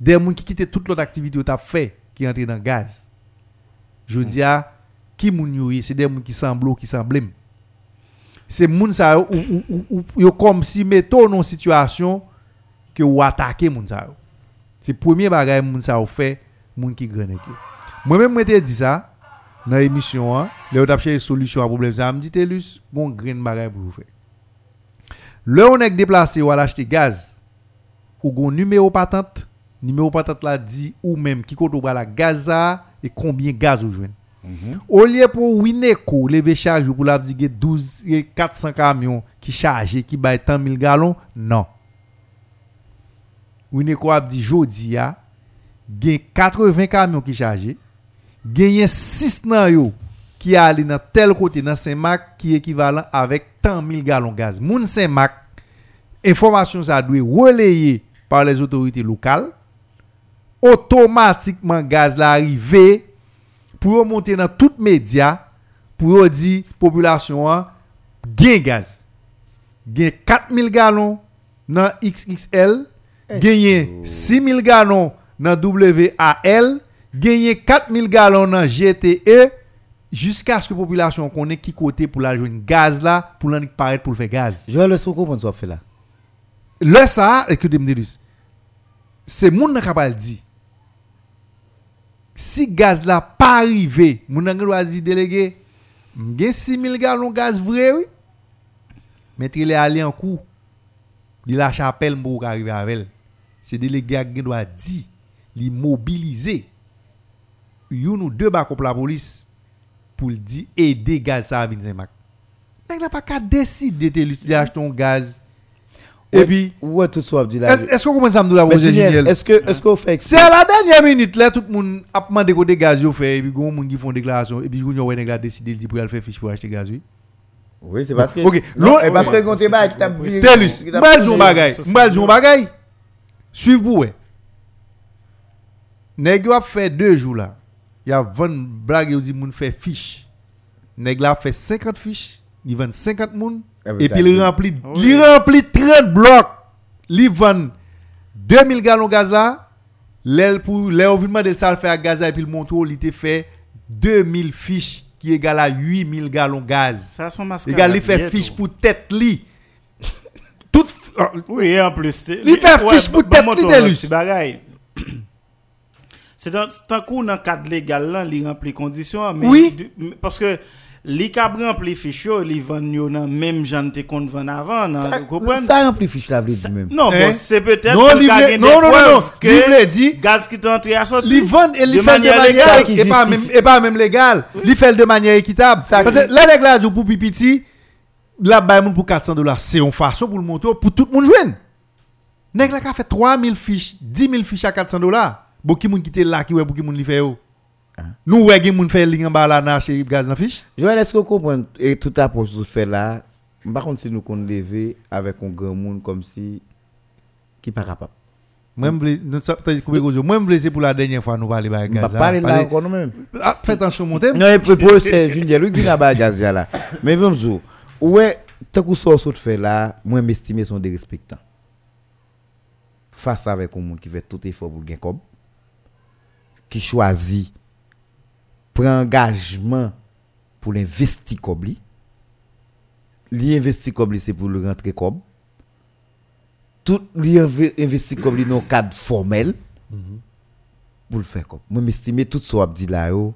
Des gens qui quittent toute l'autre activité que tu as fait qui rentrent dans le gaz. Je dis à qui moun c'est des gens qui semblent qui semblent. C'est moun ça ou, ou, comme si mettons dans une situation que ou attaquer moun ça. C'est premier bagage moun ça fait moun qui yo. Moi même moi te dit ça dans l'émission hein, là on a cherché solution à problème ça, me dit Telus, bon grain bagage pour vous faire. Le on est déplacé ou à acheter gaz ou gon numéro patente, numéro patente là dit ou même qui ou la gaz ça et combien gaz ou joindre. Au lieu pour Wineco lever charge pour la dire 12 et 400 camions qui chargent qui bail tant 1000 gallons, non. Wineco a dit jodi a gen 80 camions qui chargent, gen 6 nan yo qui allé dans tel côté dans Saint-Marc qui est équivalent avec tant 1000 gallons gaz. Moun Saint-Marc information ça doit relayé par les autorités locales automatiquement gaz la arrivé pour remonter dans tout média pour dire population hein, gen gaz gen 4000 gallons dans XXL, gagné 6000 gallons dans WAL, gagné 4000 gallons dans GTE jusqu'à ce que la population connaisse qui côté pour la joindre gaz là pour l'en paraître pour le faire gaz. Que vous comprenez ce qu'on fait là Là ça, écoutez me c'est moun capable dire. Si gaz là pas arrivé, doit dire délégué, m'gen 6000 gallons gaz vrai oui. Mettre les aller en coup. Li la chapelle pour arriver avec elle. C'est délégué qui doit dire, li mobiliser. Yon ou deux pour la police pour dire aider gaz à venir Saint-Marc. Nèg la pas qu'à décider de acheter un gaz. Et puis Ouais, tout ça, là. est- est-ce qu'on commence à me dire la est-ce que est-ce qu'on fait C'est à la dernière minute là tout le monde a demandé côté gaz fait et puis gon moun qui font déclaration et puis nèg la décider dit pour aller faire fiche pour acheter gaz oui. Oui, c'est parce que OK, l'autre- et parce que quand tu vas qui t'a vu Telus, m'bal zon bagay, m'bal zon bagay. Suiv pou ouais. Nèg a fait deux jours là. Y a 20 blague yo dit moun fait fiche. Nèg la fait 50 fiches, il vend 50 moun et bah, puis il remplit il remplit 30 blocs. Il vend 2000 gallons gaz là. L'aile pour l'aile vient demander ça le faire gaz là et puis le monto il te fait 2000 fiches qui égale à 8000 gallons gaz. Ça son masque. Égal, il fait fiche pour tête li. Tout f- ah, Oui, et en plus. Il fait ouais, fiche pour tête li. C'est un, coup dans le cadre légal, là, il remplit conditions. Mais Oui. parce que les cap rempli fiche, yo, yo dans même genre te compte vend avant. nan, vous comprenez? Ça remplit fiche la vie Ça- même. Non, Hein? bon, c'est peut-être Non, li vle- non, non, non, Li vle dit- gaz qui est entré à sortir. Li vend et li fait de manière légale. Et pas même et pas même légal. Li fait de manière équitable. Parce que là les gars pour pipiti, là bay moun pour 400 dollars, c'est une façon pour le monter pour tout le monde joindre. Nèg la ka fait 3000 fiches, 10 000 fiches à 400 dollars. Qui moun qui te là qui ouais pour qui moun li fait yo? Nous qui moun fait li en bas là na chez gaz dans fiche? Joël, est-ce que vous comprenez et toute approche que vous faites là Par contre, si nous qu'on lever avec un grand monde comme si qui pas capable. Moi nous ça coupé gros. Moi pour la dernière fois nous parler On gaz. va parler là encore nous même. Ah, faites attention monter. Non, et c'est Junior, lui qui n'a pas gaz là. Mais même zo, ouais, tant que ça saute fait là, moi m'estimer son dérespectant. Face avec un monde qui fait tout effort pour gagner comme qui choisit engagement pour l'investir comme lui. Li investir comme lui c'est pour le rentrer comme tout li inve- investir comme lui dans cadre formel pour le faire comme. Moi m'estimer tout ça dit là yo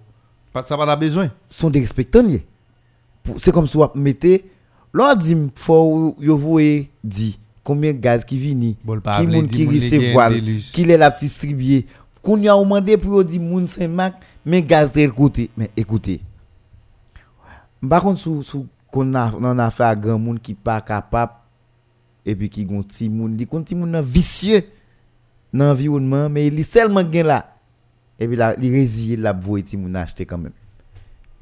Pas ça pas la besoin. sont des respectants C'est comme si vous mettez l'on dit faut yo combien de gaz qui vini, Bon, vle moun di li delus. qui est la. Qu'on y a demandé pour dit moun Saint-Marc mais gaz de côté. Mais écoutez. Par contre sous sous qu'on a on a fait à grand monde qui pas capable et puis qui gon ti moun, li kon moun vicieux dans l'environnement mais il seulement gen là. Et puis là, il résille la voie ti moun acheter quand même.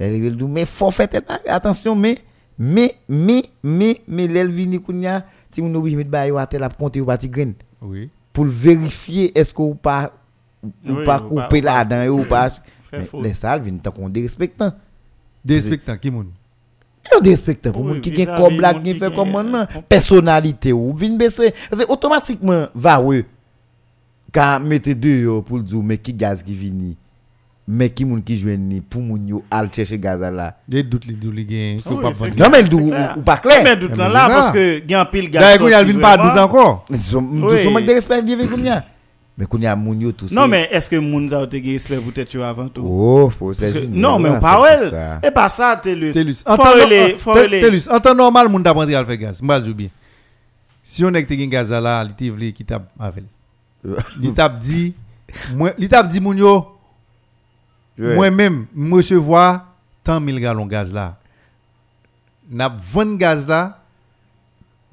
Il dit mais faut faire attention mais mais mais mais mais l'el vini kounya ti moun obligé mettre ba yo à tel a compter ou pas ti grain Oui. pour vérifier est-ce que ou pas ou Oui, pas ou pas- couper là-dedans ou pas les salles viennent tant qu'on dérespectant. Des respectants qui moun? Yo dérespectant pour moun qui gen comme moun qui qui fait comme maintenant personnalité ou vinn baisser parce que automatiquement va ouais quand mettez deux pour le dire mais qui gaz qui vini mais qui moun qui joine ni pour moun yo al chercher gaz là Des doutes li doute li gen. Ah pas c'est non mais C'est clair. ou, pas clair doute Mais là, c'est là, parce que il y a un pile gaz. D'ailleurs, il y a pas doute encore. Ils sont Oui. ils sont manque de mais tout Non, mais est-ce que moun a été respect peut-être yo avant tout? oh que- non, mais on on a parle. fait ça. Et pas ça, Telus. Telus. Faut En temps normal, moun t'a prendre al faire gaz. Zou bien. Si on est gen gaz là, li te vle ki tap avec. Li tap dit tap dit moun yo Ouais. moi-même me recevoir tant 1000 gallons gaz là. N'a 20 gaz là.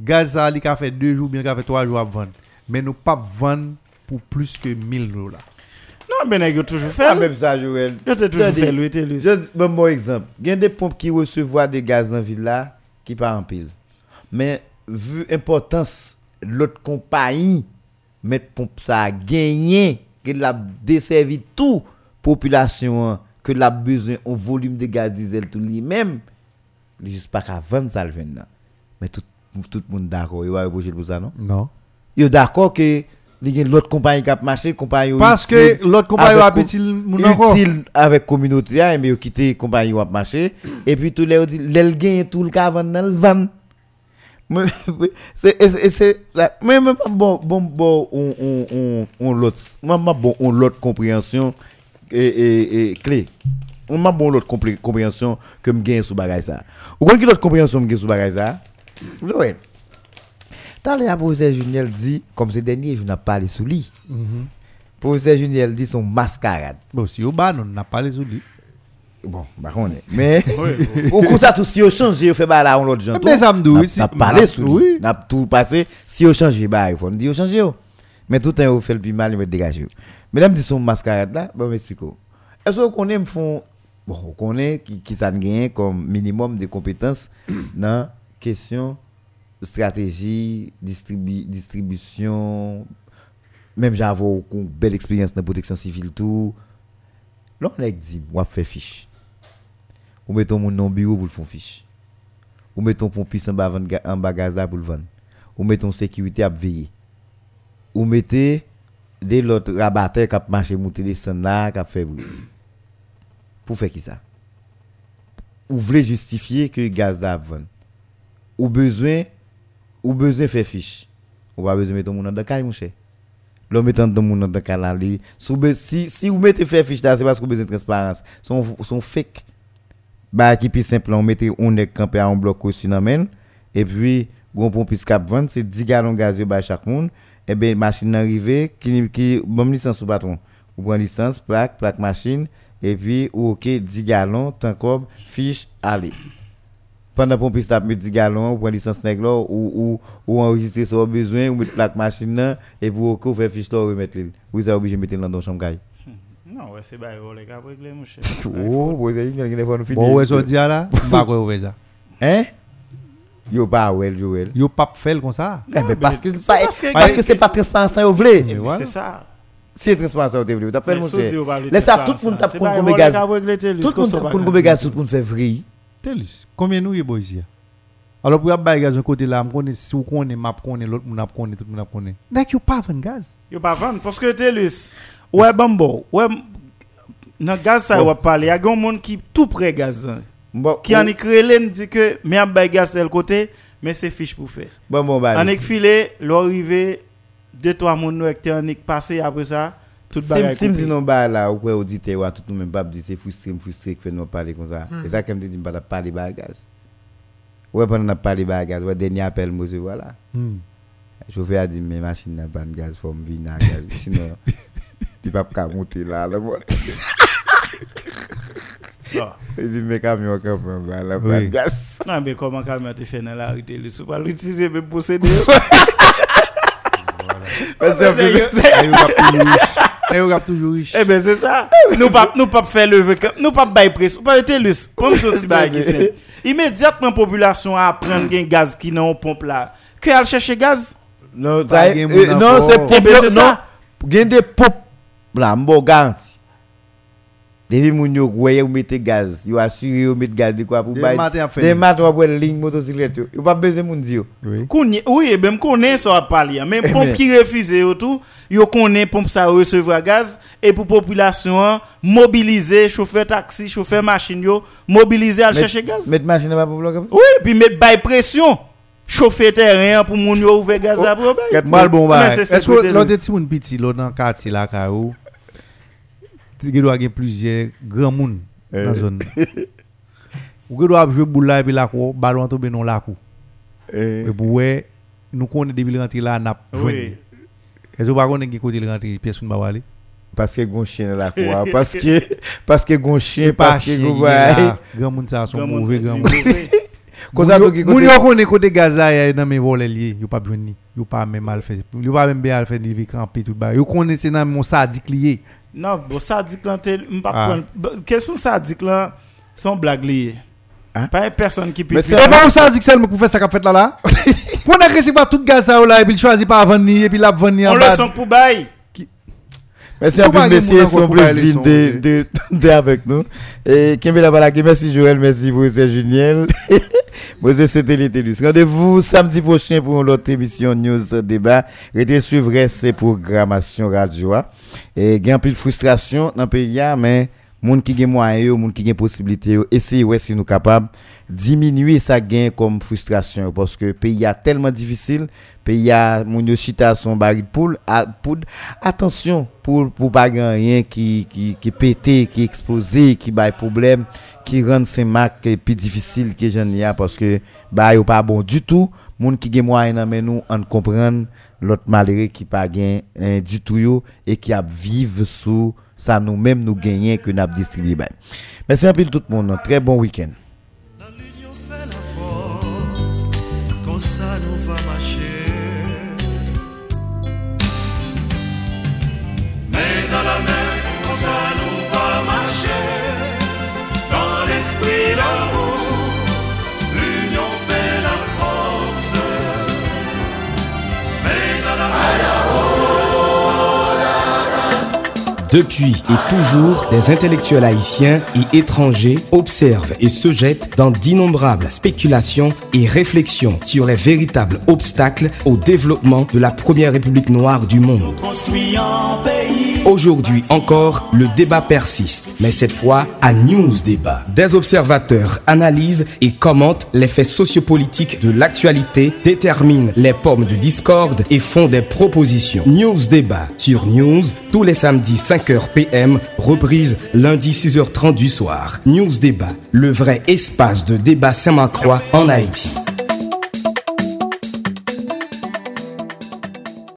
Gaz ça li ka fait 2 jours, bien ka fait 3 jours à vendre. Mais nous pas vendre pour plus que 1000 dollars. Non, ben, nèg toujours fait. Même ça Joël Yo te toujours fait, lui. Je dis, bon, bon exemple. Il y a des pompes qui recevoir des gaz dans la ville là, qui pas en pile. Mais, vu l'importance, l'autre compagnie, mettre pompe ça a gagné, que l'a desservi tout population, hein, que l'a besoin en volume de gaz diesel tout lui-même, il juste pas qu'à vendre ça le. Mais tout, tout le monde d'accord, il va reprocher pour ça, non? Non. yo d'accord que il y a l'autre compagnie qui a marché, compagnie Parce que l'autre compagnie avec a petit encore. utile avec communauté mais quitté compagnie a marché et puis tous les dit l'el gagne tout le cas dans le van. C'est même bon bon bon on on on on l'autre bon on l'autre compréhension et et et clé. On m'a bon l'autre compré- compréhension que me gagne sous bagage ça ou quoi l'autre compréhension me gagne sous bagage ça ouais Tant le professeur Juniel dit comme ce dernier je n'ai pas sous lui professeur Juniel dit son mascarade. Bon, si au bas, on n'a pas les outils. bon bah on est. Mais ou comme ça tout si on change on fait bah là on l'autre gens Mais ça me dit, si- n'a parlé n'a- sous lui n'a tout passé. Si on change bah il faut dire on change yo. mais tout le temps on fait le plus mal il va dégager mesdames dit son mascarade là bon m'explique est-ce qu'on connaît font bon on connaît qui qui ça gagne comme minimum de compétences dans question stratégie distribu- distribution. Même j'avais une belle expérience dans la protection civile tout. Là on a dit on fait fiche. Ou mettons mon nom bureau pour le fond fiche. Ou mettons pompiste en bas en bas gaza pour le vendre. Ou mettons sécurité à veiller. Ou mettez des l'autre rabatteur qui a marché monter des là qui a fait pour faire qui ça? Ou voulez justifier que gaz vendre. Ou besoin ou besoin faire fiche ou pas besoin mettre mon dans caille mon cher L'homme mettant dans mon dans caille sous be- si si vous mettez faire fiche c'est parce que vous besoin de transparence son son fake. Bah qui plus simple on mettait on est campé à un bloc aussi dans men. Et puis gon pompiste cap vendre c'est 10 gallons gaz ba chaque monde et ben machine arrivée qui qui bon licence ou patron. Ou prend licence plaque plaque machine. Et puis OK 10 gallons tant cob fiche aller pendant pompiste 10 gallons ou prend licence nèg là ou ou ou enregistrer son besoin ou mettre plaque machine là et fiche là ou remettre l'île vous êtes obligé de mettre dans dans chambre gaille Non, ouais, c'est bah, les gars, régler, mon cher. oh vous avez Bon, ouais, ça dit là, pas quoi ça. Hein? Yo pas Joel. Yo pas fait comme ça. Eh ben parce que parce que- c'est pas transparent vous voulez. C'est ça. Si c'est transparent ça vous voulez, t'as fait Laisse ça tout le monde tape gaz. Tout le qu'on monde tape gaz tout le monde fait. Telus, combien nous y ici Alors pour y avoir gaz de côté là, on connaît si on connaît map connaît l'autre on a connaît tout a connaît. N'est-ce pas vendre gaz Yo pas vendre parce que Telus, ouais bambo, ouais dans gaz ça va parler, il y a un monde qui tout près gaz qui en écrit dit que mais en bay gaz tel côté, mais c'est fiche pour faire. bon bon bah. En filé, l'arrivée deux trois monde nou qui en passé après ça, Si mdi nou ba la, ou kwe odite ou a tout nou men bab di se fustre m fustre kwen nou pale kon sa. E sa kem te di m pata pale bagaz. Ouè pwè nan pale bagaz, ouè denye apel mose wala. Choufe a di men masin nan ban gaz fòm vi nan gaz. Sinon, di pap ka monte la la mwen. E di men kamyon ka fòm ban la ban gaz. Nan be koman kamyon te fè nan la rite li sou pal witize men posede yo. Mwen se fè mwen se. E ou rap toujou riche. E ben se sa. Nou pap fè leve, nou pap bay pres. Ou pa ete lus. Pon msou ti bagye sen. Imediatman populasyon apren gen gaz ki nan ou pomp la. Ke al chèche gaz? Non, se pomp. E ben se sa. Gen de pomp la mbo ganti. Depuis moun yo voye ou mette gaz, yo assure yo mette gaz de quoi pour fait. Des matin ou après ligne motocyclette yo. Yo pas besoin moun di yo. Oui. Oui, même connaît ça parler. Même Eh pompe qui refuse yo tout, yo connaît pompe ça recevoir gaz et pour population hein, mobiliser chauffeur taxi, chauffeur machine yo, mobiliser à chercher gaz. Mette machine pas pour bloquer. Oui, puis mettre bail pression. Chauffer terrain pour moun yo ouvrir gaz après bail. Quatre Mal bon bah. ça Est-ce que l'autre petit moun petit là dans quartier là ou il doit avoir plusieurs grands moun dans Eh. zone. Ou doit jouer boule et puis la ko ballon tomber non la ko. Eh, Et pour nous connaît depuis le rentrer là n'a Oui. Est-ce que pas connaît qui côté le rentrer pièce moun ba aller Parce que gon chien là quoi. Parce que parce que gon chien pas parce que gon bay. grand moun ça sont monde, mauvais grand oui. Comme ça tout qui Moun yo connaît côté Gaza ya dans mes volets liés, yo pas besoin ni. Yo pas même mal fait. Yo pas même bien fait ni camper tout ba. Yo connaît c'est dans mon sadique lié. Non, bon, ça dit que Ah. prendre. Bon, Question ça dit que là, son blague liée? Hein? Pas une personne qui peut. Mais c'est- Et ben on sadique seulement pour faire ça qu'a fait là là. Pour agressif pas tout Gaza là et puis il choisit pas vendre ni et puis la vendre ni On le sent pour bail. Merci à vous, merci, c'est un plaisir de, de, avec nous. Et Kembela Balaki, merci Joël, merci Moïse Juniel. Moïse C'était Rendez-vous samedi prochain pour l'autre émission News Débat. Restez suivre ces programmations radio. Et il y a un peu de frustration dans le pays, mais moun qui gen moyen moun qui gen possibilité essayer ouais si nous capable diminuer ça gain comme frustration parce que pays a tellement difficile pays a moun yo chita son baril poule poudre attention pour pour pas rien qui qui qui pété qui exploser qui bail problème qui rend ces marques plus difficile que j'en a parce que bah yo pas bon du tout. Moun qui gen moyen mais nous on comprendre l'autre malheureux qui pas gain hein, du tout yo et qui a vivre sous ça nous-mêmes nous gagnons que nous avons distribué. Merci peu tout le monde. Très bon week-end. dans la main, comme ça nous va marcher. Dans l'esprit, l'amour, depuis et toujours, des intellectuels haïtiens et étrangers observent et se jettent dans d'innombrables spéculations et réflexions sur les véritables obstacles au développement de la première république noire du monde. Aujourd'hui encore, le débat persiste, mais cette fois à News Débat. Des observateurs analysent et commentent les faits sociopolitiques de l'actualité, déterminent les pommes de discorde et font des propositions. News Débat sur News tous les samedis 5h PM, reprise lundi 6h30 du soir. News Débat, le vrai espace de débat Saint-Macroix en Haïti.